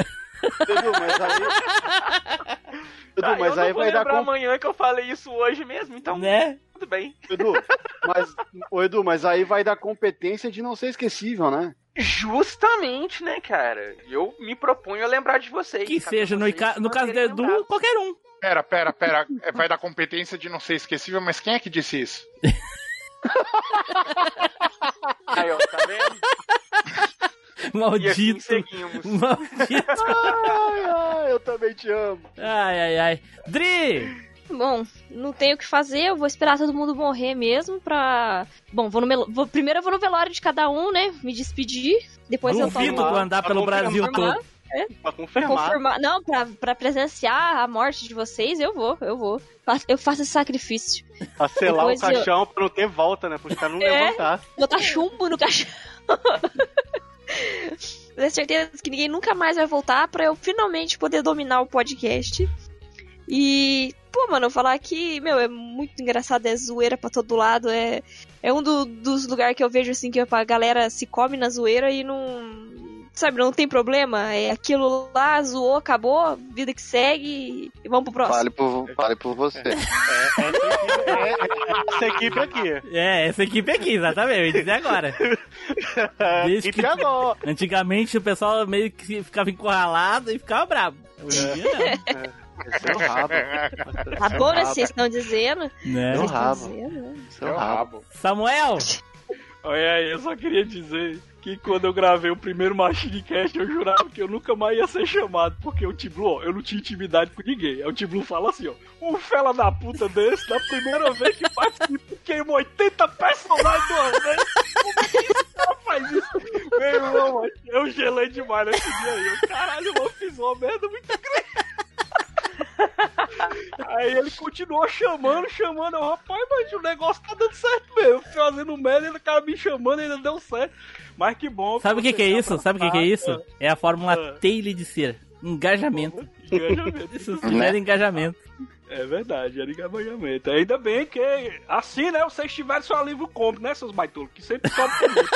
Edu, mas aí. Edu, Ah, mas eu aí não vou vai dar lembrar conta. amanhã que eu falei isso hoje mesmo, então Né? Tudo bem. Edu, mas, ô Edu, mas aí vai dar competência de não ser esquecível, né? Justamente, né, cara? Eu me proponho a lembrar de vocês. Que seja, no, vocês ica- no caso do Edu, lembrados. qualquer um. Pera, pera, pera. É, Vai dar competência de não ser esquecível, mas quem é que disse isso? Aí, ó, tá vendo? E assim Maldito. seguimos. Maldito. Ai, ai, eu também te amo. Ai, ai, ai. Dri! Bom, não tenho o que fazer, eu vou esperar todo mundo morrer mesmo pra. Bom, vou no mel... vou... primeiro eu vou no velório de cada um, né? Me despedir. Depois Duvido eu tomo. andar pelo Pra Brasil confirmar. todo. É, Pra Pra confirmar. confirmar. Não, pra, pra presenciar a morte de vocês, eu vou, eu vou. Eu faço esse sacrifício. Pra selar o Depois eu- caixão pra não ter volta, né? Pros caras não É. levantar. Botar chumbo no caixão. Ter certeza que ninguém nunca mais vai voltar pra eu finalmente poder dominar o podcast. E, pô, mano, eu falar que, meu, é muito engraçado, é zoeira pra todo lado, é, é um do- dos lugares que eu vejo, assim, que a galera se come na zoeira e não, sabe, não tem problema, é aquilo lá, zoou, acabou, vida que segue e vamos pro próximo. Fale por, fale por você. Essa equipe aqui. É, essa equipe aqui, exatamente. Eu ia dizer agora. Desde equipe que- agora. Antigamente o pessoal meio que ficava encurralado e ficava bravo. Hoje em dia não. Seu é rabo. Tá? Né? Vocês estão dizendo? Né? Seu é rabo. Dizendo, né? Seu é rabo. Samuel! Olha aí, eu só queria dizer que quando eu gravei o primeiro Machine Cast, eu jurava que eu nunca mais ia ser chamado, porque o Tiblu, ó, eu não tinha intimidade com ninguém. Aí o Tiblu fala assim, ó, um fela da puta desse, da primeira vez que participa, queimou 80 personagens do uma vez. Como que cara faz isso? Meu irmão, eu gelei demais nesse dia aí. Eu, caralho, eu fiz uma merda muito grande. Aí ele continuou chamando, chamando. Eu, rapaz, mas o negócio tá dando certo mesmo. Fazendo merda, o cara me chamando e ainda deu certo. Mas que bom. Sabe o que, que é isso? Sabe o que, que é isso? É a fórmula Taylor de ser. Engajamento. Engajamento. Isso gera engajamento. É verdade, era engajamento. Ainda bem que assim, né? Vocês tiveram seu alívio cômico, né, seus baitolos? Que sempre sobe comigo.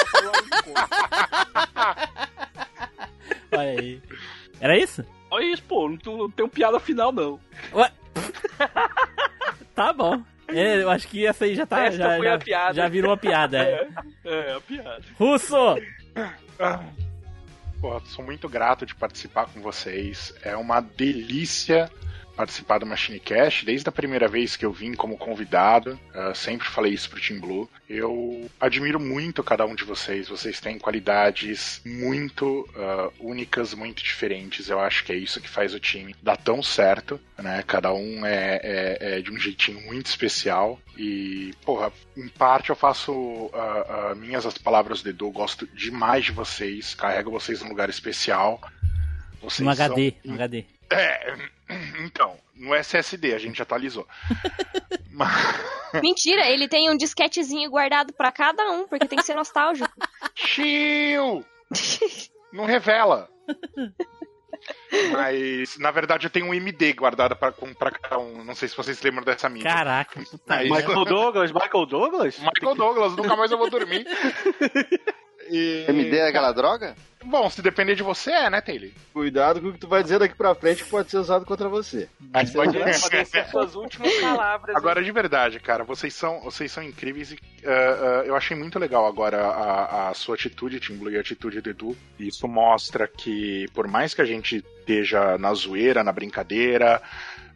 Olha aí. Era isso? Olha isso, pô. Não, tem um piada final, não. Ué? Tá bom. É, eu acho que essa aí já tá. Esta Já, foi já, a piada. já virou uma piada. É. É, é a piada. Russo! Ah, Pô, sou muito grato de participar com vocês. É uma delícia participar do Machine Cast. Desde a primeira vez que eu vim como convidado, ah, sempre falei isso pro Team Blue. Eu admiro muito cada um de vocês. Vocês têm qualidades muito ah, únicas, muito diferentes. Eu acho que é isso que faz o time dar tão certo, né? Cada um é, é- é de um jeitinho muito especial. E, porra, em parte eu faço ah, minhas as palavras do Edu. Gosto demais de vocês. Carrego vocês num lugar especial. Vocês Um HD, são- um HD. É, então, no SSD a gente atualizou. Mentira, ele tem um disquetezinho guardado pra cada um, porque tem que ser nostálgico. Chiu! Não revela. Mas, na verdade, eu tenho um MD guardado pra, com- pra cada um. Não sei se vocês lembram dessa mídia. Caraca, puta Mas- Michael Douglas, Michael Douglas? Michael Douglas, nunca mais eu vou dormir. E... MD é aquela droga? Bom, se depender de você, é, né, Taylor? Cuidado com o que tu vai dizer daqui pra frente que pode ser usado contra você. Mas pode Podem ser suas últimas palavras. Agora, de verdade, cara, vocês são, vocês são incríveis e ah, ah, eu achei muito legal agora a, a sua atitude, Tim Blue, e a atitude do Edu. Isso mostra que, por mais que a gente esteja na zoeira, na brincadeira,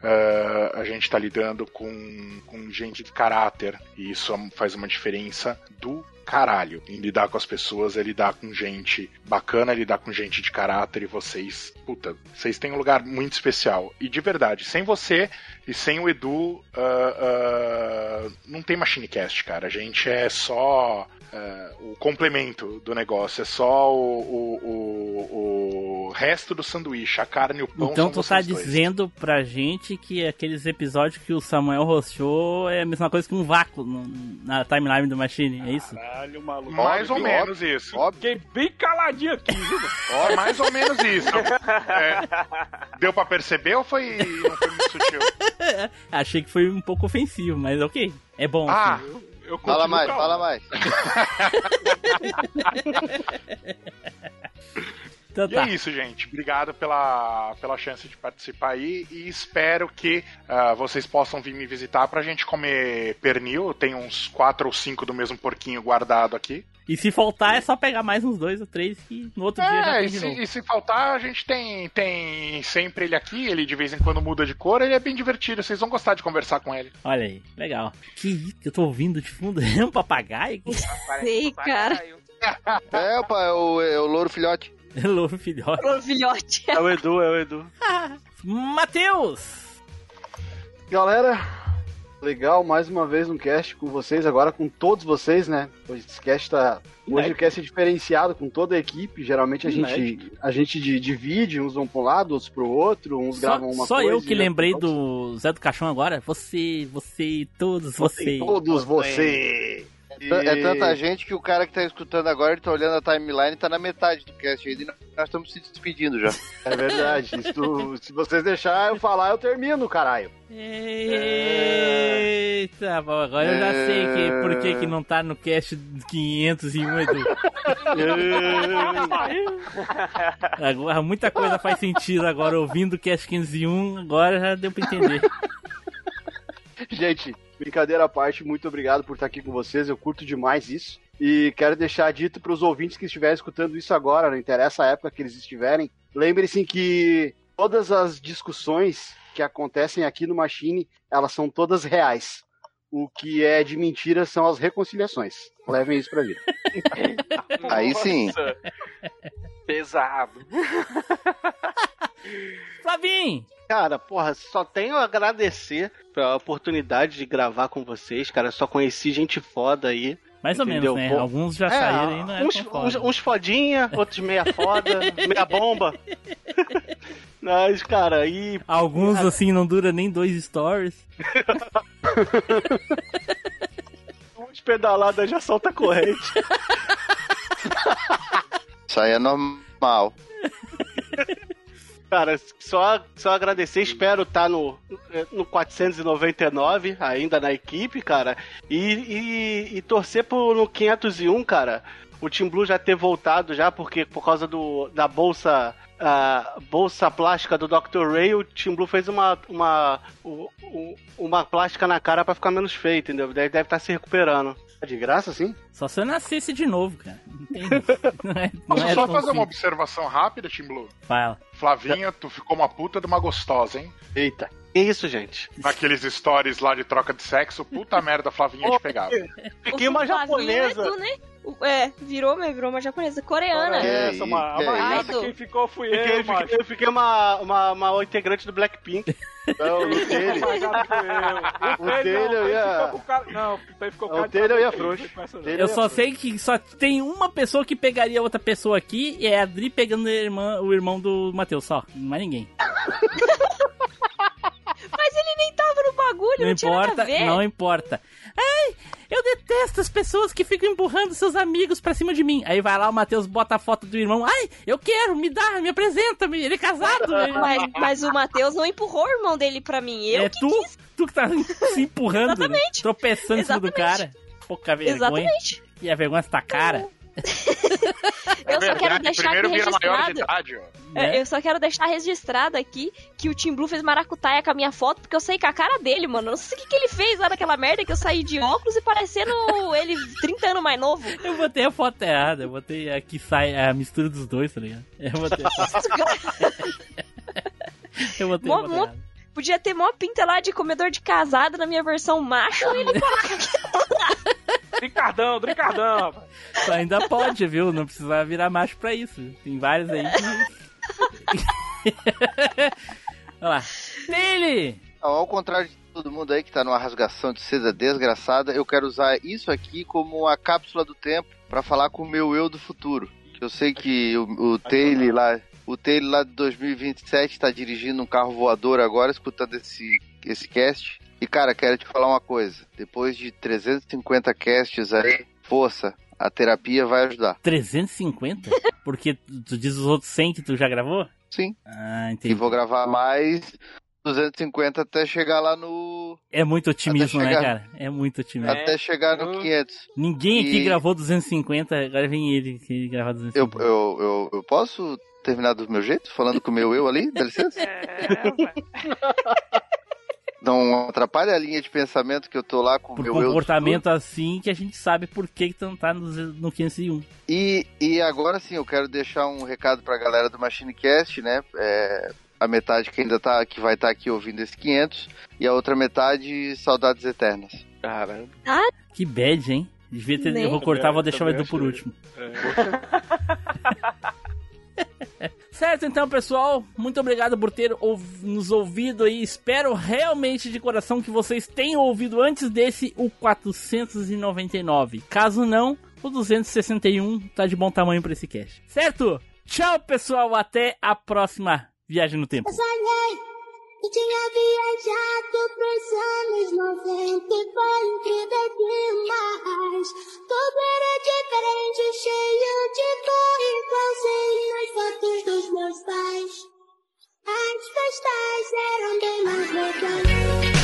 ah, a gente tá lidando com, com gente de caráter. E isso faz uma diferença do caralho. Em lidar com as pessoas é lidar com gente bacana, é lidar com gente de caráter e vocês, puta, vocês têm um lugar muito especial. E de verdade, sem você e sem o Edu, ah, ah, não tem Machine Cast, cara. A gente é só ah, o complemento do negócio, é só o, o, o, o resto do sanduíche, a carne e o pão Então são tu tá dois. dizendo pra gente que aqueles episódios que o Samuel rosteou é a mesma coisa que um vácuo no- na timeline do Machine, é isso? Caralho, maluco. Mais ou menos isso. Fiquei bem caladinho aqui, viu? É mais ou menos isso. É, deu pra perceber ou foi, não foi muito sutil? Achei que foi um pouco ofensivo, mas ok. É bom. Ah, assim. Eu Fala mais, fala mais. Então E tá. é isso, gente. Obrigado pela, pela chance de participar aí e espero que ah, vocês possam vir me visitar pra gente comer pernil. Tem uns quatro ou cinco do mesmo porquinho guardado aqui. E se faltar é só pegar mais uns dois ou três que no outro dia já É, tem e de se, novo. e se faltar, a gente tem, tem sempre ele aqui. Ele de vez em quando muda de cor. Ele é bem divertido. Vocês vão gostar de conversar com ele. Olha aí, legal. Que isso que eu tô ouvindo de fundo? É um papagaio? Sei, cara. É, opa, é o, é o louro filhote. Louro filhote. Ô, filhote. É o Edu, é o Edu. Matheus! Galera, legal, mais uma vez um cast com vocês, agora com todos vocês, né? Hoje esse cast tá. Hoje o cast é diferenciado com toda a equipe. Geralmente a gente, a gente di- divide, uns vão pra um lado, outros pro outro, uns Só, gravam uma só coisa. eu que lembrei outros- do Zé do Caixão agora. Você, você, todos vocês. Todos você. É tanta gente que o cara que tá escutando agora, ele tá olhando a timeline e tá na metade do cast ainda e nós estamos se despedindo já. É verdade. Se, tu- se vocês deixar eu falar, eu termino, caralho. Eita, bom, agora eu já sei que, por que, que não tá no cast 501, Edu. Agora, muita coisa faz sentido agora, ouvindo o cast 501, agora já deu pra entender. Gente, brincadeira à parte, muito obrigado por estar aqui com vocês. Eu curto demais isso. E quero deixar dito para os ouvintes que estiverem escutando isso agora, não interessa a época que eles estiverem, lembre-se que todas as discussões que acontecem aqui no Machine, elas são todas reais. O que é de mentira são as reconciliações. Levem isso pra vida. Aí sim. Nossa. Pesado. Flavinho! Cara, porra, só tenho a agradecer pela oportunidade de gravar com vocês, cara. Só conheci gente foda aí. Mais ou Entendeu? menos, né? Pô. Alguns já É, saíram é uns, foda. uns, uns fodinha, outros meia foda, meia bomba. Mas, cara, e. Alguns, assim, não dura nem dois stories. Uns pedaladas já solta corrente. Isso aí é normal. Cara, só, só agradecer, espero estar no, no 499 ainda na equipe, cara. E, e, e torcer pro, no 501, cara. O Team Blue já ter voltado já, porque por causa do, da bolsa a bolsa plástica do Dr. Ray, o Team Blue fez uma, uma, u- u- uma plástica na cara pra ficar menos feio, entendeu? Deve deve estar se recuperando. É de graça, sim? Só se eu nascesse de novo, cara. Não tem. Não é, não Posso é só fazer uma observação rápida, Tim Blue? Fala. Flavinha, tu ficou uma puta de uma gostosa, hein? Eita. Que isso, gente? Naqueles stories lá de troca de sexo, puta merda, Flavinha te pegava. Fiquei uma O Flavinho japonesa. É, tu, né? O- é, virou, mas virou uma japonesa. Coreana. É, essa, uma, a É, é. gata quem ficou fui Fiquei, eu, macho. fiquei, eu fiquei uma, uma, uma integrante do Blackpink. Não, no dele. O dele eu ia- ficou com o cara- Não, o Tele ficou com O dele eu ia frouxo. não não. Eu só sei que só tem uma pessoa que pegaria outra pessoa aqui e é a Adri pegando a irmã- o irmão do Matheus, só. Mais ninguém. Nem tava no bagulho, não, Não tinha nada a importa, ver. não importa. Ai, eu detesto as pessoas que ficam empurrando seus amigos pra cima de mim. Aí vai lá, o Matheus bota a foto do irmão. Ai, eu quero, me dá, me apresenta, me- ele é casado. Mas, mas o Matheus não empurrou o irmão dele pra mim. Eu é que tu, tu que tá se empurrando, Exatamente. tropeçando em cima do cara. Pouca vergonha. Exatamente. E a vergonha tá cara. Eu só quero deixar aqui primeiro maior de registrado. idade? É, Eu só quero deixar registrado aqui que o Tim Blue fez maracutaia com a minha foto, porque eu sei com a cara dele, mano. Eu não sei o que, que ele fez lá naquela merda que eu saí de óculos e parecendo ele 30 anos mais novo. Eu botei a foto errada, eu botei aqui sai a mistura dos dois, tá ligado? Eu botei, eu botei a Mó- mó- errada. Podia ter mó pinta lá de comedor de casada na minha versão macho e ele coloca rapaz. Tu ainda pode, viu? Não precisa virar macho pra isso. Tem vários aí que... Olha lá. Dele! Ao contrário de todo mundo aí que tá numa rasgação de seda desgraçada, eu quero usar isso aqui como uma cápsula do tempo pra falar com o meu eu do futuro. Que Eu sei que o, o Taylor lá, o Taylor lá de 2027 tá dirigindo um carro voador agora, escutando esse, esse cast. E cara, quero te falar uma coisa. Depois de 350 casts aí, força, a terapia vai ajudar. 350? Porque tu diz os outros 100 que tu já gravou? Sim. Ah, E entendi. vou gravar mais 250 até chegar lá no. É muito otimismo, né, chegar- cara? É muito otimismo. Até chegar no 500. Ninguém aqui E- gravou 250, agora vem ele que gravar Eu, 250. eu, eu, eu posso terminar do meu jeito? Falando com o meu eu ali? Dá licença? Não atrapalha a linha de pensamento que eu tô lá com o meu eu. comportamento assim que a gente sabe por que que tu não tá no, no 501. E, e agora sim, eu quero deixar um recado pra galera do MachineCast, né? É, a metade que ainda tá, que vai estar aqui ouvindo esse 500 e a outra metade, saudades eternas. Caramba. Que bad, hein? Devia ter, Nem. eu vou cortar, vou deixar o Edu por último. Certo, então, pessoal, muito obrigado por ter nos ouvido aí. Espero realmente de coração que vocês tenham ouvido antes desse o 499. Caso não, o 261 tá de bom tamanho para esse cast. Certo? Tchau, pessoal, até a próxima viagem no tempo. Eu tinha viajado pros anos 90 e foi incrível demais. Tudo era diferente, cheio de cor, igualzinho as fotos dos meus pais. As festas eram bem mais legais.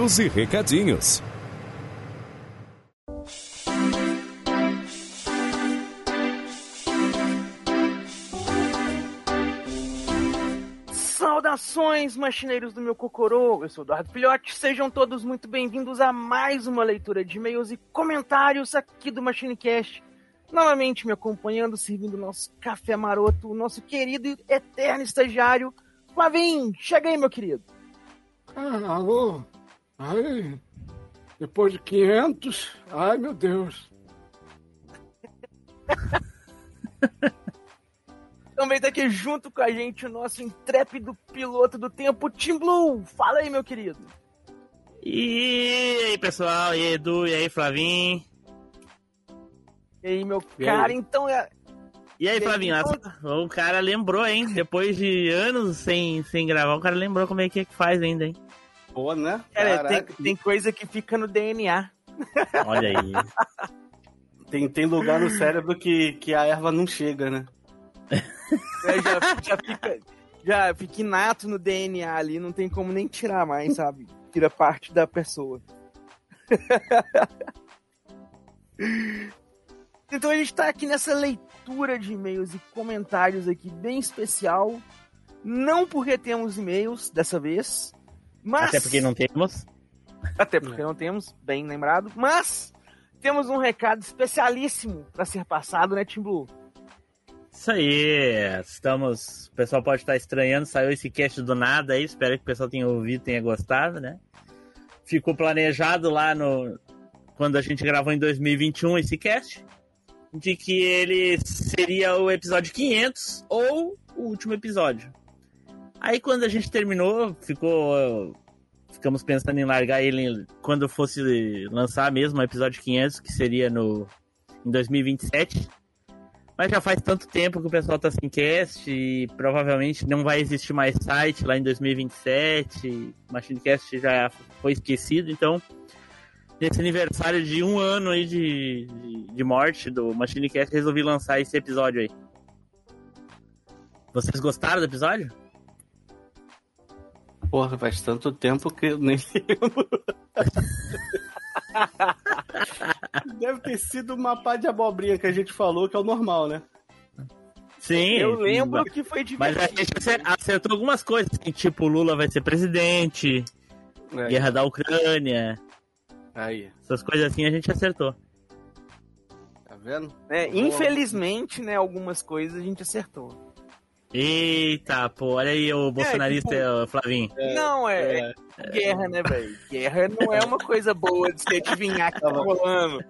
E-mails e recadinhos. Saudações, machineiros do meu cocorô! Eu sou o Eduardo Filhote, sejam todos muito bem-vindos a mais uma leitura de e-mails e comentários aqui do MachineCast. Novamente me acompanhando, servindo o nosso café maroto, o nosso querido e eterno estagiário, Flavim. Chega aí, meu querido. Ah, alô? Aí, depois de 500, ai meu Deus. Também tá aqui junto com a gente o nosso intrépido piloto do tempo, Tim Blue. Fala aí, meu querido. E aí, pessoal? E aí, Edu? E aí, Flavinho? E aí, meu E cara, aí? então é. E aí, E aí, Flavinho? então- O cara lembrou, hein? Depois de anos sem, sem gravar, o cara lembrou como é que, é que faz ainda, hein? Pô, né? Cara, tem, tem coisa que fica no DNA. Olha aí. Tem, tem lugar no cérebro que, que a erva não chega, né? É, já, já fica, já fica inato no DNA ali, não tem como nem tirar mais, sabe? Tira parte da pessoa. então a gente tá aqui nessa leitura de e-mails e comentários aqui bem especial. Não porque temos e-mails dessa vez, mas. Até porque não temos. Até porque não temos, bem lembrado. Mas temos um recado especialíssimo para ser passado, né, Tim Blue? Isso aí, estamos. O pessoal pode estar estranhando, saiu esse cast do nada aí. Espero que o pessoal tenha ouvido, tenha gostado, né? Ficou planejado lá no. Quando a gente gravou em 2021 esse cast, de que ele seria o episódio 500 ou o último episódio. Aí quando a gente terminou, ficou. Ficamos pensando em largar ele quando fosse lançar mesmo o episódio 500, que seria no em 2027. Mas já faz tanto tempo que o pessoal tá sem cast e provavelmente não vai existir mais site lá em 2027. Machinecast já foi esquecido, então nesse aniversário de um ano aí de, de, de morte do Machinecast, resolvi lançar esse episódio aí. Vocês gostaram do episódio? Porra, faz tanto tempo que eu nem lembro. Deve ter sido uma pá de abobrinha que a gente falou, que é o normal, né? Sim. Eu lembro que foi Mas a gente acer- acertou algumas coisas, assim, tipo, Lula vai ser presidente, É. guerra da Ucrânia, Aí, essas coisas assim a gente acertou. tá vendo? É, infelizmente, né, algumas coisas a gente acertou. Eita, pô, olha aí o bolsonarista, tipo- ô, Flavinho. não, é, é guerra, né, velho? Guerra não é uma coisa boa de se adivinhar que tá rolando.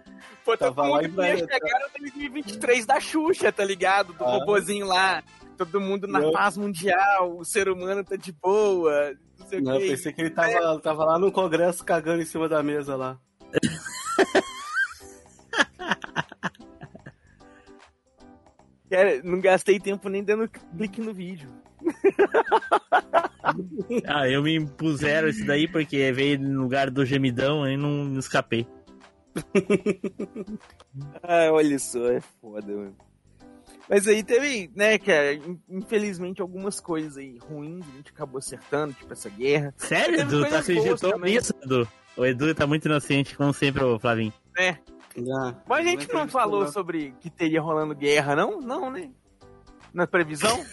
Pô, todo Tava mundo ia chegar no 2023 da Xuxa, tá ligado? Do Ah. robozinho lá. Todo mundo na Não. paz mundial, o ser humano tá de boa, não sei Não, o eu quê. pensei que ele tava, tava lá no congresso cagando em cima da mesa lá. Cara, não gastei tempo nem dando clique no vídeo. Ah, eu me impuseram isso daí porque veio no lugar do gemidão e não, não escapei. Ah, olha só, é foda, mano. Mas aí teve, né, cara, in- infelizmente algumas coisas aí ruins a gente acabou acertando, tipo essa guerra. Sério, Edu? Tá acreditou nisso, Edu? O Edu tá muito inocente, como sempre, o Flavinho. Mas a gente não falou sobre que teria rolando guerra, não? Não, né? Na previsão?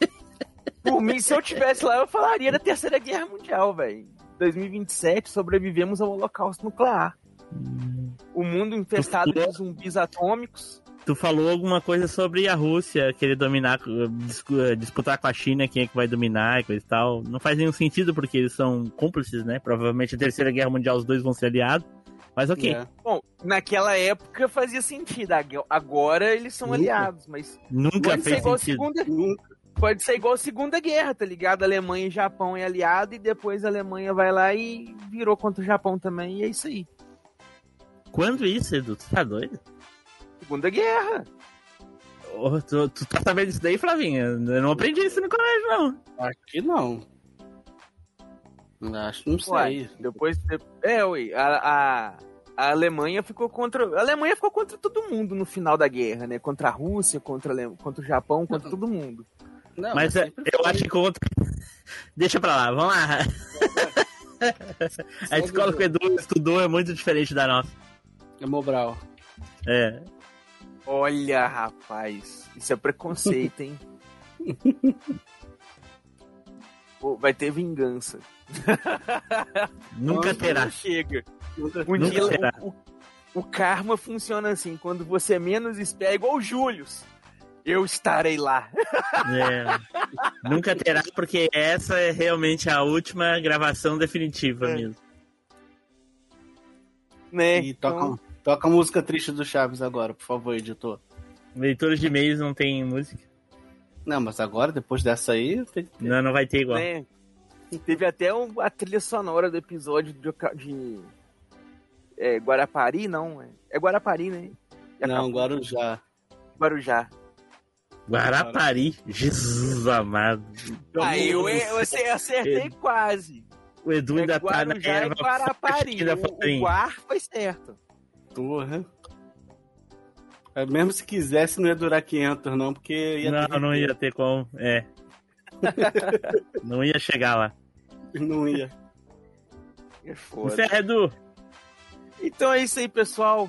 Por mim, se eu tivesse lá, eu falaria da Terceira Guerra Mundial, velho. 2027, sobrevivemos ao holocausto nuclear. O mundo infestado de zumbis atômicos. Tu falou alguma coisa sobre a Rússia querer dominar, disputar com a China quem é que vai dominar e coisa e tal. Não faz nenhum sentido porque eles são cúmplices, né? Provavelmente a Terceira Guerra Mundial os dois vão ser aliados. Mas ok. É. Bom, naquela época fazia sentido. ag- Agora eles são Nunca. aliados, mas. Nunca pode ser fez igual a sentido. Segunda... Pode ser igual a Segunda Guerra, tá ligado? Alemanha e Japão é aliado e depois a Alemanha vai lá e virou contra o Japão também, e é isso aí. Quando isso, Edu? Tu tá doido? Segunda Guerra. Ô, tu, tu tá sabendo disso daí, Flavinho? Eu não aprendi isso no colégio, não. Acho que não. Acho, não sei. Uai, depois. de- É, ui, a, a, a Alemanha ficou contra. A Alemanha ficou contra todo mundo no final da guerra, né? Contra a Rússia, contra, a Ale- contra o Japão, contra todo mundo. mas é, eu acho que contra. Deixa pra lá, vamos lá. A escola que o Edu estudou é muito diferente da nossa. É Mobral. É. Olha, rapaz, isso é preconceito, hein? Pô, vai ter vingança. Nunca terá. Chega. Nunca- Um nunca dia, terá. o, o- karma funciona assim, quando você menos espera, igual o Július. Eu estarei lá. É. Nunca terá, porque essa é realmente a última gravação definitiva mesmo. Né? E toca, toca a música triste do Chaves agora, por favor, editor. Leitores de e-mails não tem música. Não, mas agora, depois dessa aí. Não, não vai ter igual. Né? Teve até um- a trilha sonora do episódio de, de é, Guarapari, não. É, é Guarapari, né? Não, Guarujá. Guarujá. Guarapari, Jesus amado. Aí eu, eu ace- acertei quase. O Edu ainda é tá na erva Guarapari. forte da O, o. Guar foi certo. Porra. É, mesmo se quisesse, não ia durar 500, não, porque ia Não, ter não ia ter como. É. não ia chegar lá. Não ia. É foda. Encerra, Edu. Então é isso aí, pessoal.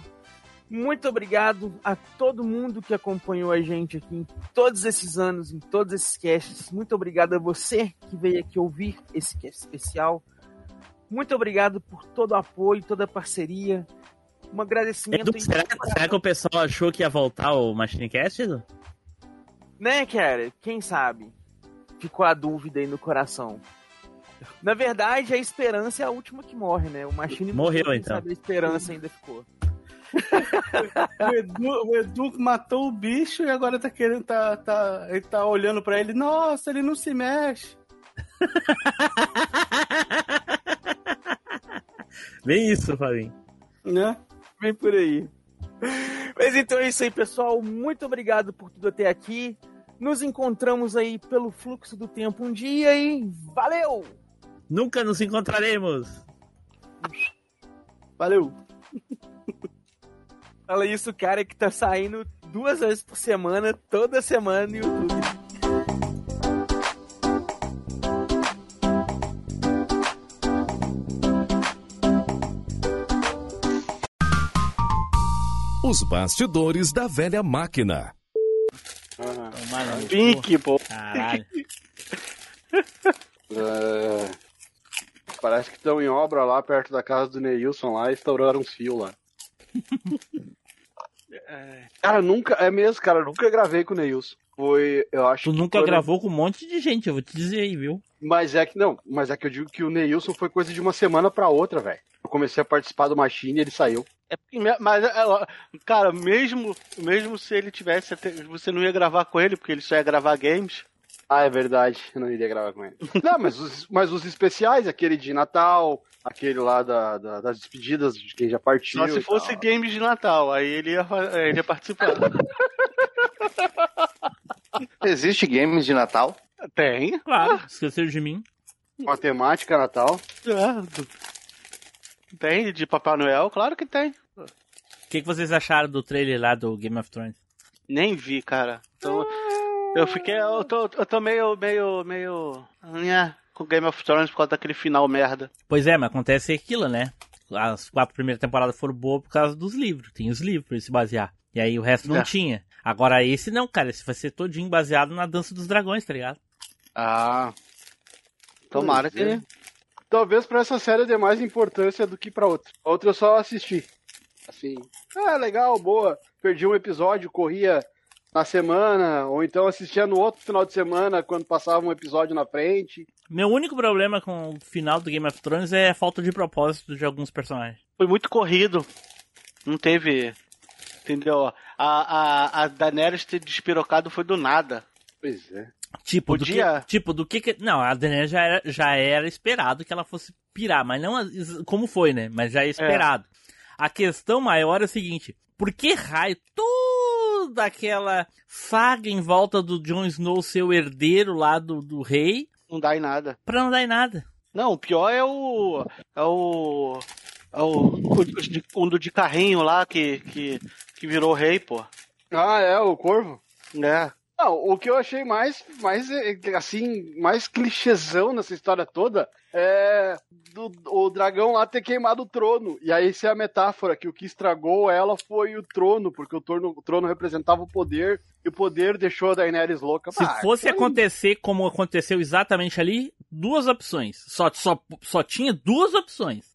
Muito obrigado a todo mundo que acompanhou a gente aqui em todos esses anos, em todos esses casts. Muito obrigado a você que veio aqui ouvir esse cast especial. Muito obrigado por todo o apoio, toda a parceria. Um agradecimento. Edu, será, será que o pessoal achou que ia voltar o Machinecast, Edu? Né, cara? Quem sabe? Ficou a dúvida aí no coração. Na verdade, a esperança é a última que morre, né? O Machine Morreu, quem então. sabe a esperança ainda ficou. O Edu, o Edu matou o bicho e agora tá querendo. Tá, tá, ele tá olhando pra ele. Nossa, ele não se mexe. Bem isso, Fabinho. Né? Vem por aí. Mas então é isso aí, pessoal. Muito obrigado por tudo até aqui. Nos encontramos aí pelo fluxo do tempo um dia e valeu! Nunca nos encontraremos. Valeu! Fala isso, cara, que tá saindo duas vezes por semana, toda semana no YouTube. Os bastidores da velha máquina. Pink, pô. Caralho. É, Parece que estão em obra lá perto da casa do Neilson lá e estouraram uns fios lá. Cara, nunca. É mesmo, cara, nunca gravei com o Neilson. Foi, eu acho Tu que nunca gravou com um monte de gente, eu vou te dizer aí, viu? Mas é que não, mas é que eu digo que o Neilson foi coisa de uma semana pra outra, velho. Eu comecei a participar do Machine e ele saiu. É, mas, é, cara, mesmo, mesmo se ele tivesse, até- você não ia gravar com ele, porque ele só ia gravar games. Ah, é verdade, eu não iria gravar com ele. Não, mas os, mas os especiais, aquele de Natal, aquele lá da, da- das despedidas de quem já partiu. Só se fosse tal. games de Natal, aí ele ia, fa- ele ia participar. Existe games de Natal? Tem. Claro, esqueceram de mim. Matemática Natal. Tem, de Papai Noel, claro que tem. O que, que vocês acharam do trailer lá do Game of Thrones? Nem vi, cara. Então, eu fiquei. Eu tô, eu tô meio, meio, meio. Nha, com Game of Thrones por causa daquele final merda. Pois é, mas acontece aquilo, né? As quatro primeiras temporadas foram boas por causa dos livros. Tem os livros pra ele se basear. E aí o resto não É. tinha. Agora esse não, cara. Esse vai ser todinho baseado na Dança dos Dragões, tá ligado? Ah. Tomara Pois é. que. Talvez pra essa série dê mais importância do que pra outra. A outra eu só assisti. Assim, ah, legal, boa. Perdi um episódio, corria na semana, ou então assistia no outro final de semana quando passava um episódio na frente. Meu único problema com o final do Game of Thrones é a falta de propósito de alguns personagens. Foi muito corrido. Não teve. Entendeu? A, a, a Daenerys ter despirocado foi do nada. Pois é. Tipo, do Podia- que, tipo, do que, que- Não, a Daenerys já era, já era esperado que ela fosse pirar, mas não como foi, né? Mas já é esperado. A questão maior é o seguinte: por que raio toda aquela saga em volta do Jon Snow ser o herdeiro lá do, do rei Não dá em nada. pra não dar em nada? Não, o pior é o. É o. É o, o, de- do de carrinho lá que, que, que virou rei, pô. Ah, é, o corvo? É. Não, o que eu achei mais, mais assim, mais clichêzão nessa história toda é do, o dragão lá ter queimado o trono. E aí isso é a metáfora, que o que estragou ela foi o trono, porque o trono, o trono representava o poder, e o poder deixou a Daenerys louca. Se Ah, fosse foi- acontecer como aconteceu exatamente ali, duas opções. Só, só, só tinha duas opções.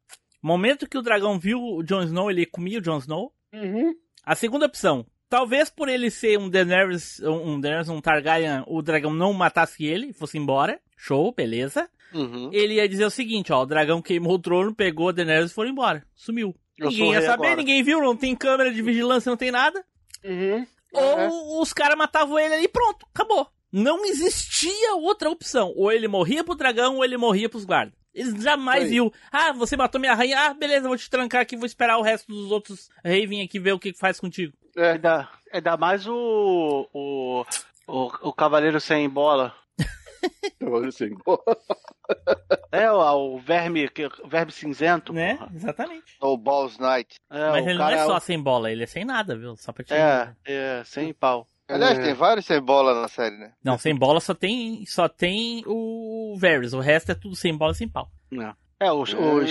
Momento que o dragão viu o Jon Snow, ele comia o Jon Snow. Uhum. A segunda opção, talvez por ele ser um Daenerys, um, um Daenerys, um Targaryen, o dragão não matasse ele, fosse embora. Show, beleza. Uhum. Ele ia dizer o seguinte, ó, o dragão queimou o trono, pegou a Daenerys e foi embora. Sumiu. Eu ninguém o ia saber, agora. ninguém viu, não tem câmera de vigilância, não tem nada. Uhum. Ou os caras matavam ele ali e pronto, acabou. Não existia outra opção. Ou ele morria pro dragão, ou ele morria pros guardas. Eles jamais Foi. viu. Ah, você matou minha rainha. Ah, beleza, vou te trancar aqui, vou esperar o resto dos outros reis vir aqui ver o que faz contigo. É. Ainda, ainda mais o, o, o, o Cavaleiro Sem Bola. Cavaleiro Sem Bola. É, o, o verme, que- o verme cinzento. Né? Exatamente. Ou Balls Night. É, Mas o ele não é o- só sem bola, ele é sem nada, viu? Só pra te... É, é, sem pau. Aliás, É. tem vários sem bola na série, né? Não, sem bola só tem, só tem o Varys. O resto é tudo sem bola e sem pau. Não. É, os. os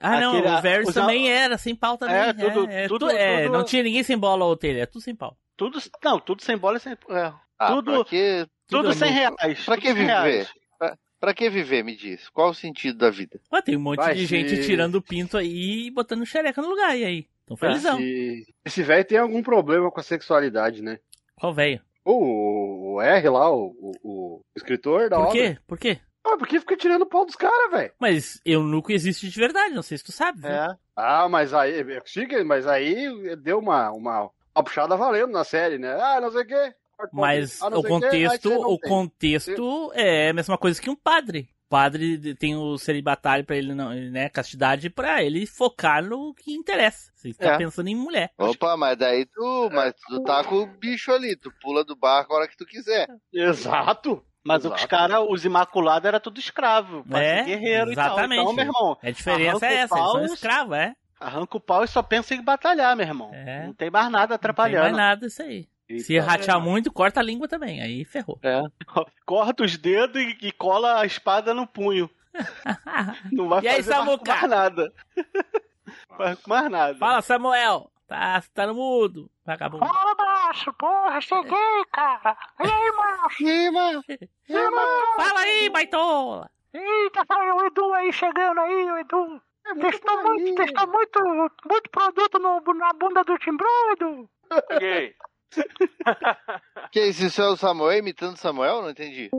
Ah, não, aquele- o Varys os- também era sem pau também. É, tudo- é, tudo- tu- é, tudo- Não tinha ninguém sem bola ou telha, é tudo sem pau. Tudo, não, tudo sem bola e sem. É. Ah, tudo, pra que, tudo tudo 100 no- reais. pra tudo que 100 viver? Pra, pra que viver, me diz? Qual o sentido da vida? Ah, tem um monte Vai, de gente se- tirando o pinto aí e botando xereca no lugar, e aí? Tão felizão. Esse, esse velho tem algum problema com a sexualidade, né? Qual velho? O, o R lá, o, o, o escritor da Por obra. quê? Por quê? Ah, porque fica tirando o pau dos caras, velho. Mas eunuco existe de verdade, não sei se tu sabe. viu? É. Ah, mas aí, chique, mas aí deu uma, uma, uma puxada valendo na série, né? Ah, não sei o quê. Mas Ah, o contexto, não o tem. contexto é a mesma coisa que um padre. O padre tem o celibatário pra ele, não, né, castidade pra ele focar no que interessa. Você tá É. pensando em mulher. Opa, mas daí tu, mas tu tá com o bicho ali, tu pula do barco a hora que tu quiser. Exato. Mas Exato. os caras, os imaculados, era tudo escravo. É, guerreiro exatamente. e tal. Então, meu irmão. A diferença é o essa, eles pau, são escravos, é. Arranca o pau e só pensa em batalhar, meu irmão. É. Não tem mais nada Não tem atrapalhando. mais nada isso aí. Se ratear é. muito, corta a língua também. Aí ferrou. É. Corta os dedos e, e cola a espada no punho. Não vai E aí, fazer mais, Samuca? mais nada. Mais nada. Fala, Samuel. Tá, tá no mudo. Vagabundo. Fala, macho, porra, cheguei, cara. E aí, macho? E aí, mano? E aí, macho? Fala aí, baitola. Eita, fala o Edu aí chegando aí, o Edu. testou muito, testou muito, muito produto no, na bunda do Timbrudo. Cheguei. Que isso, isso é o Samuel imitando o Samuel? Não entendi.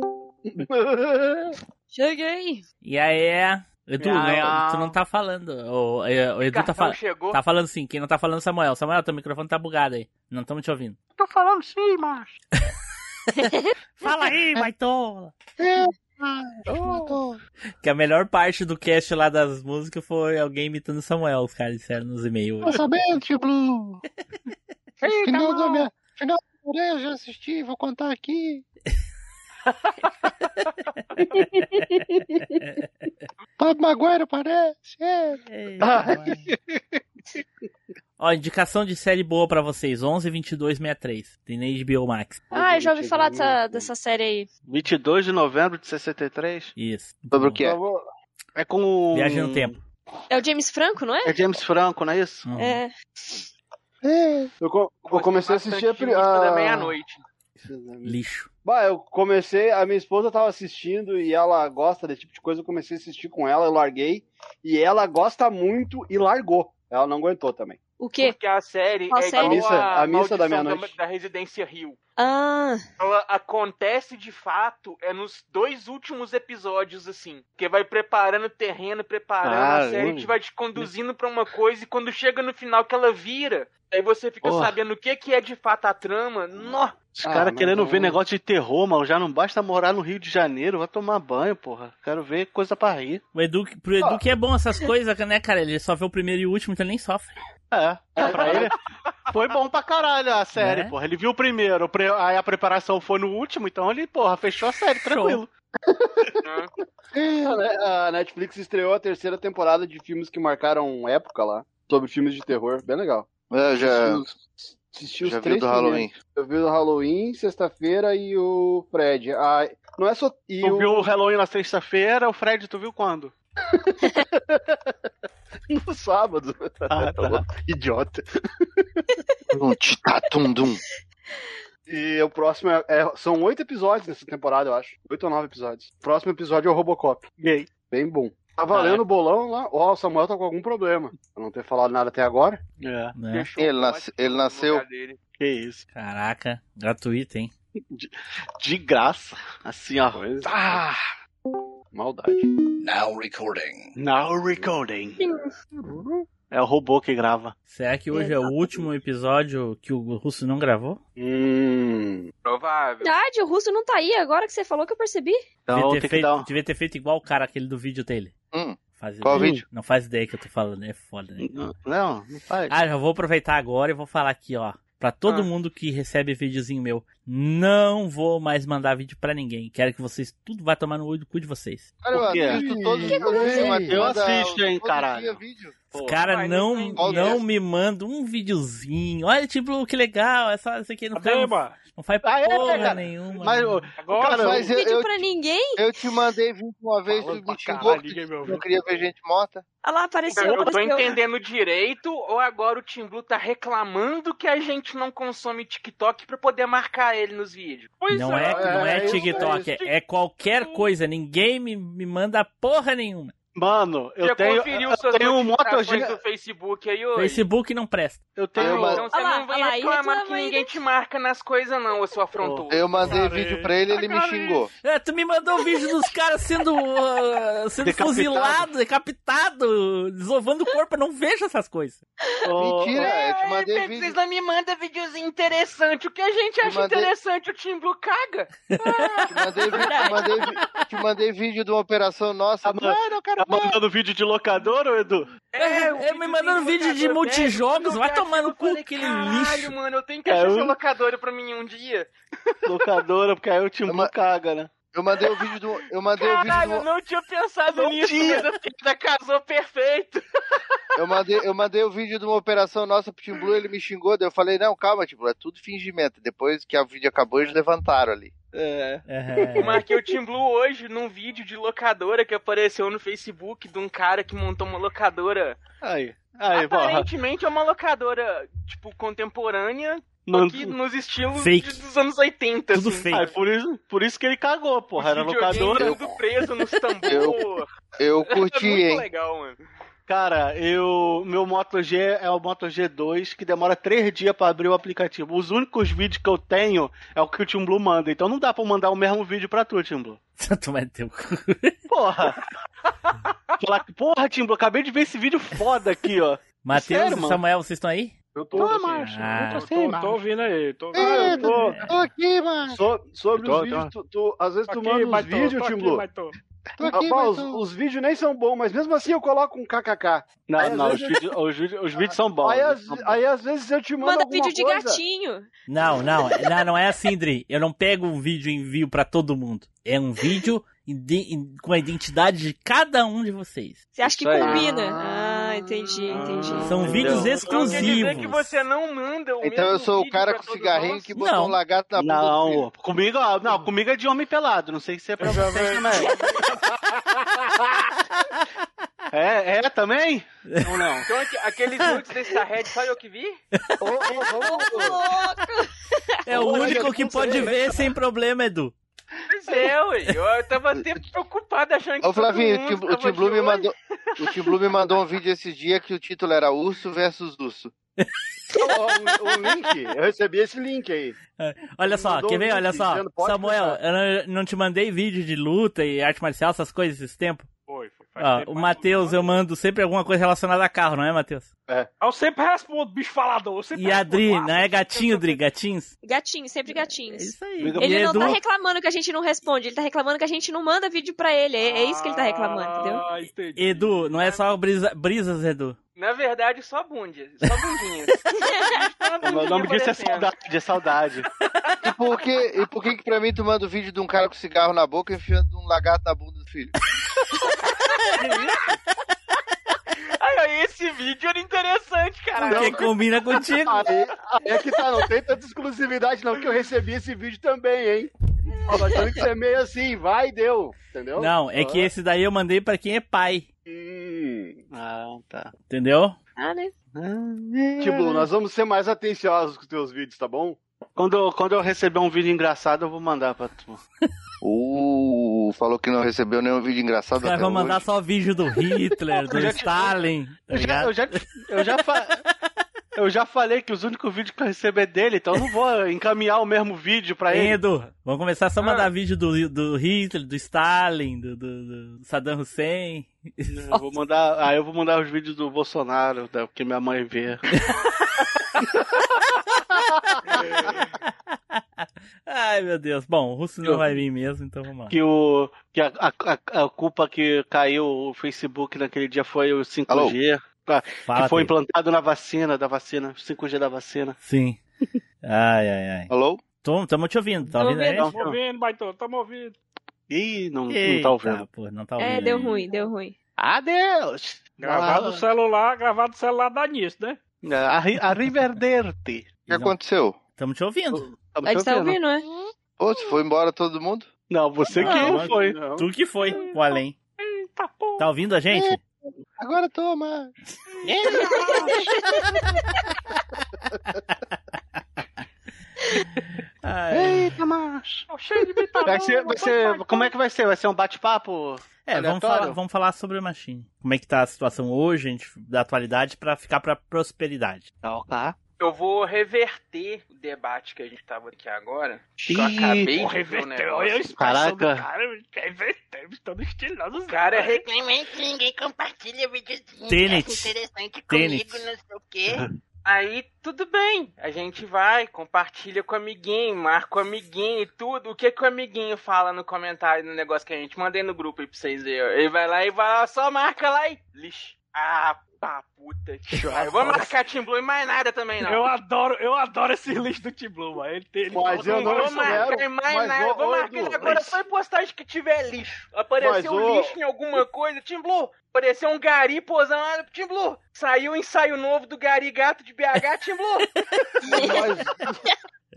Cheguei. E aí, Edu, não, ah. tu não tá falando. O, é, o Edu tá, tá falando sim. Quem não tá falando é o Samuel. Samuel, teu microfone tá bugado aí. Não estamos te ouvindo. Tô falando sim, macho. Fala aí, baitola. Que a melhor parte do cast lá das músicas foi alguém imitando Samuel, os caras disseram nos e-mails. Tio Blue. Final da minha. Final da minha, assisti, vou contar aqui. Bob Maguire aparece. É. Ó, indicação de série boa pra vocês: 11 22 63. Tem na HBO Max. Ah, eu já ouvi falar dessa, dessa série aí. 22 de novembro de 63. Isso. Sobre o que é? É com o. Viagem no tempo. É o James Franco, não é? É James Franco, não é isso? Uhum. É. Eu, co- eu comecei a assistir a, Lista da a... meia-noite. Lixo. Bah, eu comecei, a minha esposa tava assistindo e ela gosta desse tipo de coisa, eu comecei a assistir com ela, eu larguei, e ela gosta muito e largou. Ela não aguentou também. O quê? Porque a série Qual é série? igual A missa- a, a missa da meia-noite. da Residência Rio. Ah, Ela acontece de fato é nos dois últimos episódios, assim. Que vai preparando o terreno, preparando Ah, a série, hum. te vai te conduzindo pra uma coisa, e quando chega no final que ela vira, aí você fica Porra. sabendo o que, que é de fato a trama. Nó! Os Ah, caras querendo não- ver negócio de terror, mano. Já não basta morar no Rio de Janeiro, vai tomar banho, porra. Quero ver coisa pra rir. O Edu, pro Edu que é bom essas coisas, né, cara? Ele só vê o primeiro e o último, então ele nem sofre. É, pra ele foi bom pra caralho a série, Né? porra. Ele viu o primeiro, aí a preparação foi no último, então ele, porra, fechou a série, tranquilo. A Ne- A Netflix estreou a terceira temporada de filmes que marcaram época lá, sobre filmes de terror, bem legal. Eu já- os, assisti os já vi três do Halloween. primeiros. Eu vi o Halloween, sexta-feira e o Fred. Ah, não é só. E Tu o... viu o Halloween na sexta-feira, o Fred, tu viu quando? no sábado. Ah, tá. Idiota. Um titatum-dum. E o próximo é, é- São oito episódios nessa temporada, eu acho. Oito ou nove episódios. O próximo episódio é o Robocop. Gay. Bem bom. Tá valendo o bolão lá. Ó, o Samuel tá com algum problema. Pra não ter falado nada até agora. É. Né? Ele, nasce- ele nasceu. Que isso. Caraca, gratuito, hein? De, de graça. Assim, ó. Ah, Maldade. Now recording. now recording. É o robô que grava. Será que hoje é o último episódio que o Russo não gravou? Hum. Provável. Verdade, o russo não tá aí, agora que você falou que eu percebi. Então devia, ter que feito, um- devia ter feito igual o cara aquele do vídeo dele. Hum. Faz Qual ideia? vídeo? Não faz ideia que eu tô falando, é foda, né? Não, não faz. Ah, já vou aproveitar agora e vou falar aqui, ó. Pra todo Ah. mundo que recebe videozinho meu, não vou mais mandar vídeo pra ninguém. Quero que vocês tudo vá tomar no olho do cu de vocês. Cara, eu assisto todos os dias, eu assisto, hein, caralho. Os caras não, não me mandam um videozinho. Olha, tipo, que legal. Essa, essa aqui não, não, mano? não faz Ah, é, porra cara? nenhuma. Mas, Agora, cara, Mas eu, Vídeo eu, pra ninguém? eu te mandei vídeo uma vez, tu Falando me xingou que não queria ver gente morta. Olha lá, apareceu, Eu tô apareceu. entendendo direito, ou agora o Tim Blue tá reclamando que a gente não consome TikTok pra poder marcar ele nos vídeos? Pois Não é, não é, é TikTok, é é, é qualquer coisa. Ninguém me, me manda porra nenhuma. Mano, eu Já tenho, conferiu eu suas tenho um Moto G. do Facebook aí hoje? Facebook não presta. Eu Ah, tenho. Eu- então você lá, não vem reclamar reclama que ninguém te marca nas coisas não, ô seu afrontoso. Eu mandei Cara, vídeo pra ele, ele me cara, xingou. É, tu me mandou vídeo dos caras sendo, uh, sendo Decapitado. fuzilado, decapitado, desovando o corpo. Eu não vejo essas coisas. Ô, Mentira, eu te mandei Vocês vídeo. não me mandam videozinho interessante. O que a gente acha mandei- interessante, o Tim Blue caga. Te mandei, vídeo, te, mandei, te mandei vídeo de uma operação nossa. Mano, eu quero Tá mandando vídeo de locador, ô Edu? É, o é, me mandando do vídeo de locador, multijogos, vai tomar no cu aquele Caralho, lixo. mano, eu tenho que É, achar essa locadora pra mim um dia. Locadora, porque aí o Tim Blue caga, né? Eu mandei o vídeo do. Eu mandei o vídeo Caralho, eu do. não tinha pensado Não nisso, tinha. mas a piada casou perfeito. Eu mandei, eu mandei o vídeo de uma operação nossa pro Tim Blue, ele me xingou, daí eu falei, não, calma, Tim Blue, é tudo fingimento. Depois que o vídeo acabou, eles levantaram ali. É. Eu marquei o Tim Blue hoje num vídeo de locadora que apareceu no Facebook de um cara que montou uma locadora. Aí. Aí, porra. Aparentemente é uma locadora, tipo, contemporânea, Mano, que nos estilos fake. de- dos anos 80. Tudo assim. fake. Ah, é por isso, por isso que ele cagou, porra. Era locadora. tudo preso nos tambor. Eu, eu curti, é muito hein? legal, mano. Cara, eu. Meu Moto G é o Moto G2 que demora três dias pra abrir o aplicativo. Os únicos vídeos que eu tenho é o que o Tim Blue manda. Então não dá pra mandar o mesmo vídeo pra tu, Tim Blue. Tu vai ter. Porra! Falar, que, porra, Tim Blue, acabei de ver esse vídeo foda aqui, ó. Matheus e? Samuel, vocês estão aí? Eu tô, Tô, tô, macho. Ah. Eu tô, tô, tô ouvindo aí. Tô ouvindo. Ah, eu tô. Tô aqui, mano. So- sobre Tô, os vídeos, tô. tu, tu- às vezes Tô tu aqui, manda uns mas tô, vídeos, Tim aqui, Blue. Tô. Aqui, Rapaz, os, mas tô- os vídeos nem são bons, mas mesmo assim eu coloco um kkk. Não, Aí, não, os vezes- vídeos, os, vídeos, os vídeos são bons. Aí, bons. aí às vezes eu te mando Manda alguma vídeo de coisa. gatinho. Não, não, não, não é assim, Dri. Eu não pego um vídeo e envio pra todo mundo. É um vídeo com a identidade de cada um de vocês. Você acha que Isso combina? Ah, entendi, entendi. São vídeos Então quer dizer exclusivos. que você não manda o Então eu sou o cara com cigarrinho que botou Não. um lagarto na bunda filho. Não, comigo, ó, não, comigo é de homem pelado. Não sei se é pra vocês também. É, é também? Ou não? Então aqu- aqueles nudes desse Red só eu que vi? Ô, ô, vamos- É o único que pode ver sem problema, Edu. Pois é, ué. Eu tava até preocupado achando que Ô Flavinho, todo o mundo o Tim Blue me mandou. O Tim Blue me mandou um vídeo esses dias que o título era Urso versus Urso. Ó, o, o link, eu recebi esse link aí. Olha só, quer ver? Olha só. Samuel, eu não, não te mandei vídeo de luta e arte marcial, essas coisas esses tempos? Foi, foi. Ó, o Matheus, eu mando sempre alguma coisa relacionada a carro, não é, Matheus? É. Eu sempre respondo, bicho falador. Eu sempre E a. Dri, não é gatinho, Dri? Gatinhos? Gatinhos, sempre gatinhos. Isso aí. Ele E não tá Edu? reclamando que a gente não responde, ele tá reclamando que a gente não manda vídeo pra ele. É, é isso que ele tá reclamando, entendeu? Ah, entendi. Edu, não é só brisa- brisas, Edu. Na verdade, só bundes. Só bundinhas. O meu nome disso é saudade, é saudade. E por que, e por que que pra mim tu manda o vídeo de um cara com cigarro na boca enfiando um lagarto na bunda do filho? Esse vídeo era interessante, cara. Porque combina contigo. Aí, aí é que tá, não tem tanta exclusividade não, que eu recebi esse vídeo também, hein? Tô achando que você é meio assim, vai e deu, entendeu? Não, é que esse daí eu mandei pra quem é pai. Hum. Ah, tá. Entendeu? Ah, né? Tipo, nós vamos ser mais atenciosos com os teus vídeos, tá bom? Quando, eu- quando eu receber um vídeo engraçado, eu vou mandar pra tu. Uh, falou que não recebeu nenhum vídeo engraçado até vão mandar hoje. só vídeo do Hitler, do Stalin, tá Eu já, eu já, eu já, fa- eu já falei que os únicos vídeos que eu recebo é dele, então eu não vou encaminhar o mesmo vídeo pra Hein, ele. Edu? Vamos começar só a mandar vídeo do, do Hitler, do Stalin, do, do, do Saddam Hussein. Eu vou mandar, aí eu vou mandar os vídeos do Bolsonaro, que minha mãe vê. Ai, meu Deus. Bom, o russo não vai vir mesmo, então vamos lá. Que, o, que a, a, a- a culpa que caiu o Facebook naquele dia foi o 5G. Alô? Ah, Fala, que foi Pedro. implantado na vacina, da vacina, 5G da vacina. Sim. Ai, ai, ai. Alô? Tamo te ouvindo, tá ouvindo aí? ouvindo. Tamo ouvindo, Baitô, tamo ouvindo. Ih, não, não Eita, tá ouvindo. pô, não tá ouvindo. É, deu aí. ruim, deu ruim. Adeus! Gravado no celular, gravado no celular dá nisso, né? Arri- Arrivederci. O que aconteceu? Tamo te ouvindo. Tamo A te gente tá ouvindo, é? Pô, se foi embora todo mundo? Não, você que Não, foi. Tu que foi, o além. Eita porra. Tá ouvindo a gente? Agora toma. Ai. Eita, macho. Tô cheio de vitamina. Vai ser, vai ser, como é que vai ser? Vai ser um bate-papo? É, vamos falar, vamos falar sobre a Machine. Como é que tá a situação hoje, gente, da atualidade, pra ficar pra prosperidade. Tá, ok. Eu vou reverter o debate que a gente tava aqui agora. Ih, eu acabei de ver o Reverteu, olha do Caraca. cara. Reverteu, todo estiloso. O cara né? reclama que ninguém compartilha videozinho. Tenet. acha interessante Tenet. comigo, não sei o quê. Aí, tudo bem. A gente vai, compartilha com o amiguinho, marca o amiguinho e tudo. O que que o amiguinho fala no comentário no negócio que a gente mandei no grupo aí pra vocês verem. Ele vai lá e vai lá, só marca lá e... Lixo. Ah, pá, puta que pariu. Eu vou marcar Team Blue e mais nada também, não. Eu adoro, eu adoro esse lixo do Team Blue, mano. Ele, tem- ele Mas eu um- não vou marcar mais mas, nada. ô, vou marcar Edu, agora mas- só em postagem que tiver lixo. Apareceu Mas, ô- lixo em alguma coisa. Team Blue, apareceu um gari posando lá. Team Blue, saiu o ensaio novo do gari gato de BH. Team Blue. Mas-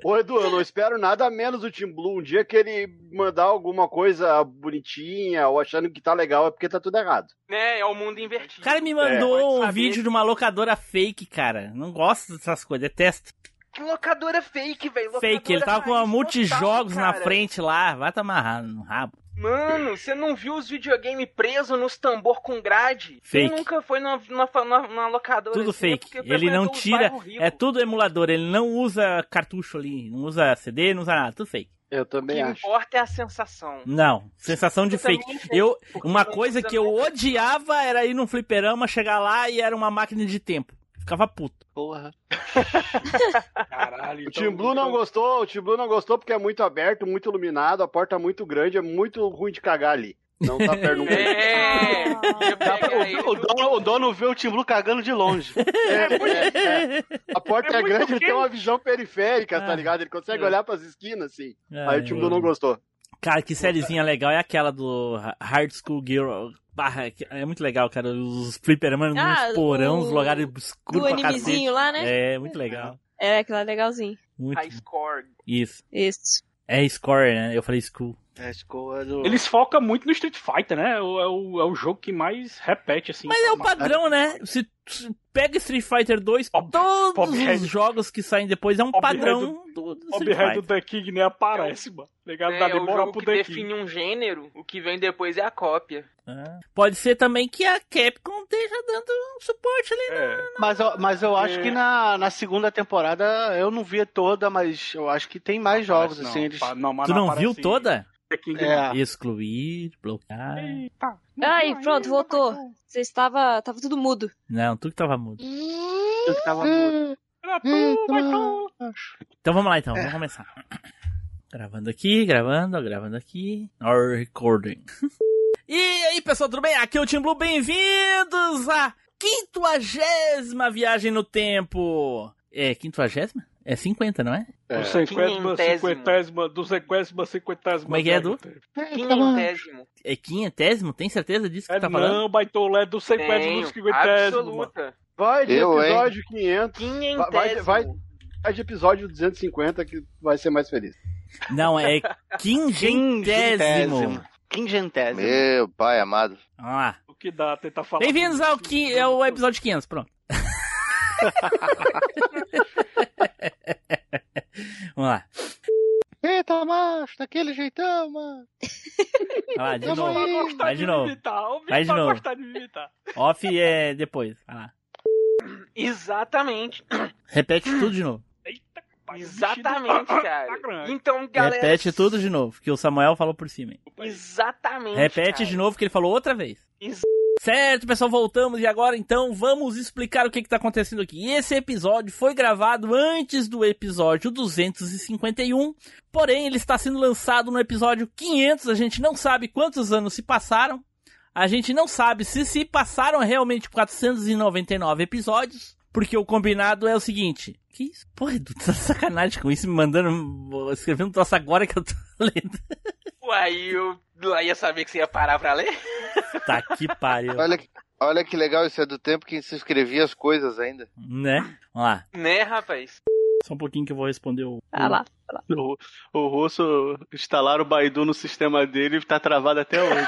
Ô Edu, eu não espero nada menos do Team Blue. Um dia que ele mandar alguma coisa bonitinha ou achando que tá legal é porque tá tudo errado. né, é o mundo invertido. O cara me É, mandou pode um saber. vídeo de uma locadora fake, cara. Não gosto dessas coisas, detesto. Que locadora fake, velho. Fake, ele tava com uma multijogos na frente lá. Vai tá amarrado no rabo. Mano, você não viu os videogame presos nos tambor com grade? Fake. Quem nunca foi numa, numa, numa- locadora Tudo assim, é fake. porque Ele não tira. É tudo emulador. Ele não usa cartucho ali. Não usa CD, não usa nada. Tudo fake. Eu O também que acho. importa é a sensação. Não, sensação de Eu fake. Eu, uma coisa que eu odiava era ir num fliperama, chegar lá e era uma máquina de tempo. Ficava puto. Porra. Caralho, O então- Team Blue não gostou, o Team Blue não gostou porque é muito aberto, muito iluminado, a porta é muito grande, é muito ruim de cagar ali. Não tá perto nunca. É, o, o dono, o dono vê o Tim Blue cagando de longe. É, é, é. A porta é, É grande, ele tem uma visão periférica, Ah. tá ligado? Ele consegue olhar pras esquinas, assim. É, Aí o Team Blue não gostou. Cara, que sériezinha legal é aquela do Hard School Girl. Barra, que- é muito legal, cara. Os fliperamas Ah, nos porão, os lugares escuros do pra cacete. animezinho lá, né? É, muito legal. É, aquilo é legalzinho. Muito. High score. Isso. Isso. É score, né? Eu falei school. É, do... Eles focam muito no Street Fighter, né? É o, é o, é jogo que mais repete, assim. Mas é o padrão, né? Se pega Street Fighter 2, todos Bob os jogos que saem depois é um Bob padrão Red do, do O Street do Fighter. The King nem aparece, mano. Ligado? É, Dá é o jogo pro que The King. define um gênero, o que vem depois é a cópia. Ah. Pode ser também que a Capcom esteja dando um suporte ali. É. Mas, eu- mas eu acho É. que na, na segunda temporada eu não vi toda, mas eu acho que tem mais jogos, Não, assim. Eles... não, mas Tu não viu toda? É. Excluir, bloquear. Ai, pronto, voltou. Você estava. Tava tudo mudo. Não, tu que tava mudo. Eu que tava mudo. Então vamos lá então, vamos começar. Gravando aqui, gravando, gravando aqui. Our recording. e aí pessoal, tudo bem? Aqui é o Team Blue, bem-vindos à quinquagésima viagem no tempo. É, quinquagésima? É 50, não é? Cinquésima, cinquentésima, do cinquésima, cinquentésima. Como é que é, Edu? Quinhentésimo. É quinhentésimo? Tem certeza disso que É tá falando? não, baitola, é do cinquésimo, Tenho, do cinquentésimo. absoluta. Vai de Eu, hein? episódio 500. Vai, vai, vai, vai de episódio 250 que vai ser mais feliz. Não, é quingentésimo. Quingentésimo. Meu pai amado. Vamos lá. O que dá tentar falar. Bem-vindos ao, qui- ao episódio 500, pronto. Vamos lá. Eita, macho, daquele jeitão, mano. Vai lá, de Tamo novo. aí. Vai de novo. Vai de novo. Off é depois. Vai lá. Exatamente. Repete tudo de novo. Exatamente, cara. Então, galera. Repete tudo de novo, que o Samuel falou por cima. hein? Exatamente. Repete cara. de novo, que ele falou outra vez. Ex- Certo, pessoal, voltamos e agora então vamos explicar o que está acontecendo aqui. Esse episódio foi gravado antes do episódio 251, porém ele está sendo lançado no episódio 500. A gente não sabe quantos anos se passaram, a gente não sabe se se passaram realmente 499 episódios, porque o combinado é o seguinte: que isso? Porra, Edu, tá sacanagem com isso, me mandando escrevendo um troço agora que eu tô lendo. Uai, eu lá ia saber que você ia parar pra ler? Tá que pariu. Olha, que- olha que legal, isso é do tempo que se escrevia as coisas ainda. Né? Vamos lá. Né, rapaz? Só um pouquinho que eu vou responder o. Ah lá. O, o russo instalaram o Baidu no sistema dele e tá travado até hoje.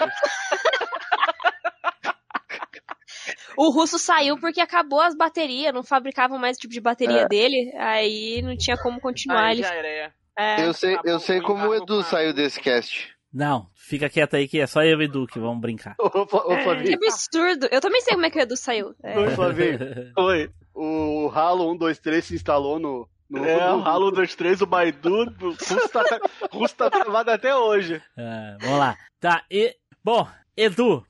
O russo saiu porque acabou as baterias, não fabricavam mais o tipo de bateria É. dele, aí não tinha como continuar. Aí ele... já era. É. Eu sei, eu sei como o Edu saiu desse cast. Não, fica quieto aí que é só eu e o Edu que vamos brincar. Ô, ô, Que absurdo. Eu também sei como é que o Edu saiu. É. Oi, Flavinho. Oi. O Halo 123 se instalou no. no É, o Halo 23, o Baidu, o russo tá, russo tá travado até hoje. Ah, vamos lá. Tá, e. Bom, Edu,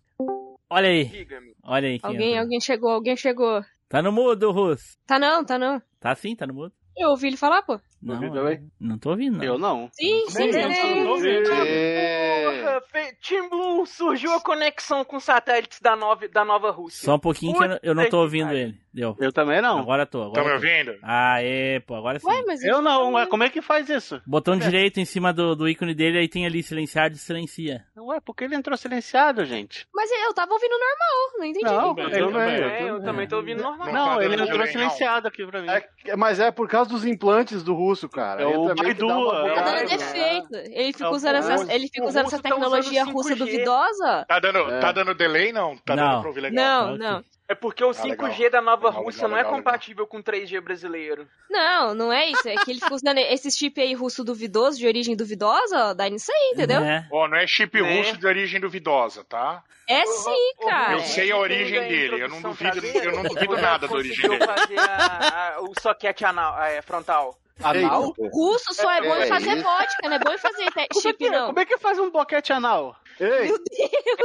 olha aí. Olha aí. Alguém, entrou. alguém chegou, alguém chegou. Tá no mudo, Russo. Tá não, tá não. Tá sim, tá no mudo. Eu ouvi ele falar, pô. Não, Ouviu também? não tô ouvindo, não. Eu não. Sim, sim, sim. não, não, É... Porra, fe- Team Blue surgiu a conexão com satélites da nova, da nova Rússia. Só um pouquinho que eu não, eu não tô Puta ouvindo pariu. ele. Deu. Eu também não. Agora tô. Agora Tá me ouvindo? Ah, é, pô, agora sim. Ué, mas Eu não, ué, como é que faz isso? Botão direito em cima do, do ícone dele, aí tem ali silenciar e silencia. Ué, por que ele entrou silenciado, gente? Mas eu tava ouvindo normal, não entendi. Não, Bem, eu eu também. também. É, eu também tô ouvindo normal. Não, ele entrou não. silenciado aqui pra mim. É, mas é por causa dos implantes do russo, cara. É Ele o Baidu, é Tá né? defeito. Ele fica É usando essa, ele fica usando essa tá tecnologia usando russa 5G. duvidosa. Tá dando, É. tá dando delay, não? Tá Não. dando pra ouvir legal? Não, não. É porque o Ah, 5G legal. da nova Legal, Rússia legal, não é legal, compatível com 3G brasileiro. Não, não é isso. É que ele fica usando esses chip aí russo duvidoso, de origem duvidosa, dá nisso aí, entendeu? Né? Ó, não é chip Né? russo de origem duvidosa, tá? É sim, cara. Eu sei a origem Entende dele, eu não duvido, eu não duvido Você nada da origem dele. fazer a- a- o soquete anal, é, frontal. Anal? Russo só é bom em É fazer isso. vodka, não é bom em fazer te- Como é, chip, que, não. como é que faz um boquete anal? Ei,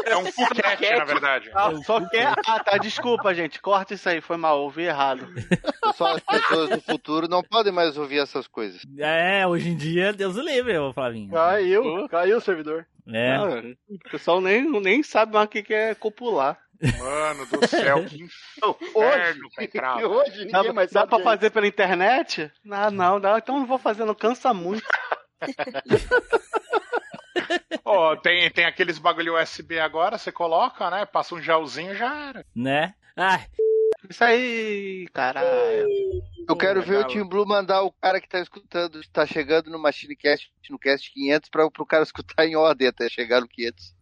É um fuquete, na verdade. Ah, só que Ah, tá, desculpa, gente. Corta isso aí, foi mal, ouvi errado. Só as pessoas do futuro não podem mais ouvir essas coisas. É, hoje em dia, Deus o livre, ô Flavinho. caiu, caiu o servidor. É. Ah, o pessoal nem, nem sabe mais o que que é copular. Mano do céu, que inferno velho. Hoje ninguém Dá, mais dá pra fazer pela internet? Não, não, dá. Então não vou fazer, não cansa muito. Ó, tem, tem aqueles bagulho USB agora, você coloca, né? Passa um gelzinho já era. Né? Ai, Isso aí, caralho. Eu quero ver o. Tim Blue mandar o cara que tá escutando, tá chegando no Machine Cast, no Cast 500, pra, pro cara escutar em ordem até chegar no 500.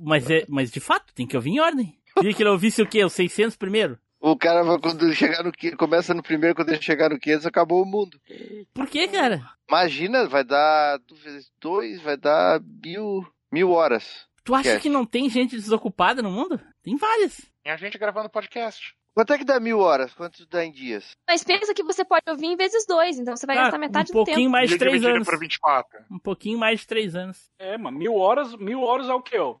Mas, é, mas de fato, tem que ouvir em ordem. Queria que ele ouvisse o quê? Os 600 primeiro? O cara, quando chegar no 500, começa no primeiro, quando ele chegar no 500, acabou o mundo. Por que, cara? Imagina, vai dar dois, vai dar mil, mil horas. Tu acha que não tem gente desocupada no mundo? Tem várias. Tem a gente gravando podcast. Quanto é que dá mil horas? Quanto dá em dias? Mas pensa que você pode ouvir em vezes dois, então você vai Ah, gastar metade um do tempo. pouquinho mais de três anos. por 24. Um pouquinho mais de três anos. É, mano, mil horas, mil horas é o quê, ó?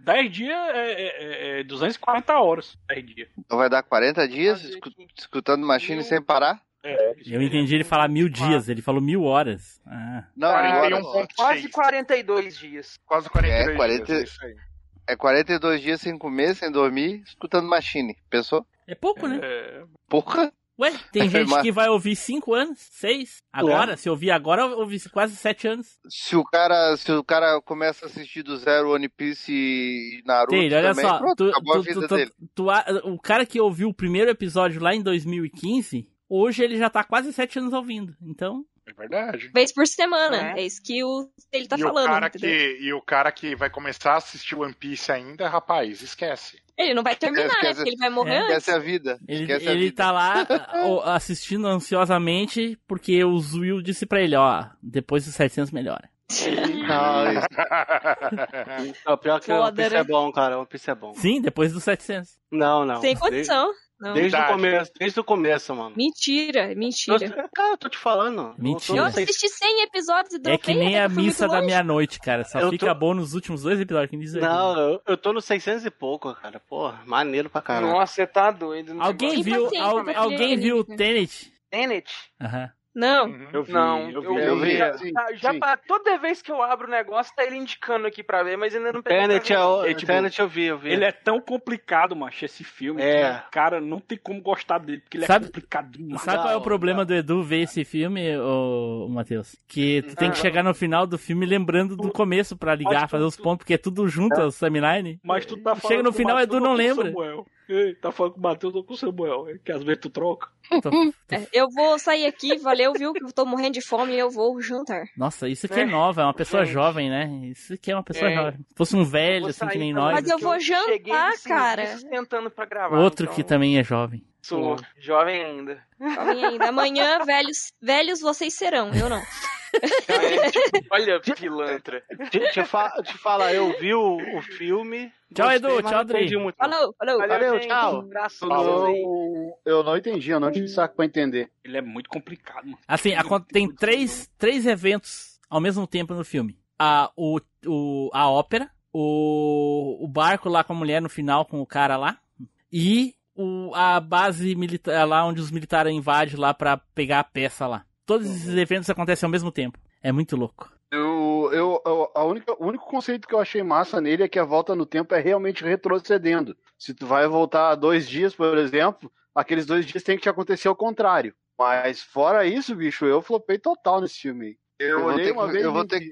10 dias é, é, é 240 horas. 10 dias. Então vai dar 40 dias escu- escutando Machine sem parar? É, Eu entendi ele falar mil dias, ele falou mil horas. Ah. Não, Ah, agora- quase 42 dias. Quase É, 40, é 42 dias sem comer, sem dormir, escutando Machine. Pensou? É pouco, né? Porra! Ué, tem gente Mas- que vai ouvir cinco anos, seis. Agora, se ouvir agora, ouvir quase sete anos. Se o cara, se o cara começa a assistir do zero One Piece e Naruto Taylor, olha também, só, pronto, tu- acabou tu- a vida tu- tu- dele. o cara que ouviu o primeiro episódio lá em 2015, hoje ele já tá quase sete anos ouvindo. Então, É verdade. Vez por semana. É, isso que o, ele tá e, falando. o cara entendeu? que, e o cara que vai começar a assistir One Piece ainda, rapaz, esquece. Ele não vai terminar, né? Porque ele vai morrer antes. Esquece a vida. ele, Esquece a ele vida. tá lá assistindo ansiosamente porque o Will disse pra ele, ó, depois dos 700 melhora. Não, isso... não, pior que o One Piece né? é bom, cara. O One Piece é bom. Sim, depois dos 700. Não, não. Sem condição. Não. Desde, o Verdade. começo, desde o começo, mano. Mentira, mentira. Eu, cara, eu tô te falando. Mentira. Eu assisti 100 episódios e É dropei. que nem até a missa da meia-noite, cara. Só Eu fica tô- bom nos últimos dois episódios. Quem diz aí? Não, eu, eu tô no 600 e pouco, cara. Porra, maneiro pra caralho. Nossa, você tá doido. não Alguém viu, al- alguém viu o anime. Tenet? Tenet? Aham. Não. Eu vi, não, eu vi. eu, vi, já, sim, já- sim. pa- toda vez que eu abro o negócio, tá ele indicando aqui pra ver, mas ainda não peguei Tenet, pra é o, É, tipo, Tenet eu vi, eu vi. Ele é tão complicado, macho, esse filme. É. Que, cara, não tem como gostar dele, porque ele Sabe- é complicadinho. Sabe qual é o problema do Edu ver esse filme, ô, Matheus? Que tu tem que Ah. chegar no final do filme lembrando do começo pra ligar, fazer os pontos, porque é tudo junto, as timeline. Mas tu tá falando Chega no final, Edu não lembra. Samuel? Ei, tá falando com o Matheus ou com o Samuel? é Que às vezes tu troca. É, eu vou sair aqui, valeu, viu? Que eu tô morrendo de fome e eu vou jantar. Nossa, isso aqui é nova, é uma pessoa Gente. jovem, né? Isso aqui é uma pessoa É. jovem. Se fosse um velho, assim, que nem nós. Mas eu vou jantar, do serviço cara. tentando pra gravar. Outro então que também é jovem. Sou jovem ainda. Jovem ainda. Amanhã, velhos, velhos vocês serão, eu não. Olha, pilantra. Te, te, fa te falar, eu vi o, o filme. Tchau, gostei, Edu, tchau, Adri. Falou, falou. Valeu, gente. tchau. Um abraço Eu pra vocês aí. não, eu não entendi, eu não tive saco pra entender. Ele é muito complicado, mano. Assim, acon- tem três, três eventos ao mesmo tempo no filme. A, o, o, a ópera, o, o barco lá com a mulher no final, com o cara lá, e o, a base militar lá onde os militares invadem lá pra pegar a peça lá. Todos esses eventos acontecem ao mesmo tempo. É muito louco. Eu, eu, eu- a única, o único conceito que eu achei massa nele é que a volta no tempo é realmente retrocedendo. Se tu vai voltar dois dias, por exemplo, aqueles dois dias tem que te acontecer ao contrário. Mas fora isso, bicho, eu flopei total nesse filme. aí. Eu, Eu vou olhei ter uma que- vez eu vou ter vi-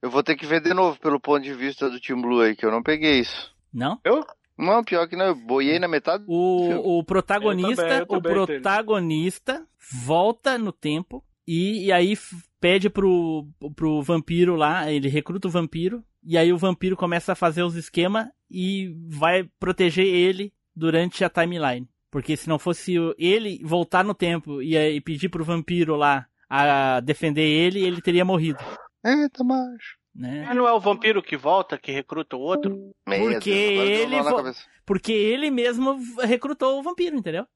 Eu vou ter que ver de novo pelo ponto de vista do Team Blue aí, que eu não peguei isso. Não? Eu? Não, pior que não, eu boiei na metade. O, o protagonista, Eu também, eu também, o protagonista volta no tempo e, e aí pede pro, pro vampiro lá, ele recruta o vampiro e aí o vampiro começa a fazer os esquemas e vai proteger ele durante a timeline. Porque se não fosse ele voltar no tempo e, aí pedir pro vampiro lá a defender ele, ele teria morrido. Eita, macho. Né? Mas não é o vampiro que volta, que recruta o outro? Porque ele, vo- porque ele mesmo recrutou o vampiro, entendeu?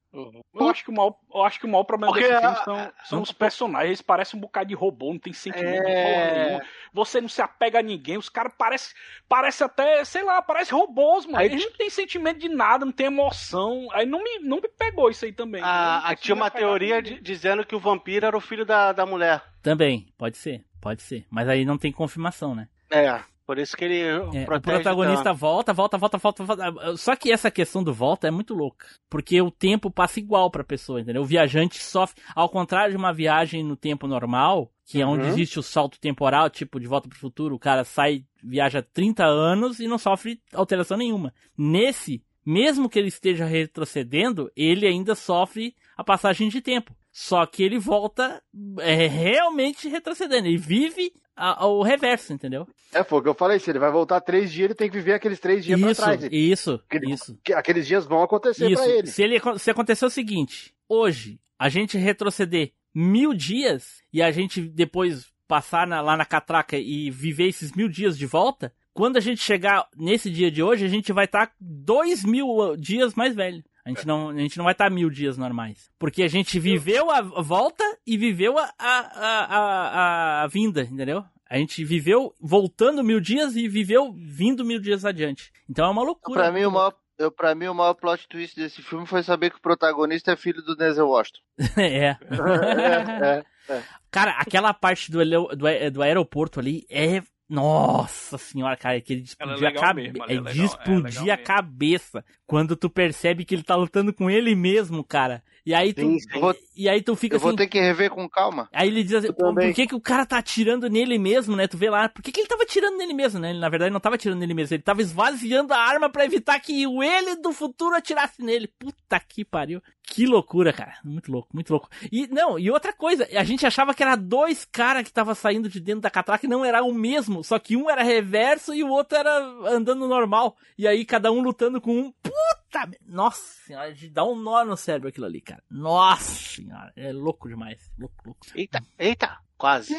Eu acho que o maior, eu acho que o maior problema Porque desse filme a- são, são os personagens. Eles parecem um bocado de robô, não tem sentimento de É. porra nenhuma. Você não se apega a ninguém. Os caras parecem parece até, sei lá, parecem robôs, mano. Aí Eles não têm sentimento de nada, não tem emoção. Aí não me, não me pegou isso aí também. Ah, tinha uma teoria de- dizendo que o vampiro era o filho da, da mulher. Também, pode ser, pode ser. Mas aí não tem confirmação, né? É, por isso que ele É, o protagonista volta, volta, volta, volta, volta. Só que essa questão do volta é muito louca. Porque o tempo passa igual pra pessoa, entendeu? O viajante sofre. Ao contrário de uma viagem no tempo normal, que é onde Uhum. existe o salto temporal, tipo de volta pro futuro, o cara sai, viaja 30 anos e não sofre alteração nenhuma. Nesse, mesmo que ele esteja retrocedendo, ele ainda sofre a passagem de tempo. Só que ele volta é, realmente retrocedendo. Ele vive a- a- o reverso, entendeu? É, foi o que eu falei, se ele vai voltar três dias, ele tem que viver aqueles três dias Isso, pra trás. isso, isso. que- Aqueles dias vão acontecer Isso. pra ele. Se, ele, se acontecer o seguinte, hoje, a gente retroceder mil dias e a gente depois passar na- lá na catraca e viver esses mil dias de volta, quando a gente chegar nesse dia de hoje, a gente vai estar dois mil dias mais velho. A gente não, a gente não vai estar mil dias normais. Porque a gente viveu a volta e viveu a, a, a, a, vinda, entendeu? A gente viveu voltando mil dias e viveu vindo mil dias adiante. Então é uma loucura. Pra mim, o maior, eu, pra mim, o maior plot twist desse filme foi saber que o protagonista é filho do Denzel Washington. é. é, é. Cara, aquela parte do, do, do aeroporto ali é. Nossa senhora, cara, que ele Ela é a cabeça. é É legal, de é explodir legal a cabeça quando tu percebe que ele tá lutando com ele mesmo, cara. E aí tu, Sim, sim. Eu vou- e aí tu fica Eu vou assim. ter que rever com calma. Aí ele diz assim, por que, que o cara tá atirando nele mesmo, né? Tu vê lá, por que, que ele tava atirando nele mesmo, né? Ele, na verdade, não tava atirando nele mesmo, ele tava esvaziando a arma pra evitar que o ele do futuro atirasse nele. Puta que pariu. Que loucura, cara. Muito louco, muito louco. E, não, e outra coisa, a gente achava que era dois caras que tava saindo de dentro da catraca e não era o mesmo, só que um era reverso e o outro era andando normal. E aí cada um lutando com um. Puta! Me- Nossa senhora, de dar um nó no cérebro aquilo ali, cara. Nossa senhora, é louco demais. Louco, louco. Eita, eita, quase.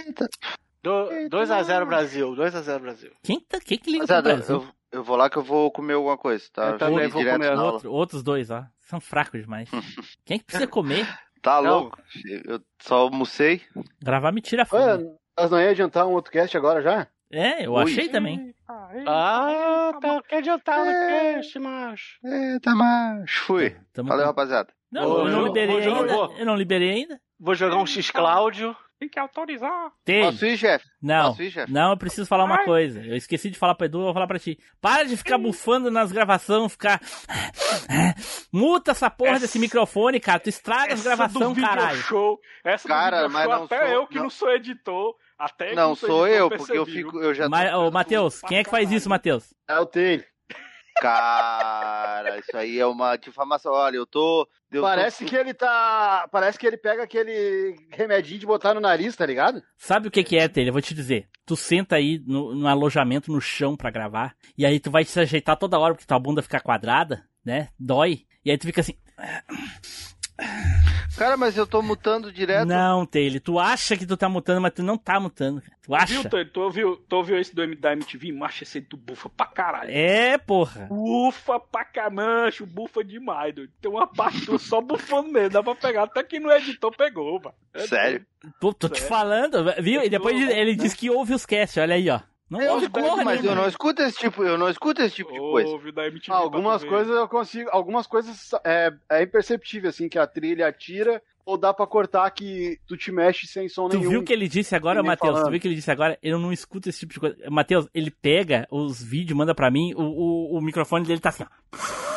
2x0 Brasil, 2x0 Brasil. Quem, tá, quem que liga Mas, pro é, Brasil? eu, eu vou lá que eu vou comer alguma coisa, tá? Eu também vou direto comer. Outro- outros dois, ó. São fracos demais. Quem que precisa comer? Tá Não. louco? Eu só almocei. Gravar me tira fome. Nós não ia adiantar um outro cast agora já? É, eu Ui. achei também. Ah, tá, que adiantar no cast, macho. Eita, macho. Fui. Tamo Valeu, com- rapaziada. Não, eu não liberei ainda. vou- Eu não liberei ainda. Vou jogar um X Cláudio. Tem que autorizar. Tem. Posso ir, chefe? Não, Posso ir, chefe? não, eu preciso falar uma Ai. coisa. Eu esqueci de falar pro Edu, eu vou falar pra ti. Para de ficar bufando nas gravações, ficar. Muta essa porra Essa- desse microfone, cara. Tu estraga as Essa gravações, do caralho. show, essa Cara, do mas show, não até sou- eu que não, não- sou editor, até Não sou eu, porque eu fico. Eu já tô- Mas, ô, Matheus, quem é que faz isso, Matheus? É o Taylor. Cara, isso aí é uma difamação. Olha, eu tô. Eu Parece tô... que ele tá. Parece que ele pega aquele remedinho de botar no nariz, tá ligado? Sabe o que que é, Taylor? Eu vou te dizer. Tu senta aí no, no alojamento, no chão pra gravar, e aí tu vai se ajeitar toda hora porque tua bunda fica quadrada, né? Dói. E aí tu fica assim. Cara, mas eu tô mutando direto. Não, Taylor, tu acha que tu tá mutando, mas tu não tá mutando. cara. Tu acha? Viu, Tony? Tu ouviu, tu ouviu esse do, M- da MTV? Macho, esse aí tu bufa pra caralho. É, porra. Bufa pra camancho, bufa demais, doido. Tem uma parte só bufando mesmo, dá pra pegar. Até que no editor pegou, mano. É Sério? Tô, tô te Sério? falando, viu? E depois ele diz que ouve os casts, olha aí, ó. Não Eu ouve porra mas eu nenhuma. não escuto esse tipo, eu não escuto esse tipo de coisa. Ouve da MTV. Ah, algumas tu coisas eu consigo. Algumas coisas é, é imperceptível, assim, que a trilha tira, ou dá pra cortar que tu te mexe sem som Tu nenhum. viu o que ele disse agora, Matheus? Tu viu o que ele disse agora? Eu não escuto esse tipo de coisa. Matheus, ele pega os vídeos, manda pra mim, o, o, o microfone dele tá assim, ó.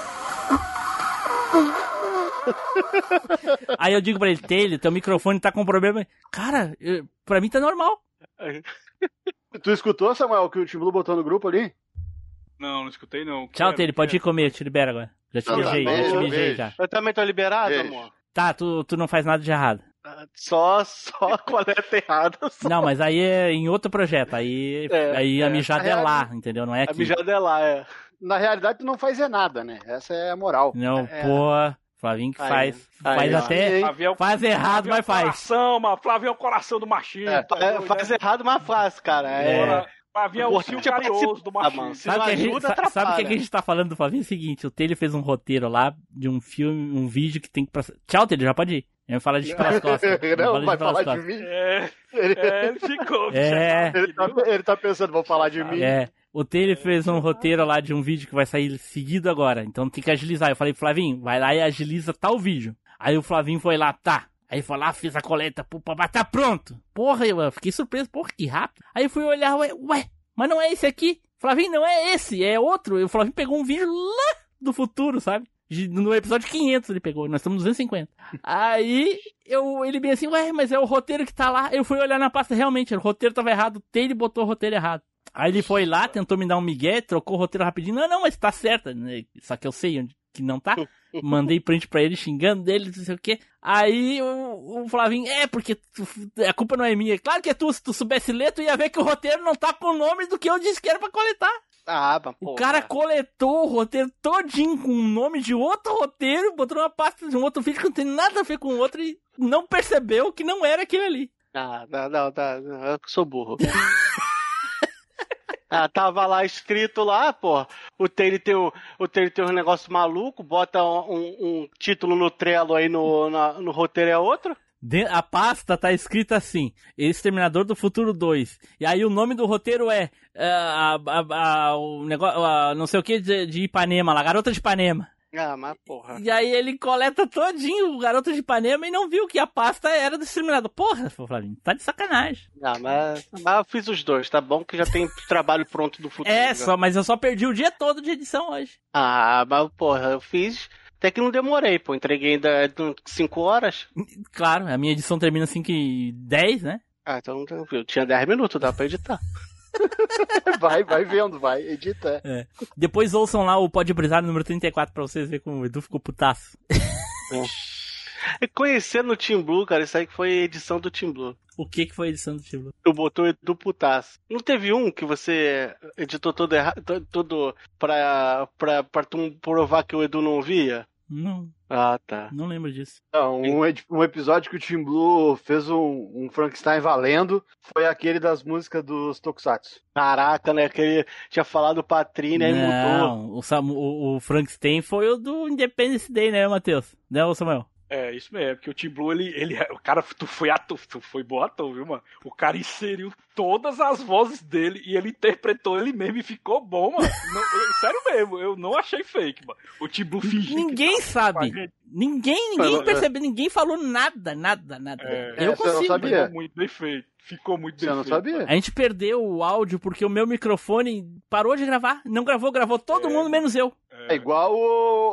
Aí eu digo pra ele, Taylor, teu microfone tá com problema. Cara, pra mim tá normal. Tu escutou, Samuel, o que o Tim Blue botou no grupo ali? Não, não escutei não. Tchau, Quero, Taylor, pode ir quero. comer, eu te libero agora. Já te Tá, tá, beijei, já te beijei já. Eu também tô liberado, Beijo. amor. Tá, tu, tu não faz nada de errado. Só, só coleta errada. Só. Não, mas aí é em outro projeto. Aí, É, aí a é. mijada é lá, entendeu? Não é A aqui. mijada é lá, é. Na realidade, tu não faz é nada, né? Essa é a moral. Não, É. pô, Flavinho que Aí, faz. aí, faz ó. até. Flavinho é Faz errado, Flavinho é mas o faz. Coração, mano. Flavinho é o coração do machismo. É, tá é, faz né? errado, mas faz, cara. É. É. Flavinho é o é carinhoso do machismo. Sabe não o que, a gente- ajuda, sa- sabe o que, a gente tá falando do Flavinho? É o seguinte, o Taylor fez um roteiro lá de um filme, um vídeo que tem que. Tchau, Taylor, já pode ir. Ele fala de pelas costas. Ele não, fala vai falar de mim. É, Ele, é, ele ficou. É. ele tá, ele tá pensando, vou falar de mim. É. O Taylor fez um roteiro lá de um vídeo que vai sair seguido agora. Então tem que agilizar. Eu falei, Flavinho, vai lá e agiliza tal vídeo. Aí o Flavinho foi lá, tá. Aí foi lá, fez a coleta, pô, tá pronto. Porra, eu fiquei surpreso, porra, que rápido. Aí fui olhar, ué, ué, mas não é esse aqui. Flavinho, não é esse, é outro. E o Flavinho pegou um vídeo lá do futuro, sabe? No episódio 500 ele pegou, nós estamos no 250. Aí eu, ele bem assim, ué, mas é o roteiro que tá lá. Eu fui olhar na pasta, realmente, o roteiro tava errado. O Taylor botou o roteiro errado. Aí ele foi lá, tentou me dar um migué, trocou o roteiro rapidinho. Não, não, mas tá certo. né? Só que eu sei onde que não tá. Mandei print pra ele xingando dele, não sei o que. Aí o, o Flavinho, é, porque tu- a culpa não é minha. Claro que é tu, se tu soubesse ler, tu ia ver que o roteiro não tá com o nome do que eu disse que era pra coletar. Ah, mas, O pô, cara coletou o roteiro todinho com o nome de outro roteiro, botou numa pasta de um outro vídeo que não tem nada a ver com o outro e não percebeu que não era aquele ali. Ah, não, não, não, não, eu sou burro. ah, tava lá escrito lá, pô, o Taylor tem, o, o tem um negócio maluco, bota um, um título no Trello aí no, na- no roteiro é outro. De- A pasta tá escrita assim: Exterminador do Futuro 2. E aí o nome do roteiro é é, a, a- a- o negócio, não sei o que de, de Ipanema lá, Garota de Ipanema. Ah, mas porra. E aí ele coleta todinho o Garota de Ipanema e não viu que a pasta era do Exterminador. Porra, Flavinho, tá de sacanagem. Ah, mas, mas eu fiz os dois, tá bom? Que já tem trabalho pronto do futuro. É, só, mas eu só perdi o dia todo de edição hoje. Ah, mas porra, eu fiz. Até que não demorei, pô. Entreguei ainda 5 horas. Claro, a minha edição termina 5 e 10, né? Ah, então eu tinha 10 minutos, dá pra editar. vai, vai vendo, vai, edita. É. Depois ouçam lá o Pode Brisar número 34 pra vocês verem como o Edu ficou putaço. E conhecendo o Team Blue, cara, isso aí que foi edição do Team Blue. O que que foi a edição do Team Blue? Tu botou Edu Putaço. Não teve um que você editou todo errado, to- todo pra, pra, pra tu provar que o Edu não via? Não, Ah, tá. não lembro disso. Não, um, um episódio que o Team Blue fez um, um Frankenstein valendo foi aquele das músicas dos Tokusatsu. Caraca, né? Que ele tinha falado Patrine, aí mudou. Não, o, o, o Frankenstein foi o do Independence Day, né, Matheus? Né, ô Samuel? É, isso mesmo, porque o Team Blue, ele, ele, o cara, tu foi ator, tu foi bom ator, viu, mano? O cara inseriu todas as vozes dele e ele interpretou ele mesmo e ficou bom, mano. Não, eu- sério mesmo, eu não achei fake, mano. O Team Blue fingiu. Ninguém sabe. Ninguém, ninguém Falou, é. percebeu, ninguém falou nada, nada, nada. É, eu consigo. Ficou muito bem feito. Ficou muito bem feito. A gente perdeu o áudio porque o meu microfone parou de gravar. Não gravou, gravou todo mundo menos eu. É igual o,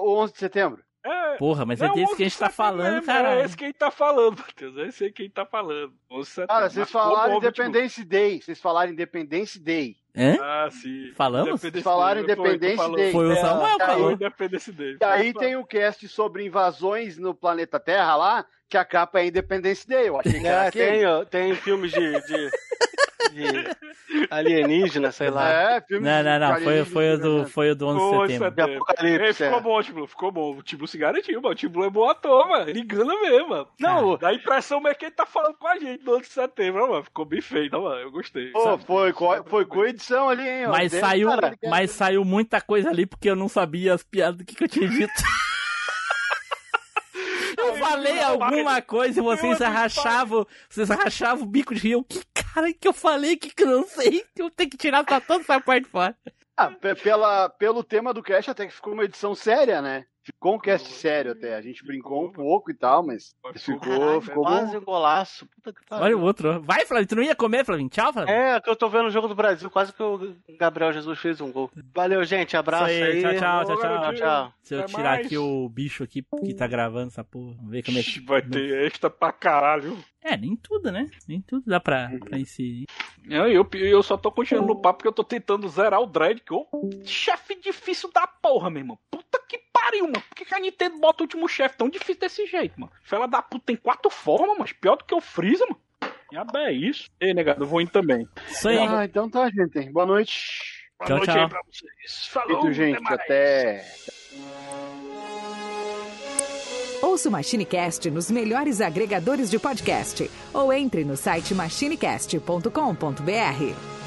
o 11 de setembro. É, Porra, mas Não, é desse que a gente tá 11 de falando, cara. É esse quem tá falando, Matheus. É esse quem tá falando. 11 de setembro. Cara, vocês falaram? Independence Day. Vocês falaram Independence Day. Hã? Ah, sim. Falamos? Vocês falaram Independence falou. Day. Foi o É, Samuel que aí- falou. Independence Day. E aí tem o cast sobre invasões no planeta Terra lá, que a capa é Independence Day. Eu achei que era É, tem, ó, tem filmes de, de, de alienígena, sei lá. É, filme Não, não, não. Foi, foi, o do, foi o do 11 de setembro. De Apocalipse, Ei, ficou é. bom, Tiblu, ficou bom. O Tiblu se garantiu, mano. O Tiblu é bom ator, mano. Ele engana mesmo, mano. Não, dá a impressão mesmo que ele tá falando com a gente no 11 de setembro, mano. Ficou bem feito, mano. Eu gostei. Pô, foi, foi coedição ali, hein? Mas Dentro, saiu, caralho, que- mas saiu muita coisa ali porque eu não sabia as piadas do que, que eu tinha dito. Eu falei alguma coisa e vocês rachavam, vocês rachavam o bico de rio. Que cara que eu falei que que eu não sei, que eu tenho que tirar só toda essa parte fora. Ah, pe- pela, pelo tema do cast até que ficou uma edição séria, né? Ficou um cast sério até. A gente brincou um pouco e tal, mas ficou, Caralho, ficou quase bom. um golaço. Puta que pariu. Olha o outro. Vai, Flavinho, tu não ia comer, Flavinho? Tchau, Flavinho. É, que eu tô vendo o jogo do Brasil, quase que o Gabriel Jesus fez um gol. Valeu, gente. Abraço Isso aí. Tchau, tchau, tchau, tchau. tchau, tchau. Se eu tirar aqui o bicho aqui que tá gravando essa porra, vamos ver como é que. Vai ter extra pra caralho. É, nem tudo, né? Nem tudo dá pra, pra inserir. Eu, eu, eu só tô continuando no papo porque eu tô tentando zerar o Dread, que ô chefe difícil da porra, meu irmão. Puta que pariu, mano. Por que, que a Nintendo bota o último chefe tão difícil desse jeito, mano? Fela da puta tem quatro formas, mas pior do que o Freeza, mano. Diabo é isso. Ei, negado, eu vou indo também. Isso aí. Ah, então tá, gente. Boa noite. Boa Tchau, noite tchau. aí pra vocês. Falou, Feito, gente. mais. Até. Ouça o MachineCast nos melhores agregadores de podcast ou entre no site machinecast.com.br.